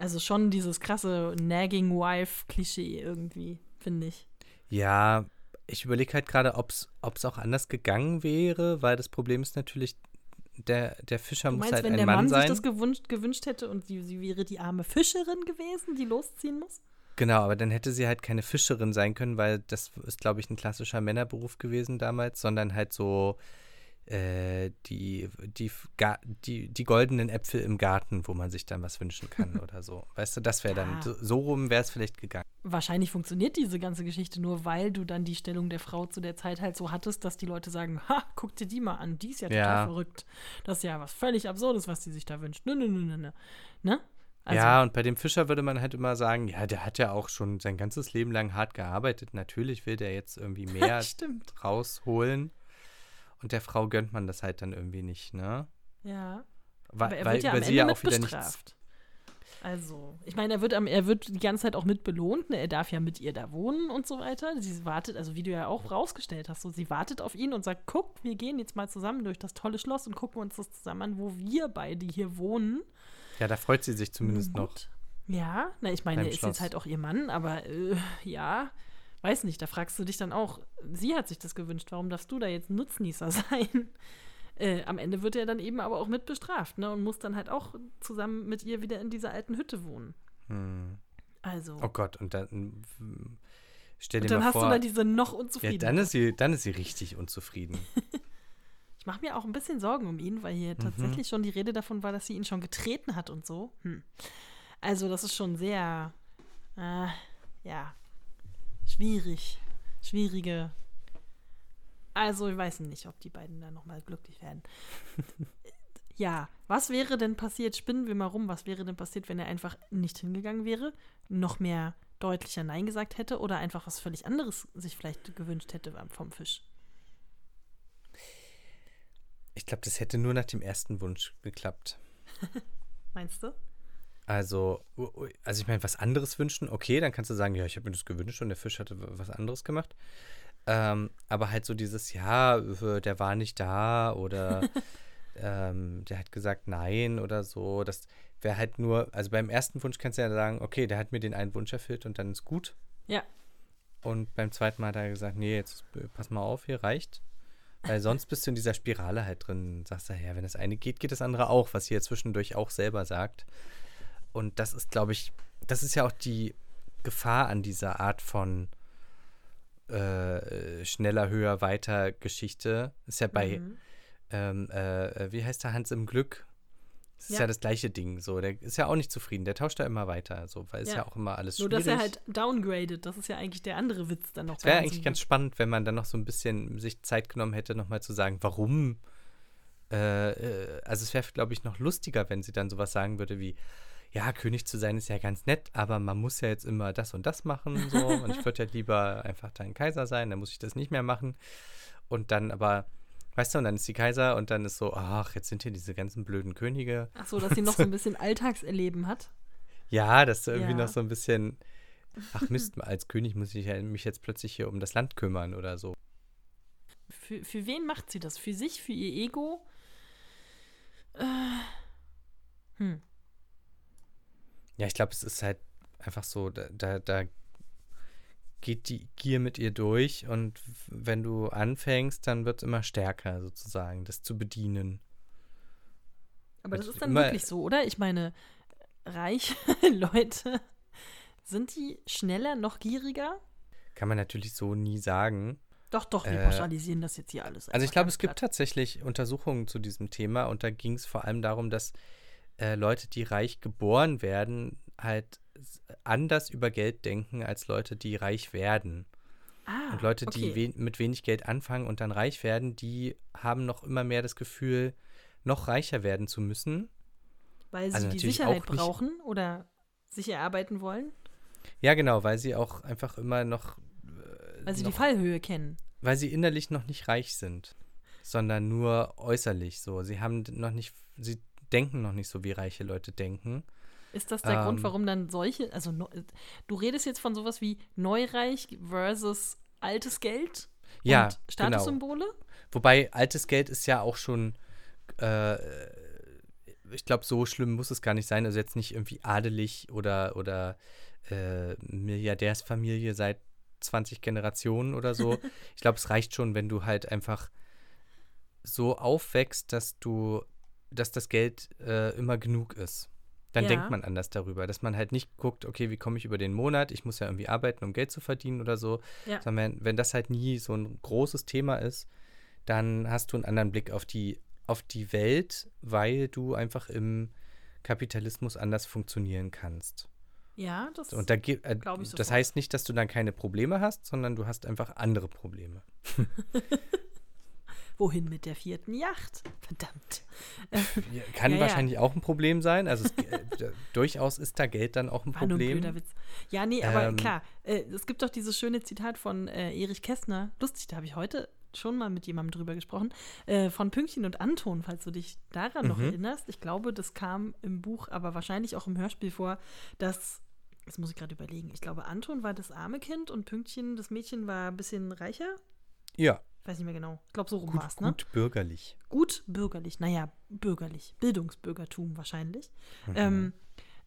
Also schon dieses krasse Nagging Wife-Klischee irgendwie, finde ich. Ja, ich überlege halt gerade, ob es auch anders gegangen wäre, weil das Problem ist natürlich, der, der Fischer Du muss meinst, halt wenn ein der Mann Mann sich sein. das gewünscht, gewünscht hätte und sie, sie wäre die arme Fischerin gewesen, die losziehen muss? Genau, aber dann hätte sie halt keine Fischerin sein können, weil das ist, glaube ich, ein klassischer Männerberuf gewesen damals, sondern halt so äh, die, die, die, die goldenen Äpfel im Garten, wo man sich dann was wünschen kann oder so. Weißt du, das wäre dann, Ja. so, so rum wäre es vielleicht gegangen. Wahrscheinlich funktioniert diese ganze Geschichte nur, weil du dann die Stellung der Frau zu der Zeit halt so hattest, dass die Leute sagen, ha, guck dir die mal an, die ist ja total Ja. verrückt. Das ist ja was völlig Absurdes, was die sich da wünscht. Nö, nö, nö, nö. Ne? Also, ja, und bei dem Fischer würde man halt immer sagen, ja, der hat ja auch schon sein ganzes Leben lang hart gearbeitet. Natürlich will der jetzt irgendwie mehr rausholen. Und der Frau gönnt man das halt dann irgendwie nicht, ne? Ja. Weil, Aber er wird ja weil am sie Ende ja mit auch wieder nichts. bestraft. Also, ich meine, er wird, am, er wird die ganze Zeit auch mit belohnt. Ne? Er darf ja mit ihr da wohnen und so weiter. Sie wartet, also wie du ja auch rausgestellt hast, so, sie wartet auf ihn und sagt, guck, wir gehen jetzt mal zusammen durch das tolle Schloss und gucken uns das zusammen an, wo wir beide hier wohnen. Ja, da freut sie sich zumindest Nun noch. gut. Ja, na, ich meine, er ist Schloss. jetzt halt auch ihr Mann, aber äh, ja, weiß nicht, da fragst du dich dann auch, sie hat sich das gewünscht, warum darfst du da jetzt Nutznießer sein? Äh, am Ende wird er dann eben aber auch mit bestraft, ne? Und muss dann halt auch zusammen mit ihr wieder in dieser alten Hütte wohnen. Hm. Also. Oh Gott, und dann mm, stell dir und dann mal hast vor. du da diese noch ja, unzufrieden. dann ist, sie, dann ist sie richtig unzufrieden. ich mache mir auch ein bisschen Sorgen um ihn, weil Mhm. hier tatsächlich schon die Rede davon war, dass sie ihn schon getreten hat und so. Hm. Also, das ist schon sehr, äh, ja, schwierig. Schwierige. Also, ich weiß nicht, ob die beiden dann nochmal glücklich werden. ja, was wäre denn passiert? Spinnen wir mal rum. Was wäre denn passiert, wenn er einfach nicht hingegangen wäre, noch mehr deutlicher Nein gesagt hätte oder einfach was völlig anderes sich vielleicht gewünscht hätte vom Fisch? Ich glaube, das hätte nur nach dem ersten Wunsch geklappt. Meinst du? Also, also ich meine, was anderes wünschen, okay, dann kannst du sagen, ja, ich habe mir das gewünscht und der Fisch hatte was anderes gemacht. Ähm, aber halt so dieses, ja, der war nicht da oder ähm, der hat gesagt nein oder so. Das wäre halt nur, also beim ersten Wunsch kannst du ja sagen, okay, der hat mir den einen Wunsch erfüllt und dann ist gut. Ja. Und beim zweiten Mal hat er gesagt, nee, jetzt äh, pass mal auf, hier reicht. Weil sonst bist du in dieser Spirale halt drin. Sagst du, ja, wenn das eine geht, geht das andere auch, was ja zwischendurch auch selber sagt. Und das ist, glaube ich, das ist ja auch die Gefahr an dieser Art von äh, schneller, höher, weiter Geschichte. Ist ja bei, Mhm. ähm, äh, wie heißt der Hans im Glück? Das ist ja. das gleiche Ding. So, der ist ja auch nicht zufrieden. Der tauscht da immer weiter. So, weil es ja. ja auch immer alles schwierig. Nur, dass er halt downgradet. Das ist ja eigentlich der andere Witz dann noch. Es wäre eigentlich ganz spannend, wenn man dann noch so ein bisschen sich Zeit genommen hätte, nochmal zu sagen, warum. Äh, äh also, es wäre, glaube ich, noch lustiger, wenn sie dann sowas sagen würde wie: Ja, König zu sein ist ja ganz nett, aber man muss ja jetzt immer das und das machen. So. und ich würde ja lieber einfach dein Kaiser sein, dann muss ich das nicht mehr machen. Und dann aber Weißt du, und dann ist die Kaiser und dann ist so, ach, jetzt sind hier diese ganzen blöden Könige. Ach so, dass sie noch so ein bisschen Alltagserleben hat. Ja, dass du irgendwie ja. noch so ein bisschen, ach Mist, als König muss ich mich jetzt plötzlich hier um das Land kümmern oder so. Für, für wen macht sie das? Für sich, für ihr Ego? Äh, hm. Ja, ich glaube, es ist halt einfach so, da, da, da geht die Gier mit ihr durch und wenn du anfängst, dann wird es immer stärker sozusagen, das zu bedienen. Aber das ist dann wirklich so, oder? Ich meine, reiche Leute, sind die schneller, noch gieriger? Kann man natürlich so nie sagen. Doch, doch, wir äh, pauschalisieren das jetzt hier alles. Also ich glaube, es gibt tatsächlich Untersuchungen zu diesem Thema und da ging es vor allem darum, dass äh, Leute, die reich geboren werden, halt anders über Geld denken als Leute, die reich werden. Ah, und Leute, okay. die we mit wenig Geld anfangen und dann reich werden, die haben noch immer mehr das Gefühl, noch reicher werden zu müssen. Weil sie also die Sicherheit brauchen oder sich erarbeiten wollen? Ja, genau, weil sie auch einfach immer noch. Äh, weil sie noch, die Fallhöhe kennen. Weil sie innerlich noch nicht reich sind, sondern nur äußerlich so. Sie haben noch nicht, sie denken noch nicht so, wie reiche Leute denken. Ist das der ähm, Grund, warum dann solche, also du redest jetzt von sowas wie Neureich versus altes Geld ja, und Statussymbole? Genau. Wobei altes Geld ist ja auch schon, äh, ich glaube, so schlimm muss es gar nicht sein. Also jetzt nicht irgendwie adelig oder, oder äh, Milliardärsfamilie seit 20 Generationen oder so. ich glaube, es reicht schon, wenn du halt einfach so aufwächst, dass du, dass das Geld äh, immer genug ist. Dann ja. denkt man anders darüber, dass man halt nicht guckt, okay, wie komme ich über den Monat? Ich muss ja irgendwie arbeiten, um Geld zu verdienen oder so. Ja. Sondern wenn das halt nie so ein großes Thema ist, dann hast du einen anderen Blick auf die, auf die Welt, weil du einfach im Kapitalismus anders funktionieren kannst. Ja, das und da äh, Das heißt nicht, dass du dann keine Probleme hast, sondern du hast einfach andere Probleme. Wohin mit der vierten Yacht? Verdammt. Kann ja, wahrscheinlich ja. auch ein Problem sein. Also es, äh, durchaus ist da Geld dann auch ein War Problem. Ein. Ja, nee, aber ähm, klar, äh, es gibt doch dieses schöne Zitat von äh, Erich Kästner. Lustig, da habe ich heute schon mal mit jemandem drüber gesprochen, äh, von Pünktchen und Anton, falls du dich daran mhm. noch erinnerst. Ich glaube, das kam im Buch, aber wahrscheinlich auch im Hörspiel vor, dass Jetzt muss ich gerade überlegen. Ich glaube, Anton war das arme Kind und Pünktchen, das Mädchen, war ein bisschen reicher. Ja, weiß nicht mehr genau. Ich glaube, so rum war es, ne? Gut bürgerlich. Gut bürgerlich, naja, bürgerlich. Bildungsbürgertum wahrscheinlich. Mhm. Ähm,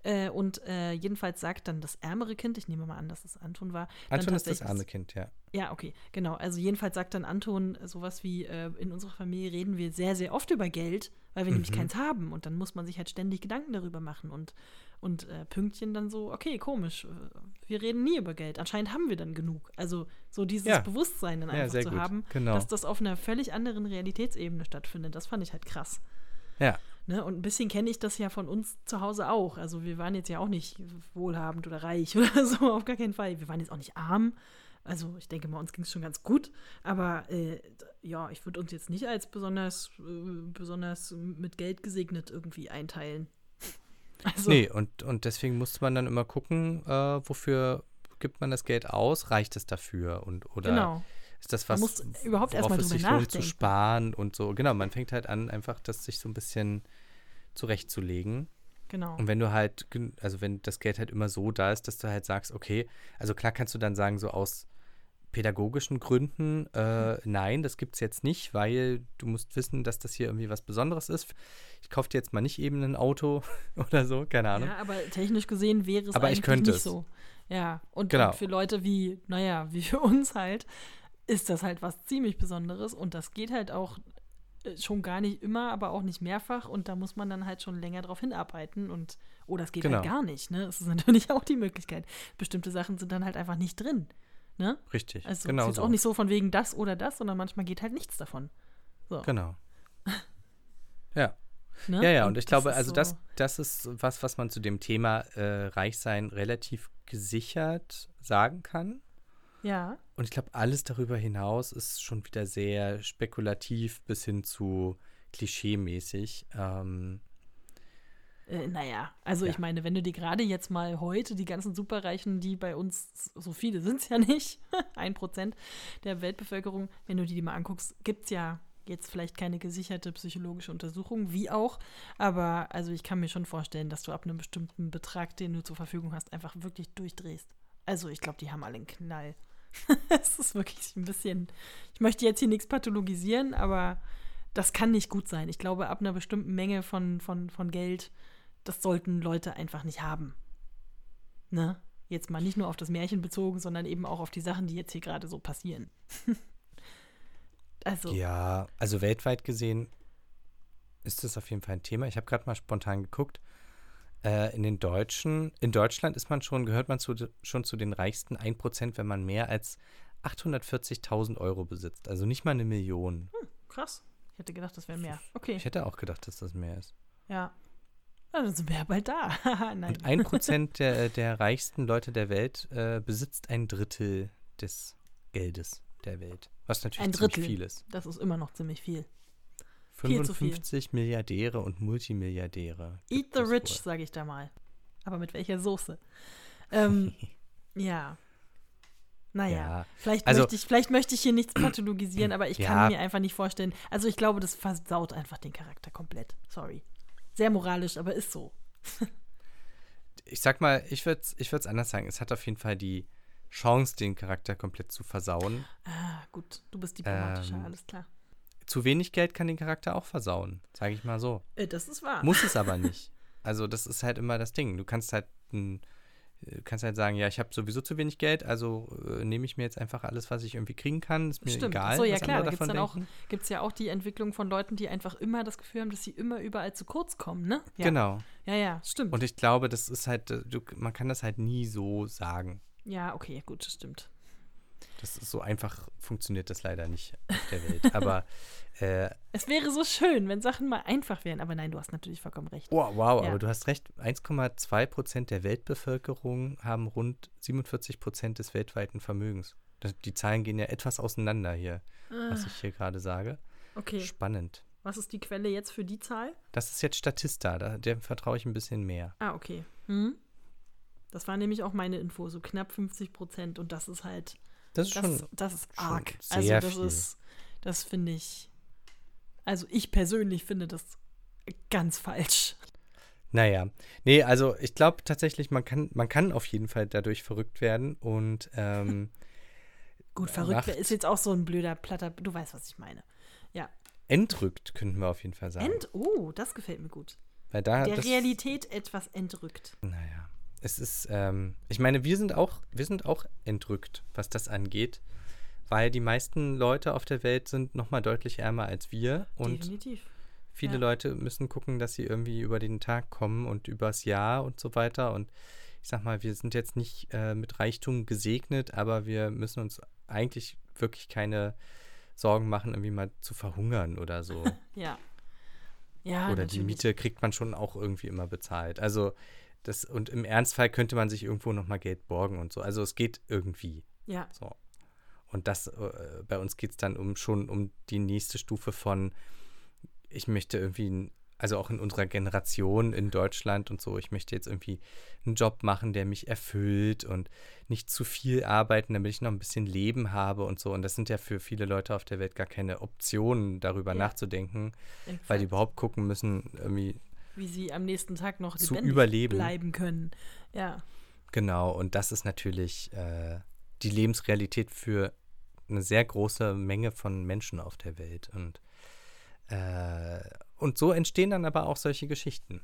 äh, und äh, jedenfalls sagt dann das ärmere Kind, ich nehme mal an, dass es Anton war. Anton ist das arme Kind, ja. Ja, okay, genau. Also jedenfalls sagt dann Anton sowas wie, äh, in unserer Familie reden wir sehr, sehr oft über Geld, weil wir mhm. nämlich keins haben. Und dann muss man sich halt ständig Gedanken darüber machen. Und und äh, Pünktchen dann so, okay, komisch, äh, wir reden nie über Geld. Anscheinend haben wir dann genug. Also so dieses ja. Bewusstsein dann einfach ja, zu gut. haben, genau. dass das auf einer völlig anderen Realitätsebene stattfindet. Das fand ich halt krass. Ja. Ne? Und ein bisschen kenne ich das ja von uns zu Hause auch. Also wir waren jetzt ja auch nicht wohlhabend oder reich oder so, auf gar keinen Fall. Wir waren jetzt auch nicht arm. Also ich denke mal, uns ging es schon ganz gut. Aber äh, ja, ich würde uns jetzt nicht als besonders, äh, besonders mit Geld gesegnet irgendwie einteilen. Also. Nee, und, und deswegen musste man dann immer gucken, äh, wofür gibt man das Geld aus? Reicht es dafür? Und, oder genau. Ist das was, man muss überhaupt erstmal es sich lohnt zu sparen und so? Genau, man fängt halt an, einfach das sich so ein bisschen zurechtzulegen. Genau. Und wenn du halt, also wenn das Geld halt immer so da ist, dass du halt sagst, okay, also klar kannst du dann sagen, so aus pädagogischen Gründen, äh, nein, das gibt es jetzt nicht, weil du musst wissen, dass das hier irgendwie was Besonderes ist. Ich kaufe dir jetzt mal nicht eben ein Auto oder so, keine Ahnung. Ja, aber technisch gesehen wäre es aber eigentlich ich könnte nicht es. so. Ja, und, genau. und für Leute wie, naja, wie für uns halt, ist das halt was ziemlich Besonderes und das geht halt auch äh, schon gar nicht immer, aber auch nicht mehrfach und da muss man dann halt schon länger drauf hinarbeiten und oder oh, es geht halt genau. halt gar nicht, ne? Das ist natürlich auch die Möglichkeit. Bestimmte Sachen sind dann halt einfach nicht drin. Ne? Richtig. Also genau es ist so. auch nicht so von wegen das oder das, sondern manchmal geht halt nichts davon. So. Genau. ja. Ne? Ja, ja, und ich glaube, also so- das, das ist was, was man zu dem Thema äh, Reichsein relativ gesichert sagen kann. Ja, Und ich glaube, alles darüber hinaus ist schon wieder sehr spekulativ bis hin zu klischee-mäßig. Ähm, Äh, naja, also Ja. ich meine, wenn du dir gerade jetzt mal heute die ganzen Superreichen, die bei uns, so viele sind es ja nicht, ein Prozent der Weltbevölkerung, wenn du die mal anguckst, gibt es ja jetzt vielleicht keine gesicherte psychologische Untersuchung, wie auch, aber also ich kann mir schon vorstellen, dass du ab einem bestimmten Betrag, den du zur Verfügung hast, einfach wirklich durchdrehst. Also ich glaube, die haben alle einen Knall. Es ist wirklich ein bisschen, ich möchte jetzt hier nichts pathologisieren, aber das kann nicht gut sein. Ich glaube, ab einer bestimmten Menge von, von, von Geld, das sollten Leute einfach nicht haben. Ne? Jetzt mal nicht nur auf das Märchen bezogen, sondern eben auch auf die Sachen, die jetzt hier gerade so passieren. also, Ja, also weltweit gesehen ist das auf jeden Fall ein Thema. Ich habe gerade mal spontan geguckt. Äh, in den Deutschen, in Deutschland ist man schon, gehört man zu, schon zu den reichsten 1%, wenn man mehr als 840.000 Euro besitzt. Also nicht mal eine Million. krass. Ich hätte gedacht, das wäre mehr. Okay, Ich hätte auch gedacht, dass das mehr ist. ja. Dann sind wir ja bald da. Nein. Und 1% der, der reichsten Leute der Welt äh, besitzt ein Drittel des Geldes der Welt. Was natürlich Ein ziemlich Drittel. viel ist. Das ist immer noch ziemlich viel. Viel zu viel. 55 Milliardäre und Multimilliardäre. Eat the rich, sage ich da mal. Aber mit welcher Soße? Ähm, ja. Naja, Ja, vielleicht, also- möchte ich, vielleicht möchte ich hier nichts pathologisieren, aber ich Ja. kann mir einfach nicht vorstellen. Also ich glaube, das versaut einfach den Charakter komplett. Sorry. Sehr moralisch, aber ist so. ich sag mal, ich würde es ich würd's anders sagen. Es hat auf jeden Fall die Chance, den Charakter komplett zu versauen. Ah, gut, du bist diplomatischer, Ähm, alles klar. Zu wenig Geld kann den Charakter auch versauen, sage ich mal so. Äh, das ist wahr. Muss es aber nicht. Also das ist halt immer das Ding. Du kannst halt äh, kannst halt sagen, ja, ich habe sowieso zu wenig Geld, also äh, nehme ich mir jetzt einfach alles, was ich irgendwie kriegen kann. Ist mir Stimmt. egal, Achso, ja klar, da gibt es davon dann auch, gibt's ja auch die Entwicklung von Leuten, die einfach immer das Gefühl haben, dass sie immer überall zu kurz kommen, ne? Ja. Genau. Ja, ja, stimmt. Und ich glaube, das ist halt, äh, du, man kann das halt nie so sagen. ja, okay, gut, das stimmt. Das ist so einfach funktioniert das leider nicht auf der Welt. Aber äh, Es wäre so schön, wenn Sachen mal einfach wären, aber nein, du hast natürlich vollkommen recht. wow, wow, Ja. aber du hast recht. 1,2 Prozent der Weltbevölkerung haben rund 47 Prozent des weltweiten Vermögens. Die Zahlen gehen ja etwas auseinander hier, was ich hier gerade sage. Ah, Okay, Spannend. was ist die Quelle jetzt für die Zahl? Das ist jetzt Statista, da, dem vertraue ich ein bisschen mehr. Ah, okay. Hm? Das war nämlich auch meine Info, so knapp 50 Prozent und das ist halt, Das ist das, schon. das ist arg. sehr also das viel. ist, das finde ich, also ich persönlich finde das ganz falsch. Naja, nee, also ich glaube tatsächlich, man kann, man kann auf jeden Fall dadurch verrückt werden und ähm, Gut, verrückt ist jetzt auch so ein blöder Platter, du weißt, was ich meine. Ja. entrückt, könnten wir auf jeden Fall sagen. Ent, oh, das gefällt mir gut. Weil da, Der Realität etwas entrückt. Naja, es ist, ähm, ich meine, wir sind auch, wir sind auch entrückt, was das angeht, weil die meisten Leute auf der Welt sind noch mal deutlich ärmer als wir und Definitiv. viele ja. Leute müssen gucken, dass sie irgendwie über den Tag kommen und übers Jahr und so weiter und ich sag mal, wir sind jetzt nicht äh, mit Reichtum gesegnet, aber wir müssen uns eigentlich wirklich keine Sorgen machen, irgendwie mal zu verhungern oder so. Ja. Ja, Oder die natürlich. Miete kriegt man schon auch irgendwie immer bezahlt. Also das, und im Ernstfall könnte man sich irgendwo nochmal Geld borgen und so. Also es geht irgendwie. Ja, So. Und das, äh, bei uns geht es dann um schon um die nächste Stufe von, ich möchte irgendwie, also auch in unserer Generation in Deutschland und so, ich möchte jetzt irgendwie einen Job machen, der mich erfüllt und nicht zu viel arbeiten, damit ich noch ein bisschen Leben habe und so. Und das sind ja für viele Leute auf der Welt gar keine Optionen, darüber Ja. nachzudenken, weil exakt. die überhaupt gucken müssen, irgendwie, wie sie am nächsten Tag noch zu überleben. bleiben können. Ja, Genau, und das ist natürlich äh, die Lebensrealität für eine sehr große Menge von Menschen auf der Welt. Und, äh, und so entstehen dann aber auch solche Geschichten,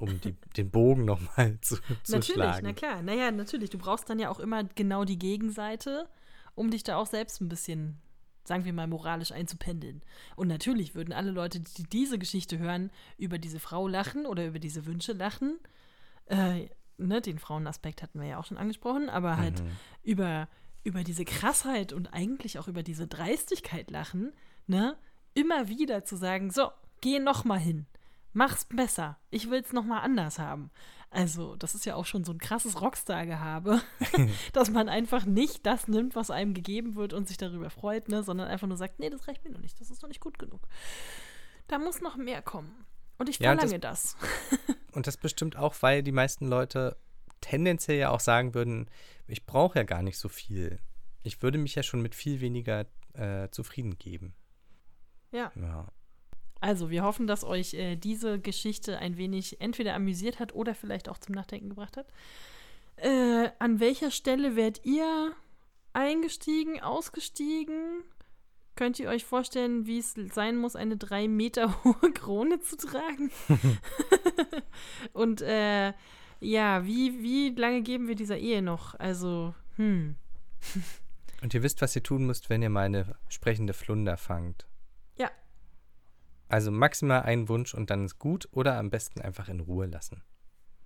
um die, den Bogen nochmal zu, zu natürlich, schlagen. na klar. Naja, natürlich. Du brauchst dann ja auch immer genau die Gegenseite, um dich da auch selbst ein bisschen, sagen wir mal, moralisch einzupendeln. Und natürlich würden alle Leute, die diese Geschichte hören, über diese Frau lachen oder über diese Wünsche lachen. Äh, ne, den Frauenaspekt hatten wir ja auch schon angesprochen, aber halt Mhm. über, über diese Krassheit und eigentlich auch über diese Dreistigkeit lachen, ne? Immer wieder zu sagen, so, geh noch mal hin. Mach's besser. Ich will's nochmal anders haben. Also, das ist ja auch schon so ein krasses Rockstar-Gehabe, dass man einfach nicht das nimmt, was einem gegeben wird und sich darüber freut, ne, sondern einfach nur sagt, nee, das reicht mir noch nicht, das ist noch nicht gut genug. Da muss noch mehr kommen. Und ich Ja, und verlange das. Und das bestimmt auch, weil die meisten Leute tendenziell ja auch sagen würden, ich brauche ja gar nicht so viel. Ich würde mich ja schon mit viel weniger äh, zufrieden geben. Ja. Ja. Also, wir hoffen, dass euch äh, diese Geschichte ein wenig entweder amüsiert hat oder vielleicht auch zum Nachdenken gebracht hat. Äh, an welcher Stelle wärt ihr eingestiegen, ausgestiegen? Könnt ihr euch vorstellen, wie es sein muss, eine drei Meter hohe Krone zu tragen? Und äh, ja, wie, wie lange geben wir dieser Ehe noch? Also, hm. Und ihr wisst, was ihr tun müsst, wenn ihr mal eine sprechende Flunder fangt. Ja. Also maximal einen Wunsch und dann ist gut oder am besten einfach in Ruhe lassen.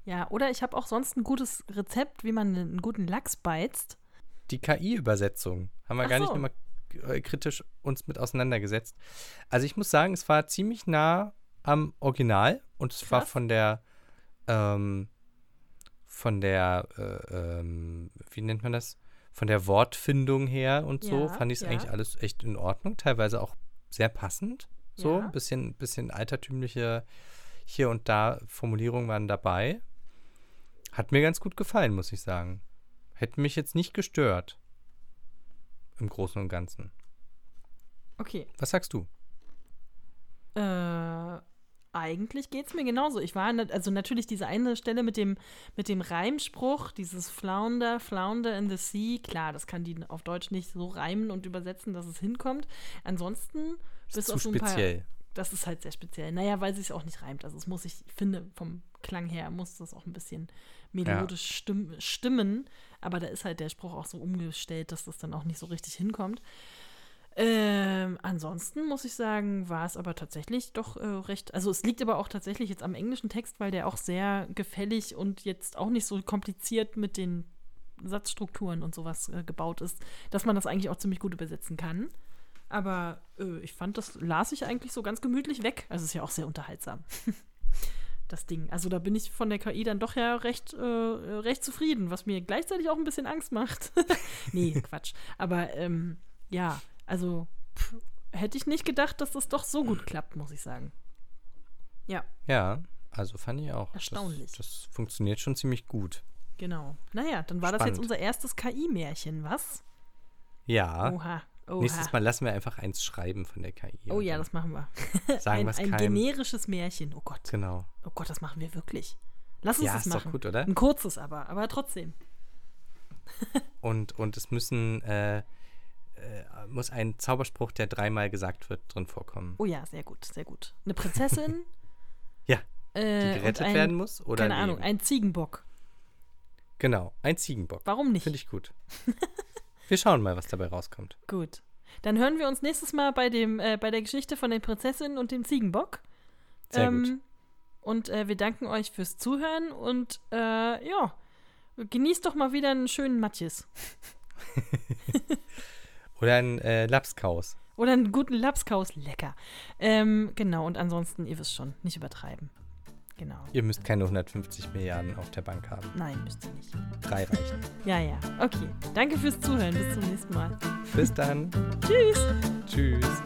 Ja, oder ich habe auch sonst ein gutes Rezept, wie man einen guten Lachs beizt. Die KI-Übersetzung haben wir Ach gar nicht so. nochmal äh, kritisch uns mit auseinandergesetzt. Also ich muss sagen, es war ziemlich nah am Original und es war Krass. von der ähm, von der äh, ähm, wie nennt man das? Von der Wortfindung her und so Ja, fand ich es ja. eigentlich alles echt in Ordnung, teilweise auch sehr passend. So, Ja. ein bisschen, bisschen altertümliche hier und da Formulierungen waren dabei. Hat mir ganz gut gefallen, muss ich sagen. Hätte mich jetzt nicht gestört. Im Großen und Ganzen. Okay. Was sagst du? Äh, eigentlich geht es mir genauso. Ich war, also natürlich diese eine Stelle mit dem, mit dem Reimspruch, dieses Flounder, Flounder in the Sea, klar, das kann die auf Deutsch nicht so reimen und übersetzen, dass es hinkommt. Ansonsten, Ist bis zu auf so ein paar, speziell. das ist halt sehr speziell. Naja, weil sie es auch nicht reimt. Also es muss, ich finde, vom Klang her muss das auch ein bisschen melodisch stimm, stimmen. Aber da ist halt der Spruch auch so umgestellt, dass das dann auch nicht so richtig hinkommt. Ähm, ansonsten muss ich sagen, war es aber tatsächlich doch äh, recht. Also es liegt aber auch tatsächlich jetzt am englischen Text, weil der auch sehr gefällig und jetzt auch nicht so kompliziert mit den Satzstrukturen und sowas äh, gebaut ist, dass man das eigentlich auch ziemlich gut übersetzen kann. Aber äh, ich fand, das las ich eigentlich so ganz gemütlich weg. Also es ist ja auch sehr unterhaltsam. das Ding. Also da bin ich von der KI dann doch ja recht, äh, recht zufrieden, was mir gleichzeitig auch ein bisschen Angst macht. nee, Quatsch. Aber ähm, ja, also pff, hätte ich nicht gedacht, dass das doch so gut klappt, muss ich sagen. Ja, Ja, also fand ich auch. Erstaunlich. Das, das funktioniert schon ziemlich gut. genau. Naja, dann war das jetzt Spannend. unser erstes KI-Märchen, was? Ja. Oha. Oha. Nächstes Mal lassen wir einfach eins schreiben von der KI. Oh ja, dann das machen wir. sagen ein ein keinem. generisches Märchen. Oh Gott. Genau. Oh Gott, das machen wir wirklich. Lass uns Ja, das ist doch machen. gut, oder? Ein kurzes aber, aber trotzdem. Und, und es müssen, äh, äh, muss ein Zauberspruch, der dreimal gesagt wird, drin vorkommen. Oh ja, sehr gut, sehr gut. Eine Prinzessin. Ja, äh, Die gerettet ein, werden muss? Oder Keine? Ahnung, ein Ziegenbock. Genau, ein Ziegenbock. Warum nicht? Finde ich gut. Wir schauen mal, was dabei rauskommt. Gut. Dann hören wir uns nächstes Mal bei, dem, äh, bei der Geschichte von der Prinzessin und dem Ziegenbock. Sehr gut. Und äh, wir danken euch fürs Zuhören und äh, ja, genießt doch mal wieder einen schönen Matjes. Oder ein äh, Lapskaus. Oder einen guten Lapskaus. Lecker. Ähm, genau, und ansonsten, ihr wisst schon, nicht übertreiben. Genau. Ihr müsst keine 150 Milliarden auf der Bank haben. Nein, müsst ihr nicht. Drei reichen. Ja, ja. Okay. Danke fürs Zuhören. Bis zum nächsten Mal. Bis dann. Tschüss. Tschüss.